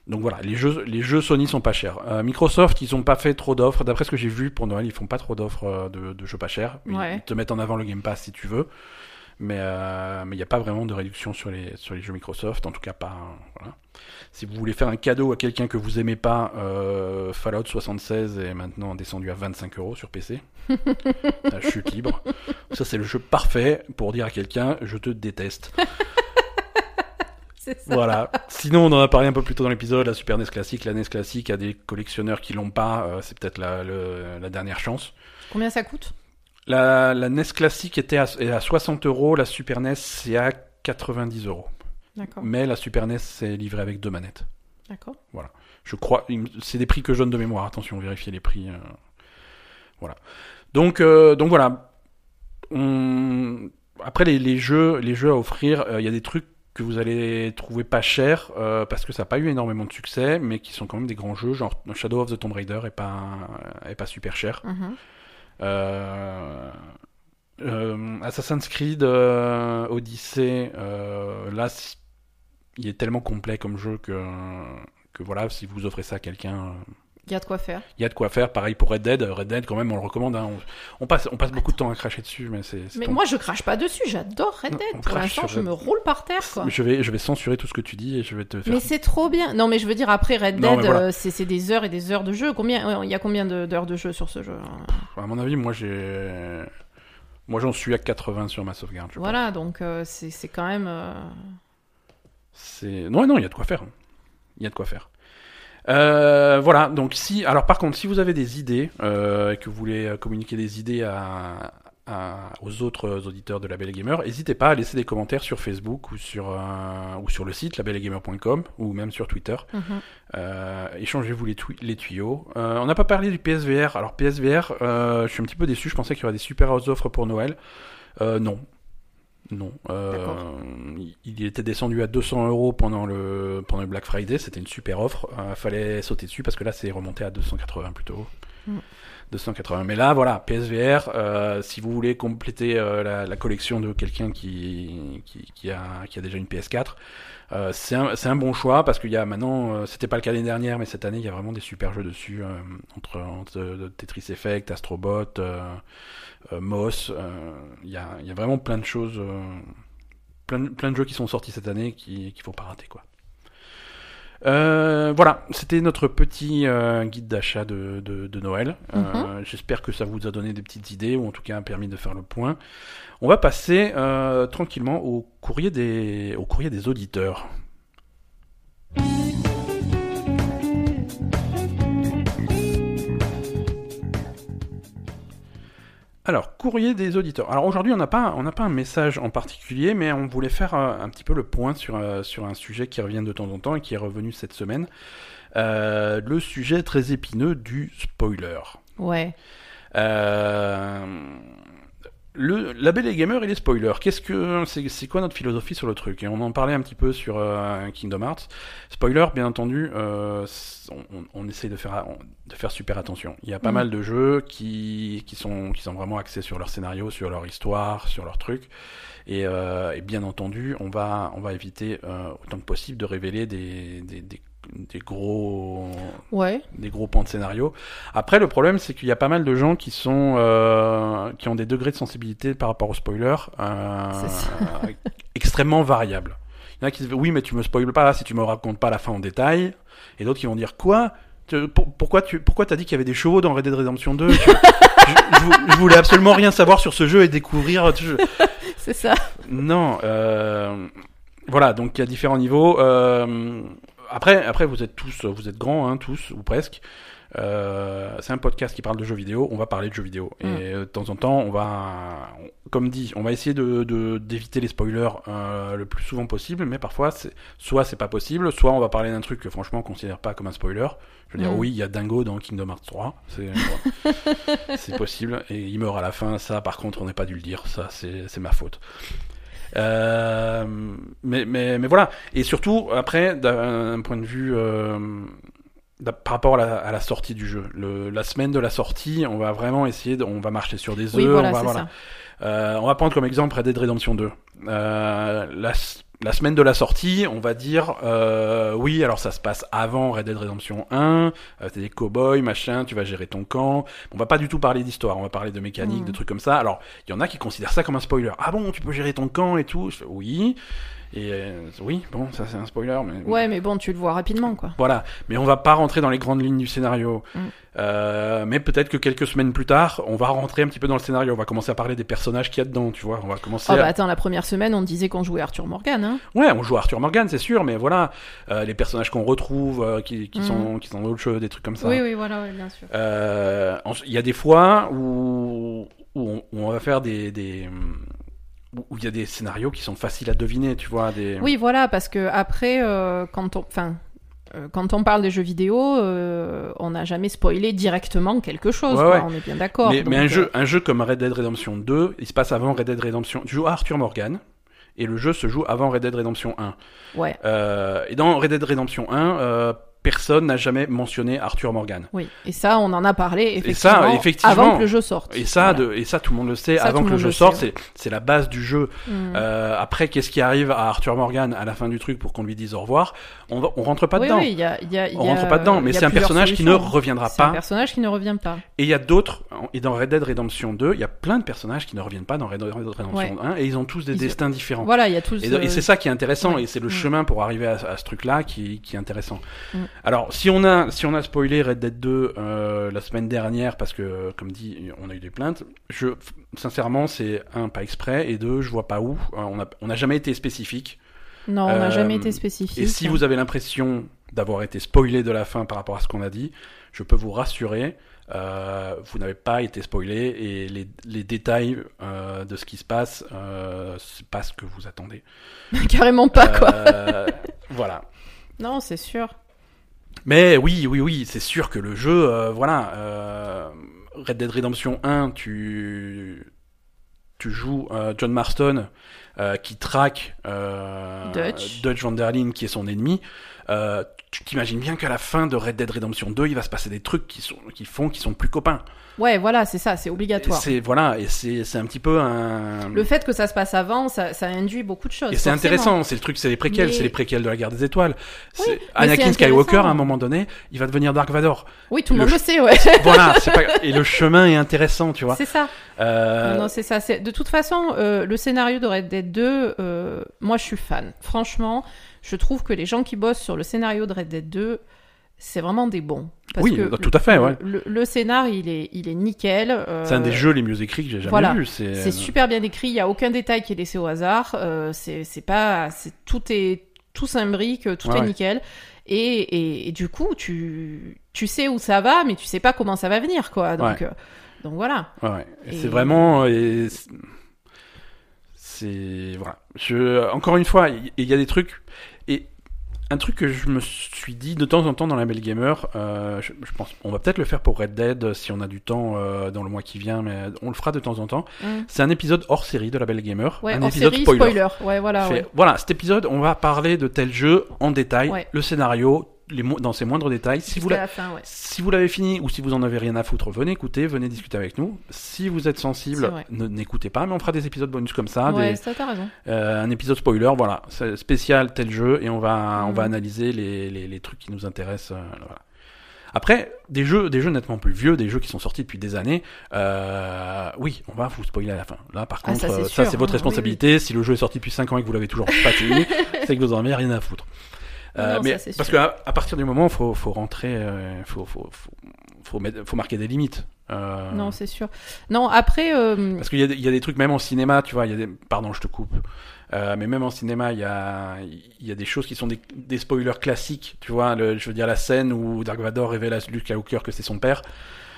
Donc voilà, les jeux, les jeux Sony sont pas chers. Euh, Microsoft, ils ont pas fait trop d'offres. D'après ce que j'ai vu pour Noël, ils font pas trop d'offres euh, de, de jeux pas chers. Ils, Ouais. ils te mettent en avant le Game Pass si tu veux. Mais euh, mais il n'y a pas vraiment de réduction sur les, sur les jeux Microsoft, en tout cas pas. Voilà. Si vous voulez faire un cadeau à quelqu'un que vous aimez pas, euh, Fallout 76 est maintenant descendu à 25 euros sur PC. La chute libre. Ça, c'est le jeu parfait pour dire à quelqu'un je te déteste. <laughs> Voilà. Sinon, on en a parlé un peu plus tôt dans l'épisode, la Super NES classique, la NES classique, à des collectionneurs qui l'ont pas, euh, c'est peut-être la, la dernière chance. Combien ça coûte? La, la NES classique était à, est à 60 euros, la Super NES c'est à 90 euros. D'accord. Mais la Super NES c'est livré avec deux manettes. D'accord. Je crois, c'est des prix que je donne de mémoire. Attention, vérifiez les prix. euh, Voilà. Donc, euh, donc voilà. On- Après les, les jeux, les jeux à offrir, euh, il y a des trucs que vous allez trouver pas chers euh, parce que ça n'a pas eu énormément de succès, mais qui sont quand même des grands jeux. Genre Shadow of the Tomb Raider est pas est pas super cher. Euh, Assassin's Creed euh, Odyssey, euh, là, il est tellement complet comme jeu que, que voilà, si vous offrez ça à quelqu'un, euh, Il y a de quoi faire. il y a de quoi faire. Pareil pour Red Dead. Red Dead, quand même, on le recommande. hein. On, on passe, on passe beaucoup de temps à cracher dessus, mais c'est. Mais ton- moi, je crache pas dessus. J'adore Red Non, Dead. on Pour l'instant, je Red me roule par terre, quoi. Je vais, je vais censurer tout ce que tu dis et je vais te faire. Mais c'est trop bien. Non, mais je veux dire, après Red Non, Dead, voilà. euh, c'est des heures et des heures de jeu. Combien Il y a combien d'heures de jeu sur ce jeu? Hein À mon avis, moi, j'ai. Moi, j'en suis à 80 sur ma sauvegarde. je pense. Voilà, donc euh, c'est c'est quand même. euh, C'est non, non, il y a de quoi faire. Il y a de quoi faire. Euh, voilà, donc si, alors par contre, si vous avez des idées euh, et que vous voulez euh, communiquer des idées à, à- aux autres auditeurs de La Belle Gamer, n'hésitez pas à laisser des commentaires sur Facebook ou sur, euh, ou sur le site labellegamer.com ou même sur Twitter. Mhm. Euh, échangez-vous les, tuyaux. Euh, on n'a pas parlé du PSVR. Alors PSVR, euh, je suis un petit peu déçu. Je pensais qu'il y aurait des super offres pour Noël. Euh, non. Non. Euh, il- était descendu à 200 euros pendant le, pendant le Black Friday. C'était une super offre. Euh, fallait sauter dessus parce que là, c'est remonté à 280 plutôt. Mm. 280. Mais là, voilà, PSVR, euh, si vous voulez compléter euh, la, la collection de quelqu'un qui, qui, qui, a, qui a déjà une PS4, euh, c'est un, bon choix parce qu'il y a maintenant, c'était pas le cas l'année dernière, mais cette année, il y a vraiment des super jeux dessus, entre, entre Tetris Effect, Astrobot, Moss, euh, il y, a, il y a vraiment plein de choses, euh, plein, de- plein de jeux qui sont sortis cette année qui- qu'il faut pas rater, quoi. Euh, voilà, c'était notre petit euh, guide d'achat de, de, de Noël. Euh, J'espère que ça vous a donné des petites idées ou en tout cas a permis de faire le point. On va passer euh, tranquillement au courrier des, au courrier des auditeurs. Alors, courrier des auditeurs. Alors aujourd'hui, on n'a pas, on n'a pas un message en particulier, mais on voulait faire euh, un petit peu le point sur, euh, sur un sujet qui revient de temps en temps et qui est revenu cette semaine. Euh, le sujet très épineux du spoiler. Ouais. Le, la et gamer et les spoilers. Qu'est-ce que c'est, c'est quoi notre philosophie sur le truc? Et on en parlait un petit peu sur euh, Kingdom Hearts. Spoiler, bien entendu, euh, on, on, essaye de faire de faire super attention. Il y a pas Mhm. mal de jeux qui qui sont qui sont vraiment axés sur leur scénario, sur leur histoire, sur leur truc. Et, euh, et bien entendu, on va on va éviter autant que possible de révéler des des, des, des gros Ouais. des gros pans de scénario. Après, le problème, c'est qu'il y a pas mal de gens qui sont euh, qui ont des degrés de sensibilité par rapport au spoiler euh, <laughs> extrêmement variables. Il y en a qui disent oui, mais tu me spoiles pas si tu me racontes pas la fin en détail, et d'autres qui vont dire quoi? Tu- pour- Pourquoi tu pourquoi t'as dit qu'il y avait des chevaux dans Red Dead Redemption 2 Je- je, je vou- je voulais absolument rien savoir sur ce jeu et découvrir. je- <laughs> C'est ça. non, euh, voilà, donc il y a différents niveaux. Euh, après, après, vous êtes tous, vous êtes grands, hein, tous ou presque. Euh, c'est un podcast qui parle de jeux vidéo. On va parler de jeux vidéo et Mm. euh, de temps en temps, on va, comme dit, on va essayer de d'éviter les spoilers euh, le plus souvent possible. Mais parfois, soit c'est pas possible, soit on va parler d'un truc que franchement on considère pas comme un spoiler. Je veux dire, Mm. oui, il y a Dingo dans Kingdom Hearts 3, <laughs> c'est possible et il meurt à la fin. Ça, par contre, on n'est pas dû le dire. Ça, c'est c'est ma faute. Euh, mais, mais, mais voilà. Et surtout, après, d'un point de vue euh, par rapport à la, à la sortie du jeu, le, la semaine de la sortie, on va vraiment essayer, de, on va marcher sur des œufs. Oui, voilà, on va, c'est voilà. ça. Euh, on va prendre comme exemple Red Dead Redemption 2. Euh, la, s- la semaine de la sortie, on va dire euh, oui, alors ça se passe avant Red Dead Redemption 1, euh, t'es des cowboys, machin, tu vas gérer ton camp. On va pas du tout parler d'histoire, on va parler de mécanique, de trucs comme ça. Alors, il y en a qui considèrent ça comme un spoiler. Ah bon, tu peux gérer ton camp et tout? Je fais, Oui. Et euh, oui, bon, ça c'est un spoiler, mais Ouais, mais bon, tu le vois rapidement, quoi. voilà, mais on va pas rentrer dans les grandes lignes du scénario. Mm. Euh, mais peut-être que quelques semaines plus tard, on va rentrer un petit peu dans le scénario. On va commencer à parler des personnages qu'il y a dedans, tu vois. On va commencer. Oh à- bah attends, la première semaine, on disait qu'on jouait Arthur Morgan, hein. Ouais, on joue Arthur Morgan, c'est sûr, mais voilà, euh, les personnages qu'on retrouve, euh, qui, qui Mm. sont qui sont dans d'autres jeux, des trucs comme ça. Oui, oui, voilà, bien sûr. Euh, Il y a des fois où, où, on, où on va faire des, des où il y a des scénarios qui sont faciles à deviner, tu vois. Des... Oui, voilà, parce que après, euh, quand on, enfin, euh, quand on parle des jeux vidéo, euh, on n'a jamais spoilé directement quelque chose. Ouais, quoi, ouais. On est bien d'accord. Mais, mais un, jeu, un jeu comme Red Dead Redemption 2, il se passe avant Red Dead Redemption. Tu joues à Arthur Morgan, et le jeu se joue avant Red Dead Redemption 1. euh, Ouais. Et dans Red Dead Redemption 1, euh, personne n'a jamais mentionné Arthur Morgan. Oui. Et ça, on en a parlé Et effectivement, ça, effectivement, avant que le jeu sorte. Et ça, Voilà. de, et ça, tout le monde le sait, Ça, avant que le jeu le sorte, c'est, c'est la base du jeu. Mm. Euh, après, qu'est-ce qui arrive à Arthur Morgan à la fin du truc pour qu'on lui dise au revoir? On, on rentre pas oui, dedans. oui, y a, y a, on y a- rentre pas dedans, mais c'est un personnage qui ne reviendra C'est un pas. personnage qui ne revient pas. Et il y a d'autres, et dans Red Dead Redemption 2, il y a plein de personnages qui ne reviennent pas dans Red Dead Redemption Ouais. 1, et ils ont tous des Ils- destins différents. Voilà, il y a tout Et, ce- et c'est ça qui est intéressant, Ouais. et c'est le Mm. chemin pour arriver à, à ce truc-là qui, qui est intéressant. Alors, si on a si on a spoilé Red Dead 2 euh, la semaine dernière parce que, comme dit, on a eu des plaintes, je sincèrement c'est un pas exprès et deux je vois pas où. Euh, on a on n'a jamais été spécifique. Non, on n'a Euh, jamais été spécifique. Et si vous avez l'impression d'avoir été spoilé de la fin par rapport à ce qu'on a dit, je peux vous rassurer, euh, vous n'avez pas été spoilé et les, les détails euh, de ce qui se passe, euh, c'est pas ce que vous attendez. <laughs> Carrément pas, quoi. Voilà. Non, c'est sûr. Mais oui, oui, oui, c'est sûr que le jeu, euh, voilà, euh, Red Dead Redemption 1, tu, tu joues euh, John Marston euh, qui traque euh, Dutch. Linde qui est son ennemi. Euh, tu t'imagines bien qu'à la fin de Red Dead Redemption 2, il va se passer des trucs qui, sont, qui font qu'ils sont plus copains. Ouais, voilà, c'est ça, c'est obligatoire. C'est voilà, et c'est un petit peu un. Le fait que ça se passe avant, ça, ça induit beaucoup de choses. Et c'est intéressant, c'est le truc, c'est les préquels, Mais- c'est les préquels de la guerre des étoiles. Anakin Skywalker, à un moment donné, il va devenir Dark Vador. Oui, tout le Le monde le sait, ouais. <laughs> voilà, pas... <laughs> et le chemin est intéressant, tu vois. C'est ça. Euh, Non, non, c'est ça. De toute façon, euh, le scénario de Red Dead 2, euh, moi, je suis fan. Franchement, je trouve que les gens qui bossent sur le scénario de Red Dead 2, c'est vraiment des bons. Parce Oui, que tout à fait, le, ouais. Le, le scénar, il est, il est nickel. euh, C'est un des jeux les mieux écrits que j'ai jamais voilà. vu. C'est C'est super bien écrit. Il y a aucun détail qui est laissé au hasard. euh, c'est pas, c'est tout est tout s'imbrique, tout Ouais, est ouais. nickel. Et, et, et du coup, tu tu sais où ça va, mais tu sais pas comment ça va venir, quoi. Donc euh, donc voilà. Et C'est vraiment. c'est- voilà. Je encore une fois, il y, a des trucs un truc que je me suis dit de temps en temps dans la Belle Gamer. euh, je, je pense, on va peut-être le faire pour Red Dead euh, si on a du temps euh, dans le mois qui vient, mais on le fera de temps en temps. Mm. C'est un épisode hors série de la Belle Gamer, Ouais, un épisode série, spoiler. spoiler. Ouais, voilà. Ouais. Voilà, cet épisode, on va parler de tel jeu en détail, Ouais. le scénario, les mo- dans ses moindres détails. Si vous la- la fin, ouais. si vous l'avez fini ou si vous en avez rien à foutre, venez écouter, venez discuter avec nous. Si vous êtes sensible, n'écoutez pas, mais on fera des épisodes bonus comme ça, ouais, des- ça t'as raison. euh, un épisode spoiler, voilà, spécial tel jeu, et on va, on Mhm. va analyser les, les, les trucs qui nous intéressent. euh, voilà. Après, des jeux, des jeux nettement plus vieux, des jeux qui sont sortis depuis des années, euh, oui, on va vous spoiler à la fin. Là, par Ah, contre, ça, c'est ça, sûr, c'est votre hein, oui, responsabilité. Si le jeu est sorti depuis 5 ans et que vous l'avez toujours pas fini, <laughs> c'est que vous en avez rien à foutre. Euh, Non, mais ça, parce qu'à à partir du moment, faut, faut rentrer, euh, faut, faut, faut, faut, mettre- faut marquer des limites. Euh, Non, c'est sûr. Non, après, euh, parce qu'il y, a des- il y a des trucs, même en cinéma, tu vois, il y a des... Pardon, je te coupe. Mais même en cinéma, il y a, il y a des choses qui sont des, des spoilers classiques, tu vois. Le, je veux dire, la scène où Dark Vador révèle à Luke Skywalker que c'est son père.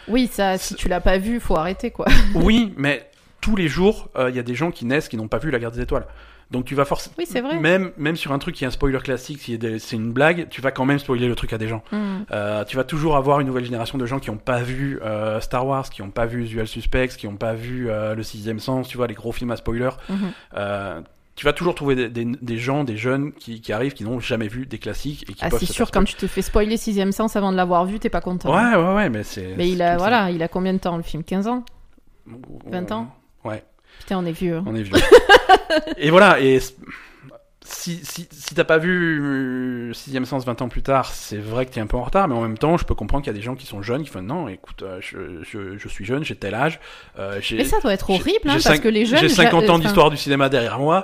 oui, ça, si tu l'as pas vu, faut arrêter, quoi. Oui, mais tous les jours, il y a des gens qui naissent qui n'ont pas vu la guerre des étoiles. Donc tu vas forcément... Oui, c'est vrai. Même, même sur un truc qui est un spoiler classique, si c'est une blague, tu vas quand même spoiler le truc à des gens. Hmm. Euh, tu vas toujours avoir une nouvelle génération de gens qui n'ont pas vu euh, Star Wars, qui n'ont pas vu Usual Suspects, qui n'ont pas vu euh, Le Sixième Sens, tu vois, les gros films à spoiler. Mhm. Euh, tu vas toujours trouver des, des, des gens, des jeunes qui, qui arrivent, qui n'ont jamais vu des classiques et qui Ah, peuvent c'est sûr, quand tu te fais spoiler Sixième Sens avant de l'avoir vu, t'es pas content. Ouais, ouais, ouais, mais c'est. Mais il a, ça. voilà, il a combien de temps le film? 15 ans? 20 ans? Ouais, Putain, on est vieux. hein. on est vieux. <laughs> et voilà, et si, si, si t'as pas vu euh, Sixième Sens 20 ans plus tard, c'est vrai que t'es un peu en retard, mais en même temps, je peux comprendre qu'il y a des gens qui sont jeunes qui font non, écoute, euh, je, je, je suis jeune, j'ai tel âge, euh. Mais ça doit être horrible, hein, parce que les jeunes. J'ai 50 ja- ans d'histoire du cinéma derrière moi,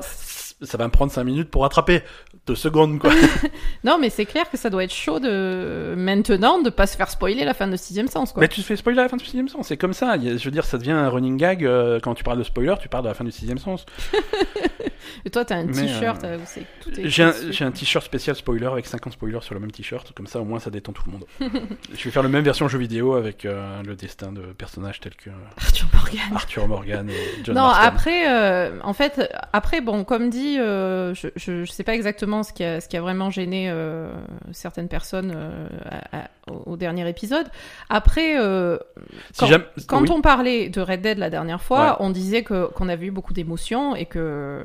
ça va me prendre 5 minutes pour rattraper. 2 secondes, quoi. <laughs> Non, mais c'est clair que ça doit être chaud de maintenant de pas se faire spoiler la fin de Sixième Sens, quoi. Mais tu te fais spoiler la fin du sixième sens, c'est comme ça. Je veux dire, ça devient un running gag. euh, quand tu parles de spoiler, tu parles de la fin du sixième sens. <laughs> Et toi, t'as un t-shirt euh, euh, où c'est tout J'ai un, t-shirt spécial spoiler avec 50 spoilers sur le même t-shirt. Comme ça, au moins, ça détend tout le monde. <laughs> je vais faire la même version jeu vidéo avec euh, le destin de personnages tels que Arthur Morgan. Arthur Morgan et John non, Marston. après, en fait, après, bon, comme dit, euh, je, je sais pas exactement ce qui a, ce qui a vraiment gêné euh, certaines personnes euh, à- à- au, dernier épisode. Après, Si quand- jamais- quand oui. on parlait de Red Dead la dernière fois, Ouais. on disait que qu'on avait eu beaucoup d'émotions et que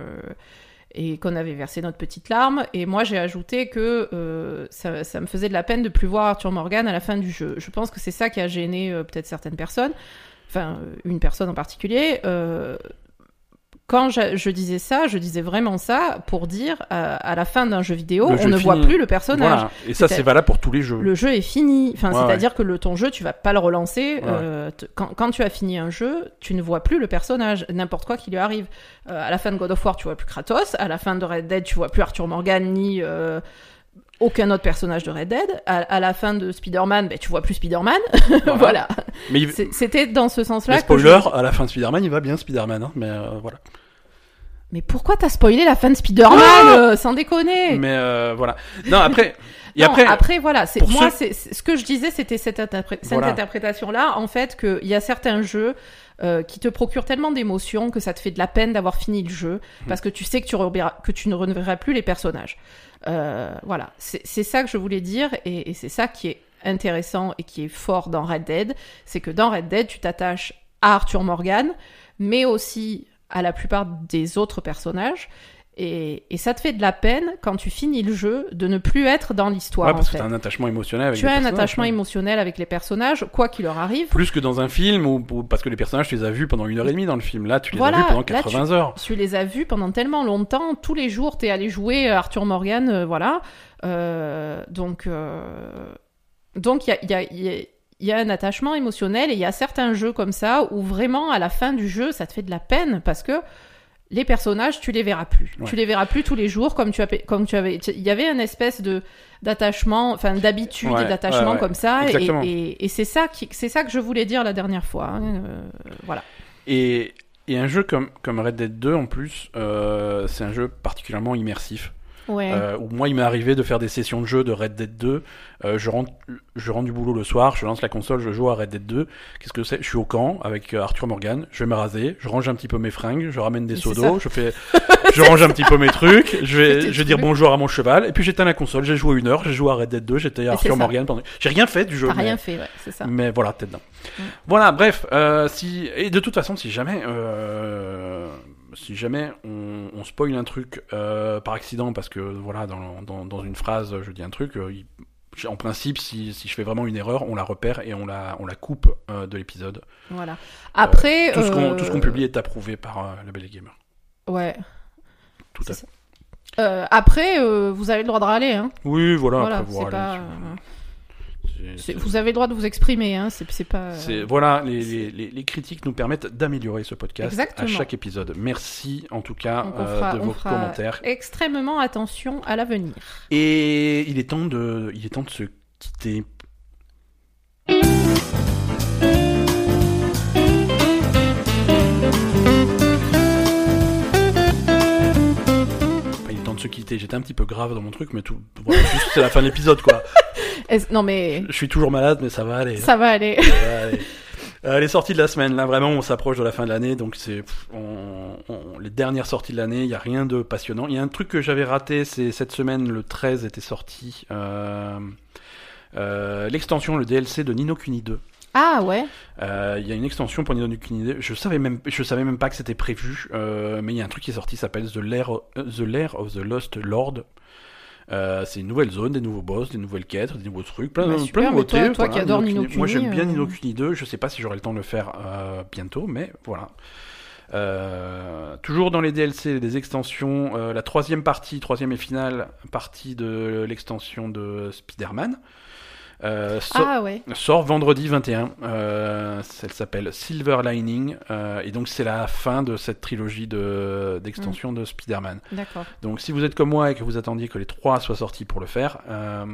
et qu'on avait versé notre petite larme. Et moi, j'ai ajouté que euh, ça, ça me faisait de la peine de plus voir Arthur Morgan à la fin du jeu. Je pense que c'est ça qui a gêné euh, peut-être certaines personnes, enfin une personne en particulier. Euh, quand je, je disais ça, je disais vraiment ça pour dire à, à la fin d'un jeu vidéo, Le on jeu ne voit fini. plus le personnage. Voilà. Et ça, C'est- valable pour tous les jeux. Le jeu est fini. Enfin, Ouais, c'est-à-dire que le, ton jeu, tu vas pas le relancer. Ouais. euh, quand, quand tu as fini un jeu, tu ne vois plus le personnage, n'importe quoi qui lui arrive. Euh, à la fin de God of War, tu vois plus Kratos. À la fin de Red Dead, tu vois plus Arthur Morgan ni euh, aucun autre personnage de Red Dead. À, à la fin de Spider-Man, ben, tu vois plus Spider-Man. <laughs> voilà. Mais, il- C'est- C'était dans ce sens-là que spoiler, je- à la fin de Spider-Man, il va bien Spider-Man. hein, mais euh, voilà. Mais pourquoi t'as spoilé la fin de Spider-Man euh, Sans déconner? Mais euh, voilà. Non, après. <laughs> Et Non, après, voilà, c'est pour moi, ceux- c'est ce que je disais, c'était cette, interpré- cette Voilà. interprétation-là, en fait, qu'il y a certains jeux euh, qui te procurent tellement d'émotions que ça te fait de la peine d'avoir fini le jeu Hmm. parce que tu sais que tu, reverras- que tu ne reverras plus les personnages. Euh, voilà, c'est c'est ça que je voulais dire et, et c'est ça qui est intéressant et qui est fort dans Red Dead, c'est que dans Red Dead, tu t'attaches à Arthur Morgan, mais aussi à la plupart des autres personnages. Et, et ça te fait de la peine quand tu finis le jeu de ne plus être dans l'histoire. ouais, parce en que fait. t'as un attachement émotionnel avec Tu les as un personnages, attachement ouais. émotionnel avec les personnages, quoi qu'il leur arrive. Plus que dans un film, ou, parce que les personnages, tu les as vus pendant une heure et demie dans le film. Là, tu les Voilà, as vus pendant là, tu- 80 heures. Tu les as vus pendant tellement longtemps, tous les jours, t'es allé jouer à Arthur Morgan, euh, voilà. Euh, donc, euh, donc il y a, il y, a, il y a- il y a un attachement émotionnel et il y a certains jeux comme ça où vraiment à la fin du jeu, ça te fait de la peine parce que les personnages, tu les verras plus. Ouais. Tu les verras plus tous les jours comme tu, as, comme tu avais. Il y avait une espèce de d'attachement, enfin d'habitude Ouais, et d'attachement ouais, comme ça. Et, Exactement. et, et c'est ça qui, c'est ça que je voulais dire la dernière fois. hein, euh, voilà. Et, et un jeu comme, comme Red Dead 2, en plus, euh, c'est un jeu particulièrement immersif. Ouais. Euh, où moi, il m'est arrivé de faire des sessions de jeu de Red Dead 2. Euh, je, rentre, je rentre du boulot le soir, je lance la console, je joue à Red Dead 2. Qu'est-ce que c'est? Je suis au camp avec euh, Arthur Morgan. Je vais me raser, je range un petit peu mes fringues, je ramène des seaux d'eau, je fais, je range un petit peu mes <laughs> trucs. Je vais, je vais dire bonjour à mon cheval. Et puis j'éteins la console. J'ai joué une heure, j'ai joué à Red Dead 2, j'étais Arthur. Morgan pendant. J'ai rien fait du jeu. T'as mais- rien fait, ouais, c'est ça. mais voilà, t'es dedans. Mm. Voilà, bref, euh, si et de toute façon, si jamais, euh, si jamais on, on spoil un truc euh, par accident, parce que voilà, dans, dans, dans une phrase, je dis un truc, euh, il- en principe, si, si je fais vraiment une erreur, on la repère et on la, on la coupe euh, de l'épisode. Voilà. Après, Tout ce qu'on publie est approuvé par la Belle Gamer. Ouais. Tout à fait. Après, vous avez le droit de râler, hein. Oui, voilà. Voilà, après, pas. c'est- euh, c'est- c'est- c'est- Vous avez le droit de vous exprimer, hein. C'est pas. euh, voilà, les, les, les, les critiques nous permettent d'améliorer ce podcast Exactement. à chaque épisode. Merci en tout cas euh, de vos fera commentaires. Extrêmement attention à l'avenir. Et il est temps de, il est temps de se quitter. Se quitter. J'étais un petit peu grave dans mon truc, mais tout, voilà, <laughs> juste, c'est la fin de l'épisode, quoi. Non mais Je suis toujours malade, mais ça va aller. ça va aller. Ça va aller. Euh, les sorties de la semaine, là vraiment on s'approche de la fin de l'année, donc c'est pff, on- on- les dernières sorties de l'année, il n'y a rien de passionnant. Il y a un truc que j'avais raté, c'est cette semaine, le 13 était sorti, euh, euh, l'extension, le DLC de Nino Kuni 2. Ah ouais. Euh, Il y a une extension pour Kuni 2, je savais même, je savais même pas que c'était prévu, euh, mais il y a un truc qui est sorti, ça s'appelle The Lair, euh, The Lair of the Lost Lord. Euh, c'est une nouvelle zone, des nouveaux boss, des nouvelles quêtes, des nouveaux trucs, plein, Bah, de super, plein de mais nouveautés. toi- toi qui no Moi j'aime bien Nino Kuni 2, je sais pas si j'aurai le temps de le faire bientôt, mais voilà. Euh, toujours dans les DLC, des extensions, euh, la troisième partie, troisième et finale partie de l'extension de Spider-Man. Euh, Ah ouais. sort vendredi 21. Euh, elle s'appelle Silver Lining. euh, et donc, c'est la fin de cette trilogie de- d'extension Mm. de Spider-Man. D'accord. Donc, si vous êtes comme moi et que vous attendiez que les trois soient sortis pour le faire, euh,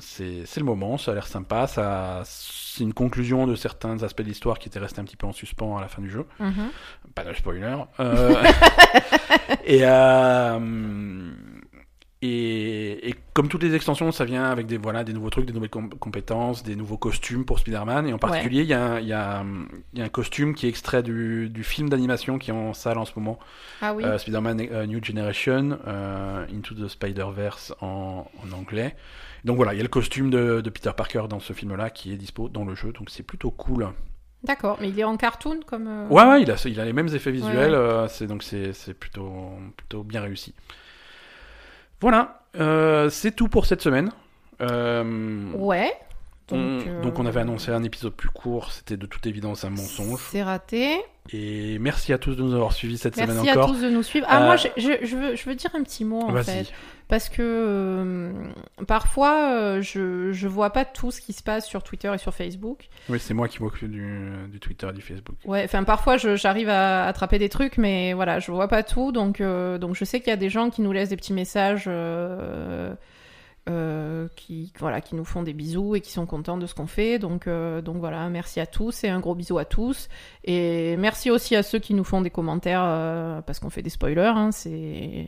c'est c'est le moment. Ça a l'air sympa. Ça, c'est une conclusion de certains aspects de l'histoire qui étaient restés un petit peu en suspens à la fin du jeu. Mhm. Pas de spoiler. Euh, <laughs> <laughs> et, euh, et, et comme toutes les extensions, ça vient avec des, voilà, des nouveaux trucs, des nouvelles com- compétences, des nouveaux costumes pour Spider-Man. Et en particulier, il y, a, un- il y, a, il y a un costume qui est extrait du, du film d'animation qui est en salle en ce moment. Ah oui. Euh, Spider-Man euh, New Generation, euh, Into the Spider-Verse en, en anglais. Donc voilà, il y a le costume de, de Peter Parker dans ce film-là qui est dispo dans le jeu. Donc c'est plutôt cool. D'accord. Mais il est en cartoon comme. euh, Ouais, ouais, il a, il a les mêmes effets visuels, ouais. euh, c'est donc c'est c'est plutôt plutôt bien réussi. Voilà, euh, c'est tout pour cette semaine. Euh, Ouais. On- Donc, euh, donc on avait annoncé un épisode plus court, c'était de toute évidence un mensonge. C'est raté. Et merci à tous de nous avoir suivis cette Merci semaine à encore. tous de nous suivre. Ah, Euh, moi, je, je, je veux, je veux dire un petit mot, en fait. Parce que euh, parfois, euh, je, je vois pas tout ce qui se passe sur Twitter et sur Facebook. Oui, c'est moi qui m'occupe du, du Twitter et du Facebook. Ouais, enfin, parfois, j'arrive à attraper des trucs, mais voilà, je vois pas tout. Donc, euh, donc je sais qu'il y a des gens qui nous laissent des petits messages. Euh, qui voilà qui nous font des bisous et qui sont contents de ce qu'on fait. Donc euh, donc voilà, merci à tous et un gros bisou à tous. Et merci aussi à ceux qui nous font des commentaires euh, parce qu'on fait des spoilers. Hein, c'est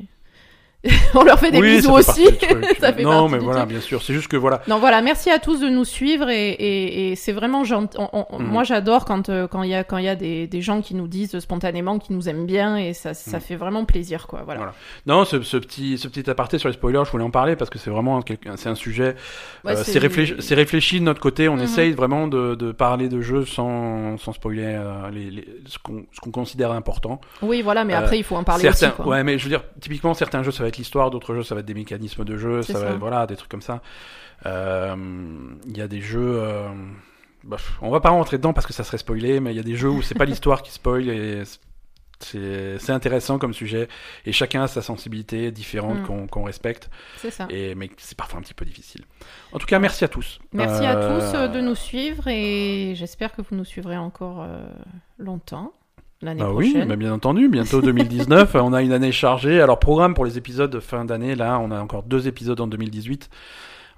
<laughs> on leur fait des Oui, bisous ça aussi. <laughs> Ça fait non, mais voilà, truc. bien sûr. C'est juste que voilà. Non, voilà, merci à tous de nous suivre et, et, et c'est vraiment gentil. Mhm. Moi, j'adore quand euh, quand il y a quand il y a des, des gens qui nous disent spontanément qu'ils nous aiment bien et ça ça Mhm. fait vraiment plaisir, quoi. Voilà. Voilà. Non, ce, ce petit, ce petit aparté sur les spoilers, je voulais en parler parce que c'est vraiment c'est un sujet. Ouais, euh, c'est réfléchi, de notre côté. On Mhm. essaye vraiment de, de parler de jeux sans, sans spoiler euh, les, les- ce qu'on ce qu'on considère important. Oui, voilà, mais Euh, après il faut en parler certains, aussi, quoi. ouais, mais je veux dire, typiquement, certains jeux, ça va être l'histoire, d'autres jeux, ça va être des mécanismes de jeu, ça va être, voilà, des trucs comme ça. Euh, Il y a des jeux, euh, bah, on va pas rentrer dedans parce que ça serait spoilé, mais il y a des jeux où c'est pas <laughs> l'histoire qui spoil et c'est intéressant comme sujet et chacun a sa sensibilité différente Mm. qu'on respecte C'est ça. et mais c'est parfois un petit peu difficile. En tout cas, merci à tous. Merci à Euh, tous euh, de nous suivre et j'espère que vous nous suivrez encore euh, longtemps l'année Bah oui, bah bien entendu, bientôt 2019, <laughs> on a une année chargée. Alors programme pour les épisodes de fin d'année, là on a encore deux épisodes en 2018.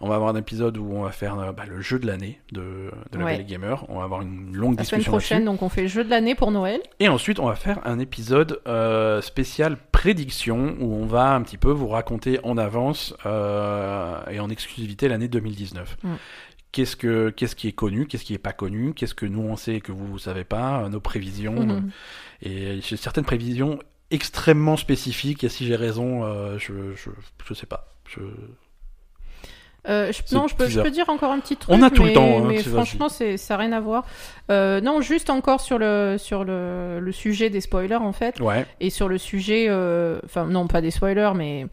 On va avoir un épisode où on va faire euh, bah, le jeu de l'année de, de la Ouais. Gamer. On va avoir une longue La semaine discussion prochaine, donc on fait le jeu de l'année pour Noël. Et ensuite, on va faire un épisode euh, spécial prédiction où on va un petit peu vous raconter en avance euh, et en exclusivité l'année 2019. Mm. Qu'est-ce que qu'est-ce qui est connu, qu'est-ce qui est pas connu, qu'est-ce que nous on sait et que vous vous savez pas, euh, nos prévisions. Mhm. Et j'ai certaines prévisions extrêmement spécifiques, et si j'ai raison, euh, je, je, je sais pas. Je... Euh, non, je peux, je peux dire encore un petit truc. On a tout le temps, hein, mais franchement, c'est, ça n'a rien à voir. Euh, non, juste encore sur le sur le, le sujet des spoilers en fait, Ouais, et sur le sujet, euh, enfin non, pas des spoilers, mais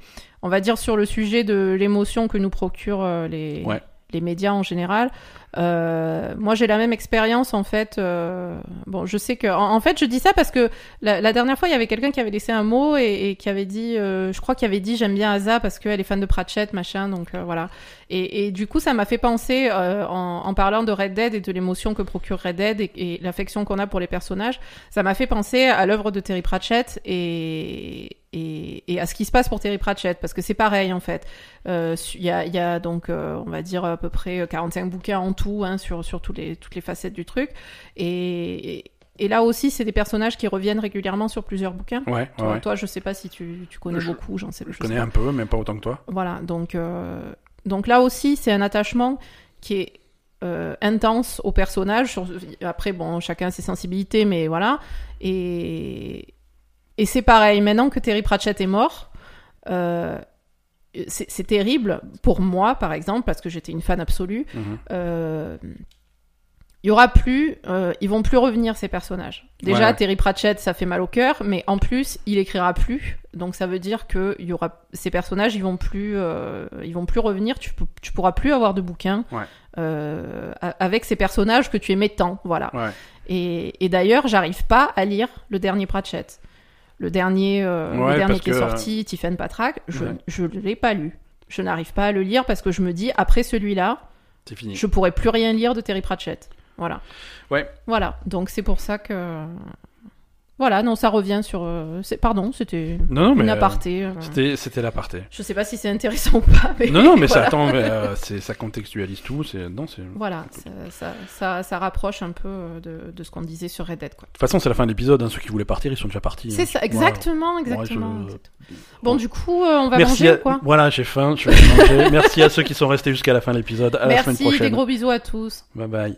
on va dire sur le sujet de l'émotion que nous procurent euh, les Ouais. Les médias en général. Euh, moi, j'ai la même expérience en fait. euh, bon, je sais que, en, fait, je dis ça parce que la, dernière fois, il y avait quelqu'un qui avait laissé un mot et, qui avait dit, euh, je crois qu'il avait dit, j'aime bien Asa parce qu'elle est fan de Pratchett, machin. Donc euh, voilà. Et, du coup, ça m'a fait penser euh, en, en parlant de Red Dead et de l'émotion que procure Red Dead et, et l'affection qu'on a pour les personnages. Ça m'a fait penser à l'œuvre de Terry Pratchett et, et, et à ce qui se passe pour Terry Pratchett parce que c'est pareil en fait. Il y, a, y a donc, euh, on va dire à peu près 45 bouquins en tout hein, sur, sur tous les, toutes les facettes du truc. Et, et là aussi, c'est des personnages qui reviennent régulièrement sur plusieurs bouquins. ouais. Toi, ouais. toi, je sais pas si tu, tu connais Je- beaucoup, j'en sais Je connais pas. un peu, mais pas autant que toi. Voilà, donc, euh, donc là aussi, c'est un attachement qui est euh, intense au personnage. Après, bon, chacun a ses sensibilités, mais voilà. Et, et c'est pareil, maintenant que Terry Pratchett est mort, euh, c'est terrible pour moi, par exemple, parce que j'étais une fan absolue. Mhm. Euh, il y aura plus, euh, ils vont plus revenir ces personnages. Déjà, Ouais. Terry Pratchett, ça fait mal au cœur, mais en plus, il écrira plus, donc ça veut dire que il y aura ces personnages, ils vont plus, euh, ils vont plus revenir. Tu, tu pourras plus avoir de bouquins Ouais. euh, avec ces personnages que tu aimais tant, voilà. Ouais. Et, et d'ailleurs, j'arrive pas à lire le dernier Pratchett, le dernier, euh, Ouais, le dernier qui est que- sorti, Tiffen Patrak. Je, Ouais. ne l'ai pas lu. Je n'arrive pas à le lire parce que je me dis après celui-là. Je pourrais plus rien lire de Terry Pratchett. Voilà. Ouais. Voilà. Donc c'est pour ça que. Voilà, non, ça revient sur. euh, Pardon, c'était Non, une euh, aparté. euh, c'était c'était l'aparté. Je sais pas si c'est intéressant ou pas. Mais Non, non, mais <laughs> ça attend, mais, euh, <laughs> c'est ça contextualise tout. Non. De Voilà, ça, ça, ça, ça rapproche un peu de, de ce qu'on disait sur Red Dead. Quoi. toute façon, c'est la fin de l'épisode. hein. Ceux qui voulaient partir, ils sont déjà partis. C'est hein. ça, Voilà. exactement, exactement. je- exactement. Bon, du coup, euh, on va Merci manger à... quoi? Voilà, j'ai faim. Je vais manger. Merci à ceux qui sont restés jusqu'à la fin de l'épisode. À la semaine Merci, prochaine. des gros bisous à tous. Bye bye.